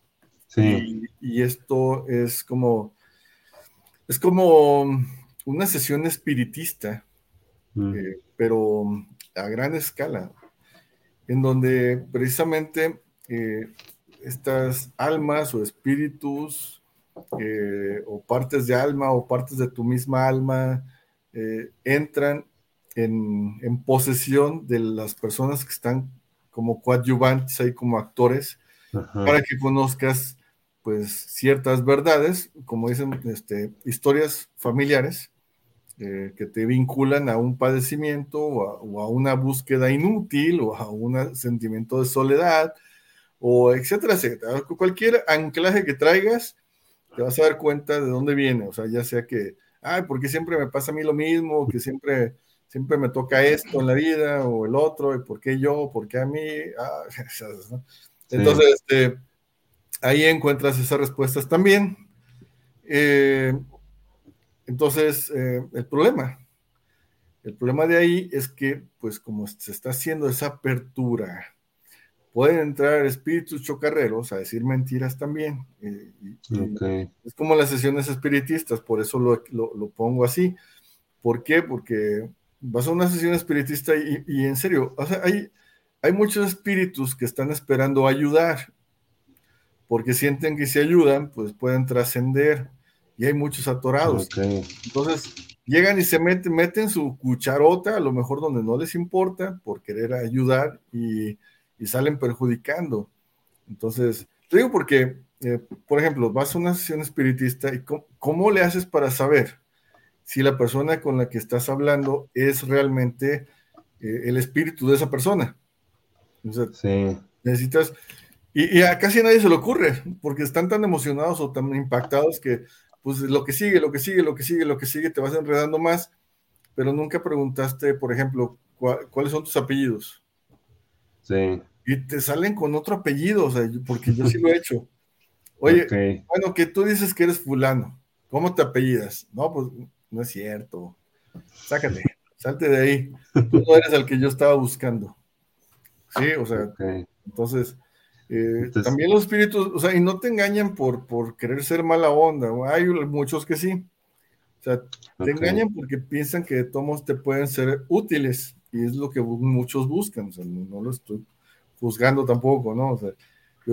Sí. Y, esto es como, es como una sesión espiritista, mm. eh, pero a gran escala, en donde precisamente eh, estas almas o espíritus eh, o partes de alma o partes de tu misma alma entran en, posesión de las personas que están como coadyuvantes ahí como actores para que conozcas pues ciertas verdades, como dicen, este, historias familiares eh, que te vinculan a un padecimiento o a, una búsqueda inútil o a un sentimiento de soledad o etcétera, etcétera. Cualquier anclaje que traigas te vas a dar cuenta de dónde viene, o sea, ya sea que, ay, ¿por qué siempre me pasa a mí lo mismo? Que siempre, siempre me toca esto en la vida o el otro, y por qué yo, por qué a mí. Ah, *laughs* Entonces, este, ahí encuentras esas respuestas también. Eh, entonces, eh, el problema, el problema de ahí es que, pues como se está haciendo esa apertura pueden entrar espíritus chocarreros a decir mentiras también. Es como las sesiones espiritistas, por eso lo, pongo así. ¿Por qué? Porque vas a una sesión espiritista y, en serio, hay, hay muchos espíritus que están esperando ayudar, porque sienten que si ayudan, pues pueden trascender y hay muchos atorados. Entonces, llegan y se meten, meten su cucharota, a lo mejor donde no les importa, por querer ayudar y, salen perjudicando. Entonces, te digo porque, eh, por ejemplo, vas a una sesión espiritista y cómo, le haces para saber si la persona con la que estás hablando es realmente eh, el espíritu de esa persona? sí. Necesitas, y, y, a casi nadie se le ocurre, porque están tan emocionados o tan impactados que pues lo que sigue, lo que sigue, lo que sigue, lo que sigue, te vas enredando más, pero nunca preguntaste, por ejemplo, cuáles son tus apellidos. Sí. Y te salen con otro apellido, o sea, porque yo sí lo he hecho. *laughs* Oye, bueno, que tú dices que eres fulano, ¿cómo te apellidas? No, pues no es cierto. Sácate, salte de ahí. Tú no eres el que yo estaba buscando. Sí, o sea, entonces eh, también los espíritus, o sea, y no te engañan por, por querer ser mala onda, hay muchos que sí. O sea, te engañan porque piensan que todos te pueden ser útiles y es lo que muchos buscan, o sea, no, lo estoy juzgando tampoco, ¿no? O sea,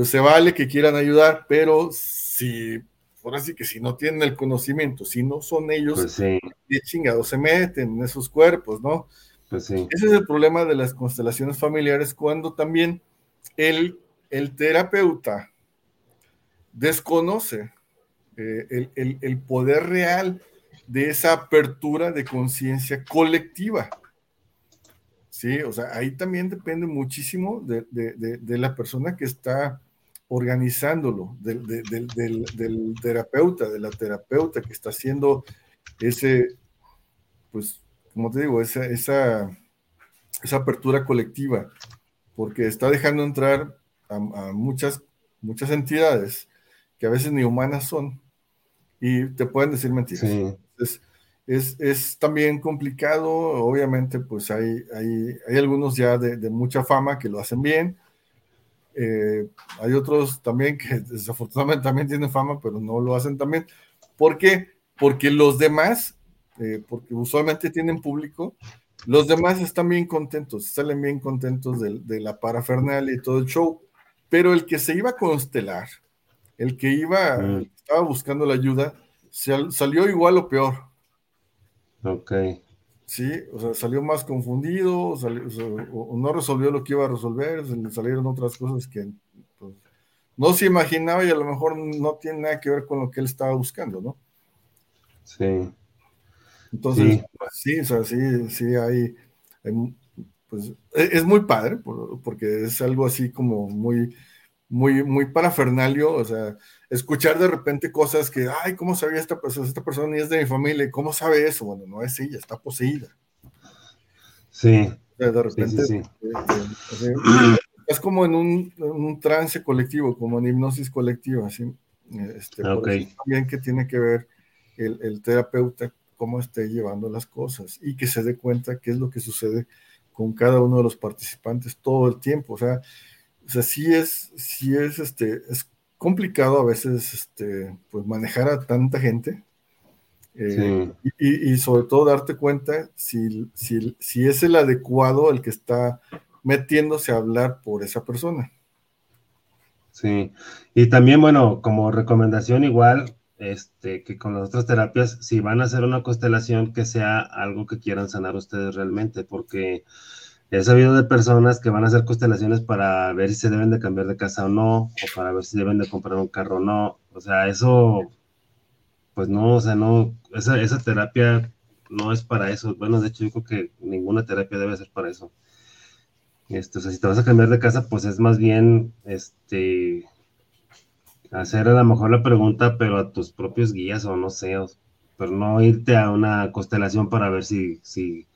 se vale que quieran ayudar, pero si, ahora sí que si no tienen el conocimiento, si no son ellos, pues sí. chingados se meten en esos cuerpos, ¿no? Pues sí. Ese es el problema de las constelaciones familiares cuando también el el terapeuta desconoce eh, el, poder real de esa apertura de conciencia colectiva. Sí, o sea, ahí también depende muchísimo de, la persona que está organizándolo, del, del, terapeuta, de la terapeuta que está haciendo ese, pues, como te digo, esa, esa, esa apertura colectiva, porque está dejando entrar a, muchas, muchas entidades que a veces ni humanas son y te pueden decir mentiras. Es, es, también complicado, obviamente, pues hay, hay, hay algunos ya de, de, mucha fama que lo hacen bien. Eh, hay otros también que *laughs* desafortunadamente también tienen fama, pero no lo hacen también. ¿Por qué? Porque los demás, eh, porque usualmente tienen público, los demás están bien contentos, salen bien contentos de, de la parafernalia y todo el show pero el que se iba a constelar, el que iba, mm. estaba buscando la ayuda, salió igual o peor. Ok. Sí, o sea, salió más confundido, o, no resolvió lo que iba a resolver, se le salieron otras cosas que pues, no se imaginaba y a lo mejor no tiene nada que ver con lo que él estaba buscando, ¿no? Sí. Entonces, sí, o sea, sí, sí, hay pues e, es muy padre, porque es algo así como muy, muy, muy parafernalio, o sea, escuchar de repente cosas que, ay, ¿cómo sabía esta persona? Esta persona ni es de mi familia, ¿cómo sabe eso? Bueno, no es ella, está poseída. Sí. de repente, eh, eh, es como en un, trance colectivo, como en hipnosis colectiva, así. Este, también que tiene que ver el, el terapeuta cómo esté llevando las cosas y que se dé cuenta qué es lo que sucede con cada uno de los participantes todo el tiempo. O sea, o sea sí es, sí es, este, es complicado a veces este, pues manejar a tanta gente. Eh, y, sobre todo darte cuenta si, si, si es el adecuado el que está metiéndose a hablar por esa persona. Sí, y también, bueno, como recomendación igual, este, que con las otras terapias, si van a hacer una constelación, que sea algo que quieran sanar ustedes realmente, porque he sabido de personas que van a hacer constelaciones para ver si se deben de cambiar de casa o no, o para ver si deben de comprar un carro o no. O sea, eso, pues no, o sea, no, esa, terapia no es para eso. Bueno, de hecho, yo creo que ninguna terapia debe ser para eso. Este, o sea, si te vas a cambiar de casa, pues es más bien, este, hacer a lo mejor la pregunta, pero a tus propios guías o no sé, pero no irte a una constelación para ver si, si,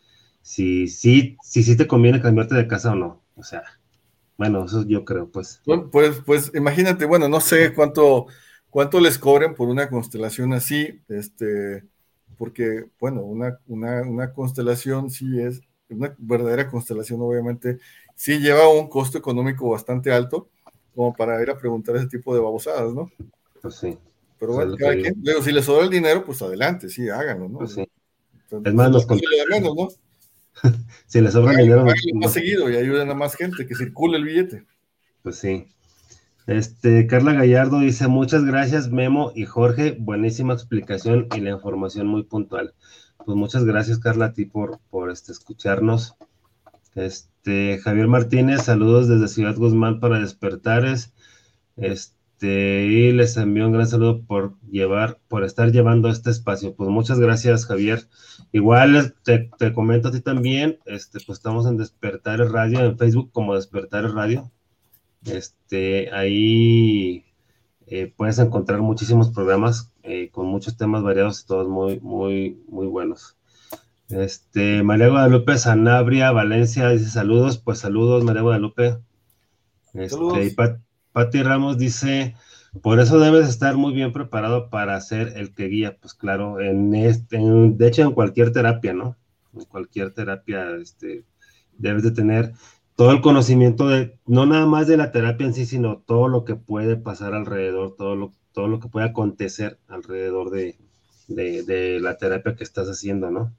si, si, si, si te conviene cambiarte de casa o no. O sea, bueno, eso yo creo, pues. Pues, pues imagínate, bueno, no sé cuánto, cuánto les cobren por una constelación así, este, porque, bueno, una, una, una constelación sí es, una verdadera constelación obviamente, sí lleva un costo económico bastante alto, como para ir a preguntar ese tipo de babosadas, ¿no? Pues sí. Pero bueno, cada quien, si les sobra el dinero, pues adelante, sí, háganlo, ¿no? Pues sí. es más, los menos, ¿no? *laughs* si les sobra dinero. más seguido y ayuden a más gente, que circule el billete. Pues sí. Este, Carla Gallardo dice, muchas gracias Memo y Jorge, buenísima explicación y la información muy puntual. Pues muchas gracias Carla a ti por, por este, escucharnos. Este, Javier Martínez, saludos desde Ciudad Guzmán para Despertares. Este, y les envío un gran saludo por llevar, por estar llevando este espacio. Pues muchas gracias, Javier. Igual te, te comento a ti también, este, pues estamos en Despertares Radio, en Facebook como Despertares Radio. Este, ahí eh, puedes encontrar muchísimos programas eh, con muchos temas variados y todos muy, muy, muy buenos. Este, María Guadalupe Sanabria, Valencia, dice saludos, pues saludos, María Guadalupe. Este, y Pati Ramos dice, por eso debes estar muy bien preparado para ser el que guía, pues claro, en este, de hecho en cualquier terapia, ¿no? En cualquier terapia, este, debes de tener todo el conocimiento de, no nada más de la terapia en sí, sino todo lo que puede pasar alrededor, todo lo, todo lo que puede acontecer alrededor de, la terapia que estás haciendo, ¿no?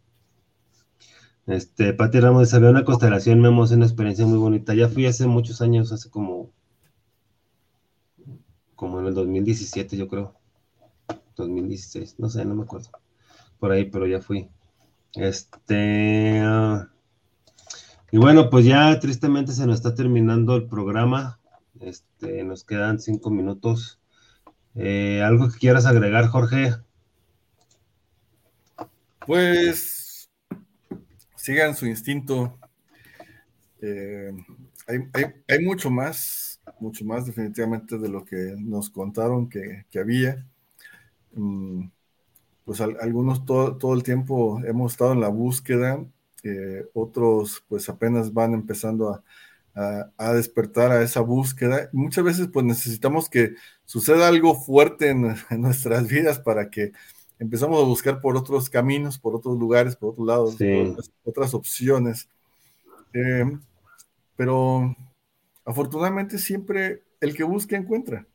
Este, Pati Ramos dice, había una constelación, me es una experiencia muy bonita. Ya fui hace muchos años, hace como, como en el 2017, yo creo. 2016, no sé, no me acuerdo. Por ahí, pero ya fui. Este, ah, y bueno, pues ya tristemente se nos está terminando el programa. Este, nos quedan cinco minutos. Eh, ¿Algo que quieras agregar, Jorge? Pues sigan su instinto. Eh, hay, mucho más, mucho más definitivamente de lo que nos contaron que, había. Mm, pues algunos todo, todo el tiempo hemos estado en la búsqueda otros pues apenas van empezando a, despertar a esa búsqueda. Muchas veces pues necesitamos que suceda algo fuerte en, nuestras vidas para que empezamos a buscar por otros caminos, por otros lugares, por otros lados, otras, opciones. Eh, pero afortunadamente siempre el que busca encuentra.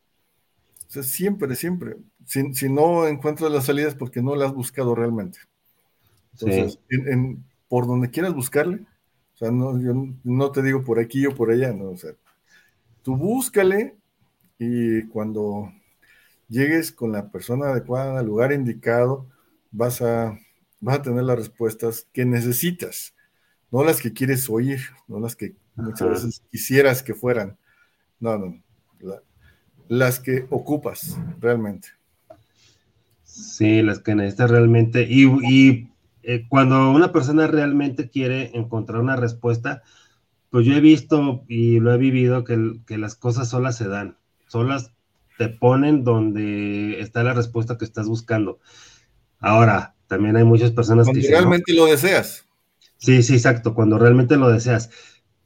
O sea, siempre, siempre. Si, si no encuentras las salidas porque no las has buscado realmente. Entonces, en, por donde quieras buscarle. O sea, no, yo no te digo por aquí o por allá, no, o sea, tú búscale y cuando llegues con la persona adecuada al lugar indicado, vas a, vas a tener las respuestas que necesitas, no las que quieres oír, no las que muchas veces quisieras que fueran, no, no, las que ocupas realmente. Sí, las que necesitas realmente. Y, y eh, cuando una persona realmente quiere encontrar una respuesta, pues yo he visto y lo he vivido que, que las cosas solas se dan, solas te ponen donde está la respuesta que estás buscando. Ahora, también hay muchas personas que... realmente lo deseas. Sí, sí, exacto, cuando realmente lo deseas.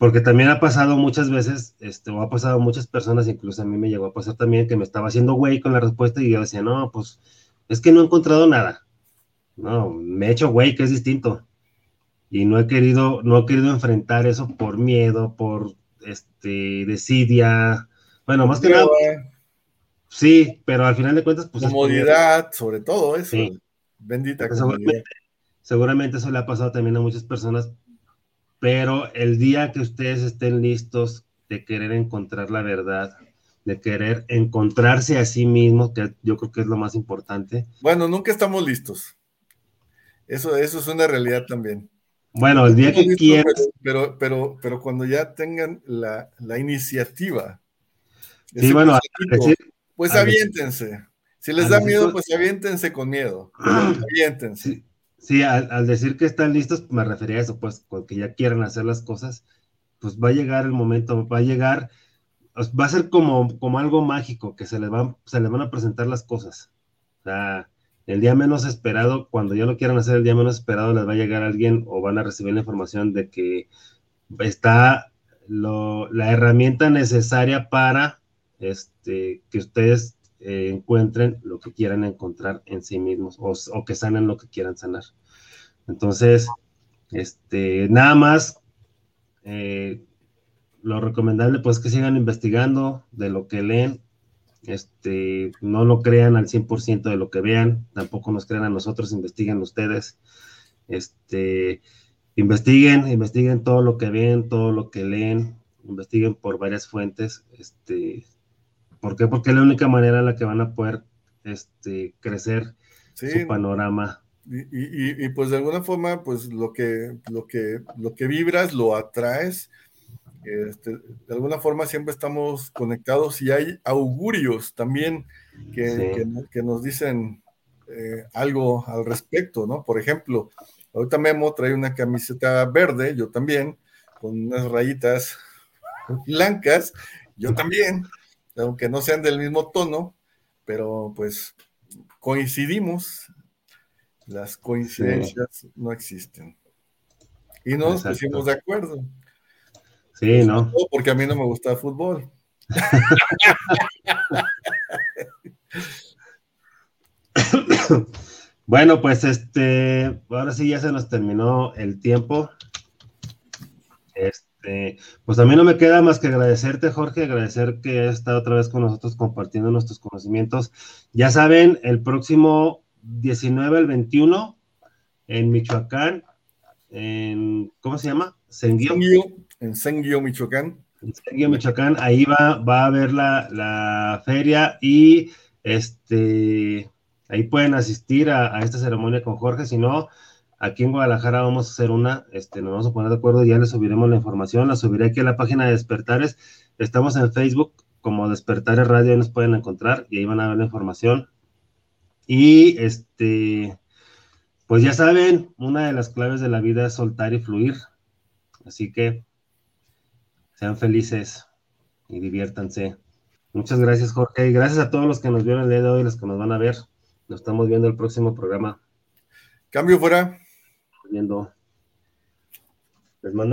Porque también ha pasado muchas veces, este, o ha pasado muchas personas, incluso a mí me llegó a pasar también que me estaba haciendo güey con la respuesta y yo decía, no, pues es que no he encontrado nada. No, me he hecho güey, que es distinto. Y no he querido, no he querido enfrentar eso por miedo, por este, desidia. Bueno, más que nada. Sí, pero al final de cuentas, pues. Comodidad, sobre todo eso. Bendita seguramente, seguramente eso le ha pasado también a muchas personas. Pero el día que ustedes estén listos de querer encontrar la verdad, de querer encontrarse a sí mismos, que yo creo que es lo más importante. Bueno, nunca estamos listos. Eso, eso es una realidad también. Bueno, el día que quieran. Pero, pero, pero, cuando ya tengan la, iniciativa. Sí, bueno, pues aviéntense. Si les da miedo, pues aviéntense con miedo. aviéntense. Sí, al, decir que están listos, me refería a eso, pues, que ya quieran hacer las cosas, pues va a llegar el momento, va a llegar, va a ser como, como algo mágico, que se les, van, se les van a presentar las cosas. O sea, el día menos esperado, cuando ya lo quieran hacer el día menos esperado, les va a llegar alguien o van a recibir la información de que está la herramienta necesaria para este, que ustedes eh, encuentren lo que quieran encontrar en sí mismos o, que sanen lo que quieran sanar. Entonces, este, nada más, eh, lo recomendable pues que sigan investigando de lo que leen, este, no lo crean al 100% de lo que vean, tampoco nos crean a nosotros, investiguen ustedes. Este, investiguen, investiguen todo lo que ven, todo lo que leen, investiguen por varias fuentes, este, ¿Por qué? Porque es la única manera en la que van a poder este, crecer su panorama. Y, pues de alguna forma, pues lo que, lo que, lo que vibras lo atraes. Este, de alguna forma siempre estamos conectados y hay augurios también que, que, nos dicen eh, algo al respecto, ¿no? Por ejemplo, ahorita Memo trae una camiseta verde, yo también, con unas rayitas *laughs* blancas, yo también, aunque no sean del mismo tono, pero pues coincidimos, las coincidencias no existen. Y nos pusimos de acuerdo. Sí, ¿no? Porque a mí no me gusta el fútbol. *laughs* bueno, pues este, ahora sí ya se nos terminó el tiempo. Este, pues a mí no me queda más que agradecerte, Jorge, agradecer que hayas estado otra vez con nosotros compartiendo nuestros conocimientos. Ya saben, el próximo 19 al 21 en Michoacán, en, ¿cómo se llama? Senguio. En Senguio, Michoacán. En Senguio, Michoacán, ahí va, va a haber la, la feria y este, ahí pueden asistir a, a esta ceremonia con Jorge, si no, Aquí en Guadalajara vamos a hacer una, este, nos vamos a poner de acuerdo, ya les subiremos la información, la subiré aquí a la página de Despertares. Estamos en Facebook como Despertares Radio, ahí nos pueden encontrar y ahí van a ver la información. Y este, pues ya saben, una de las claves de la vida es soltar y fluir. Así que sean felices y diviértanse. Muchas gracias, Jorge, y gracias a todos los que nos vieron el día de hoy los que nos van a ver. Nos estamos viendo el próximo programa. Cambio fuera viendo. Les mando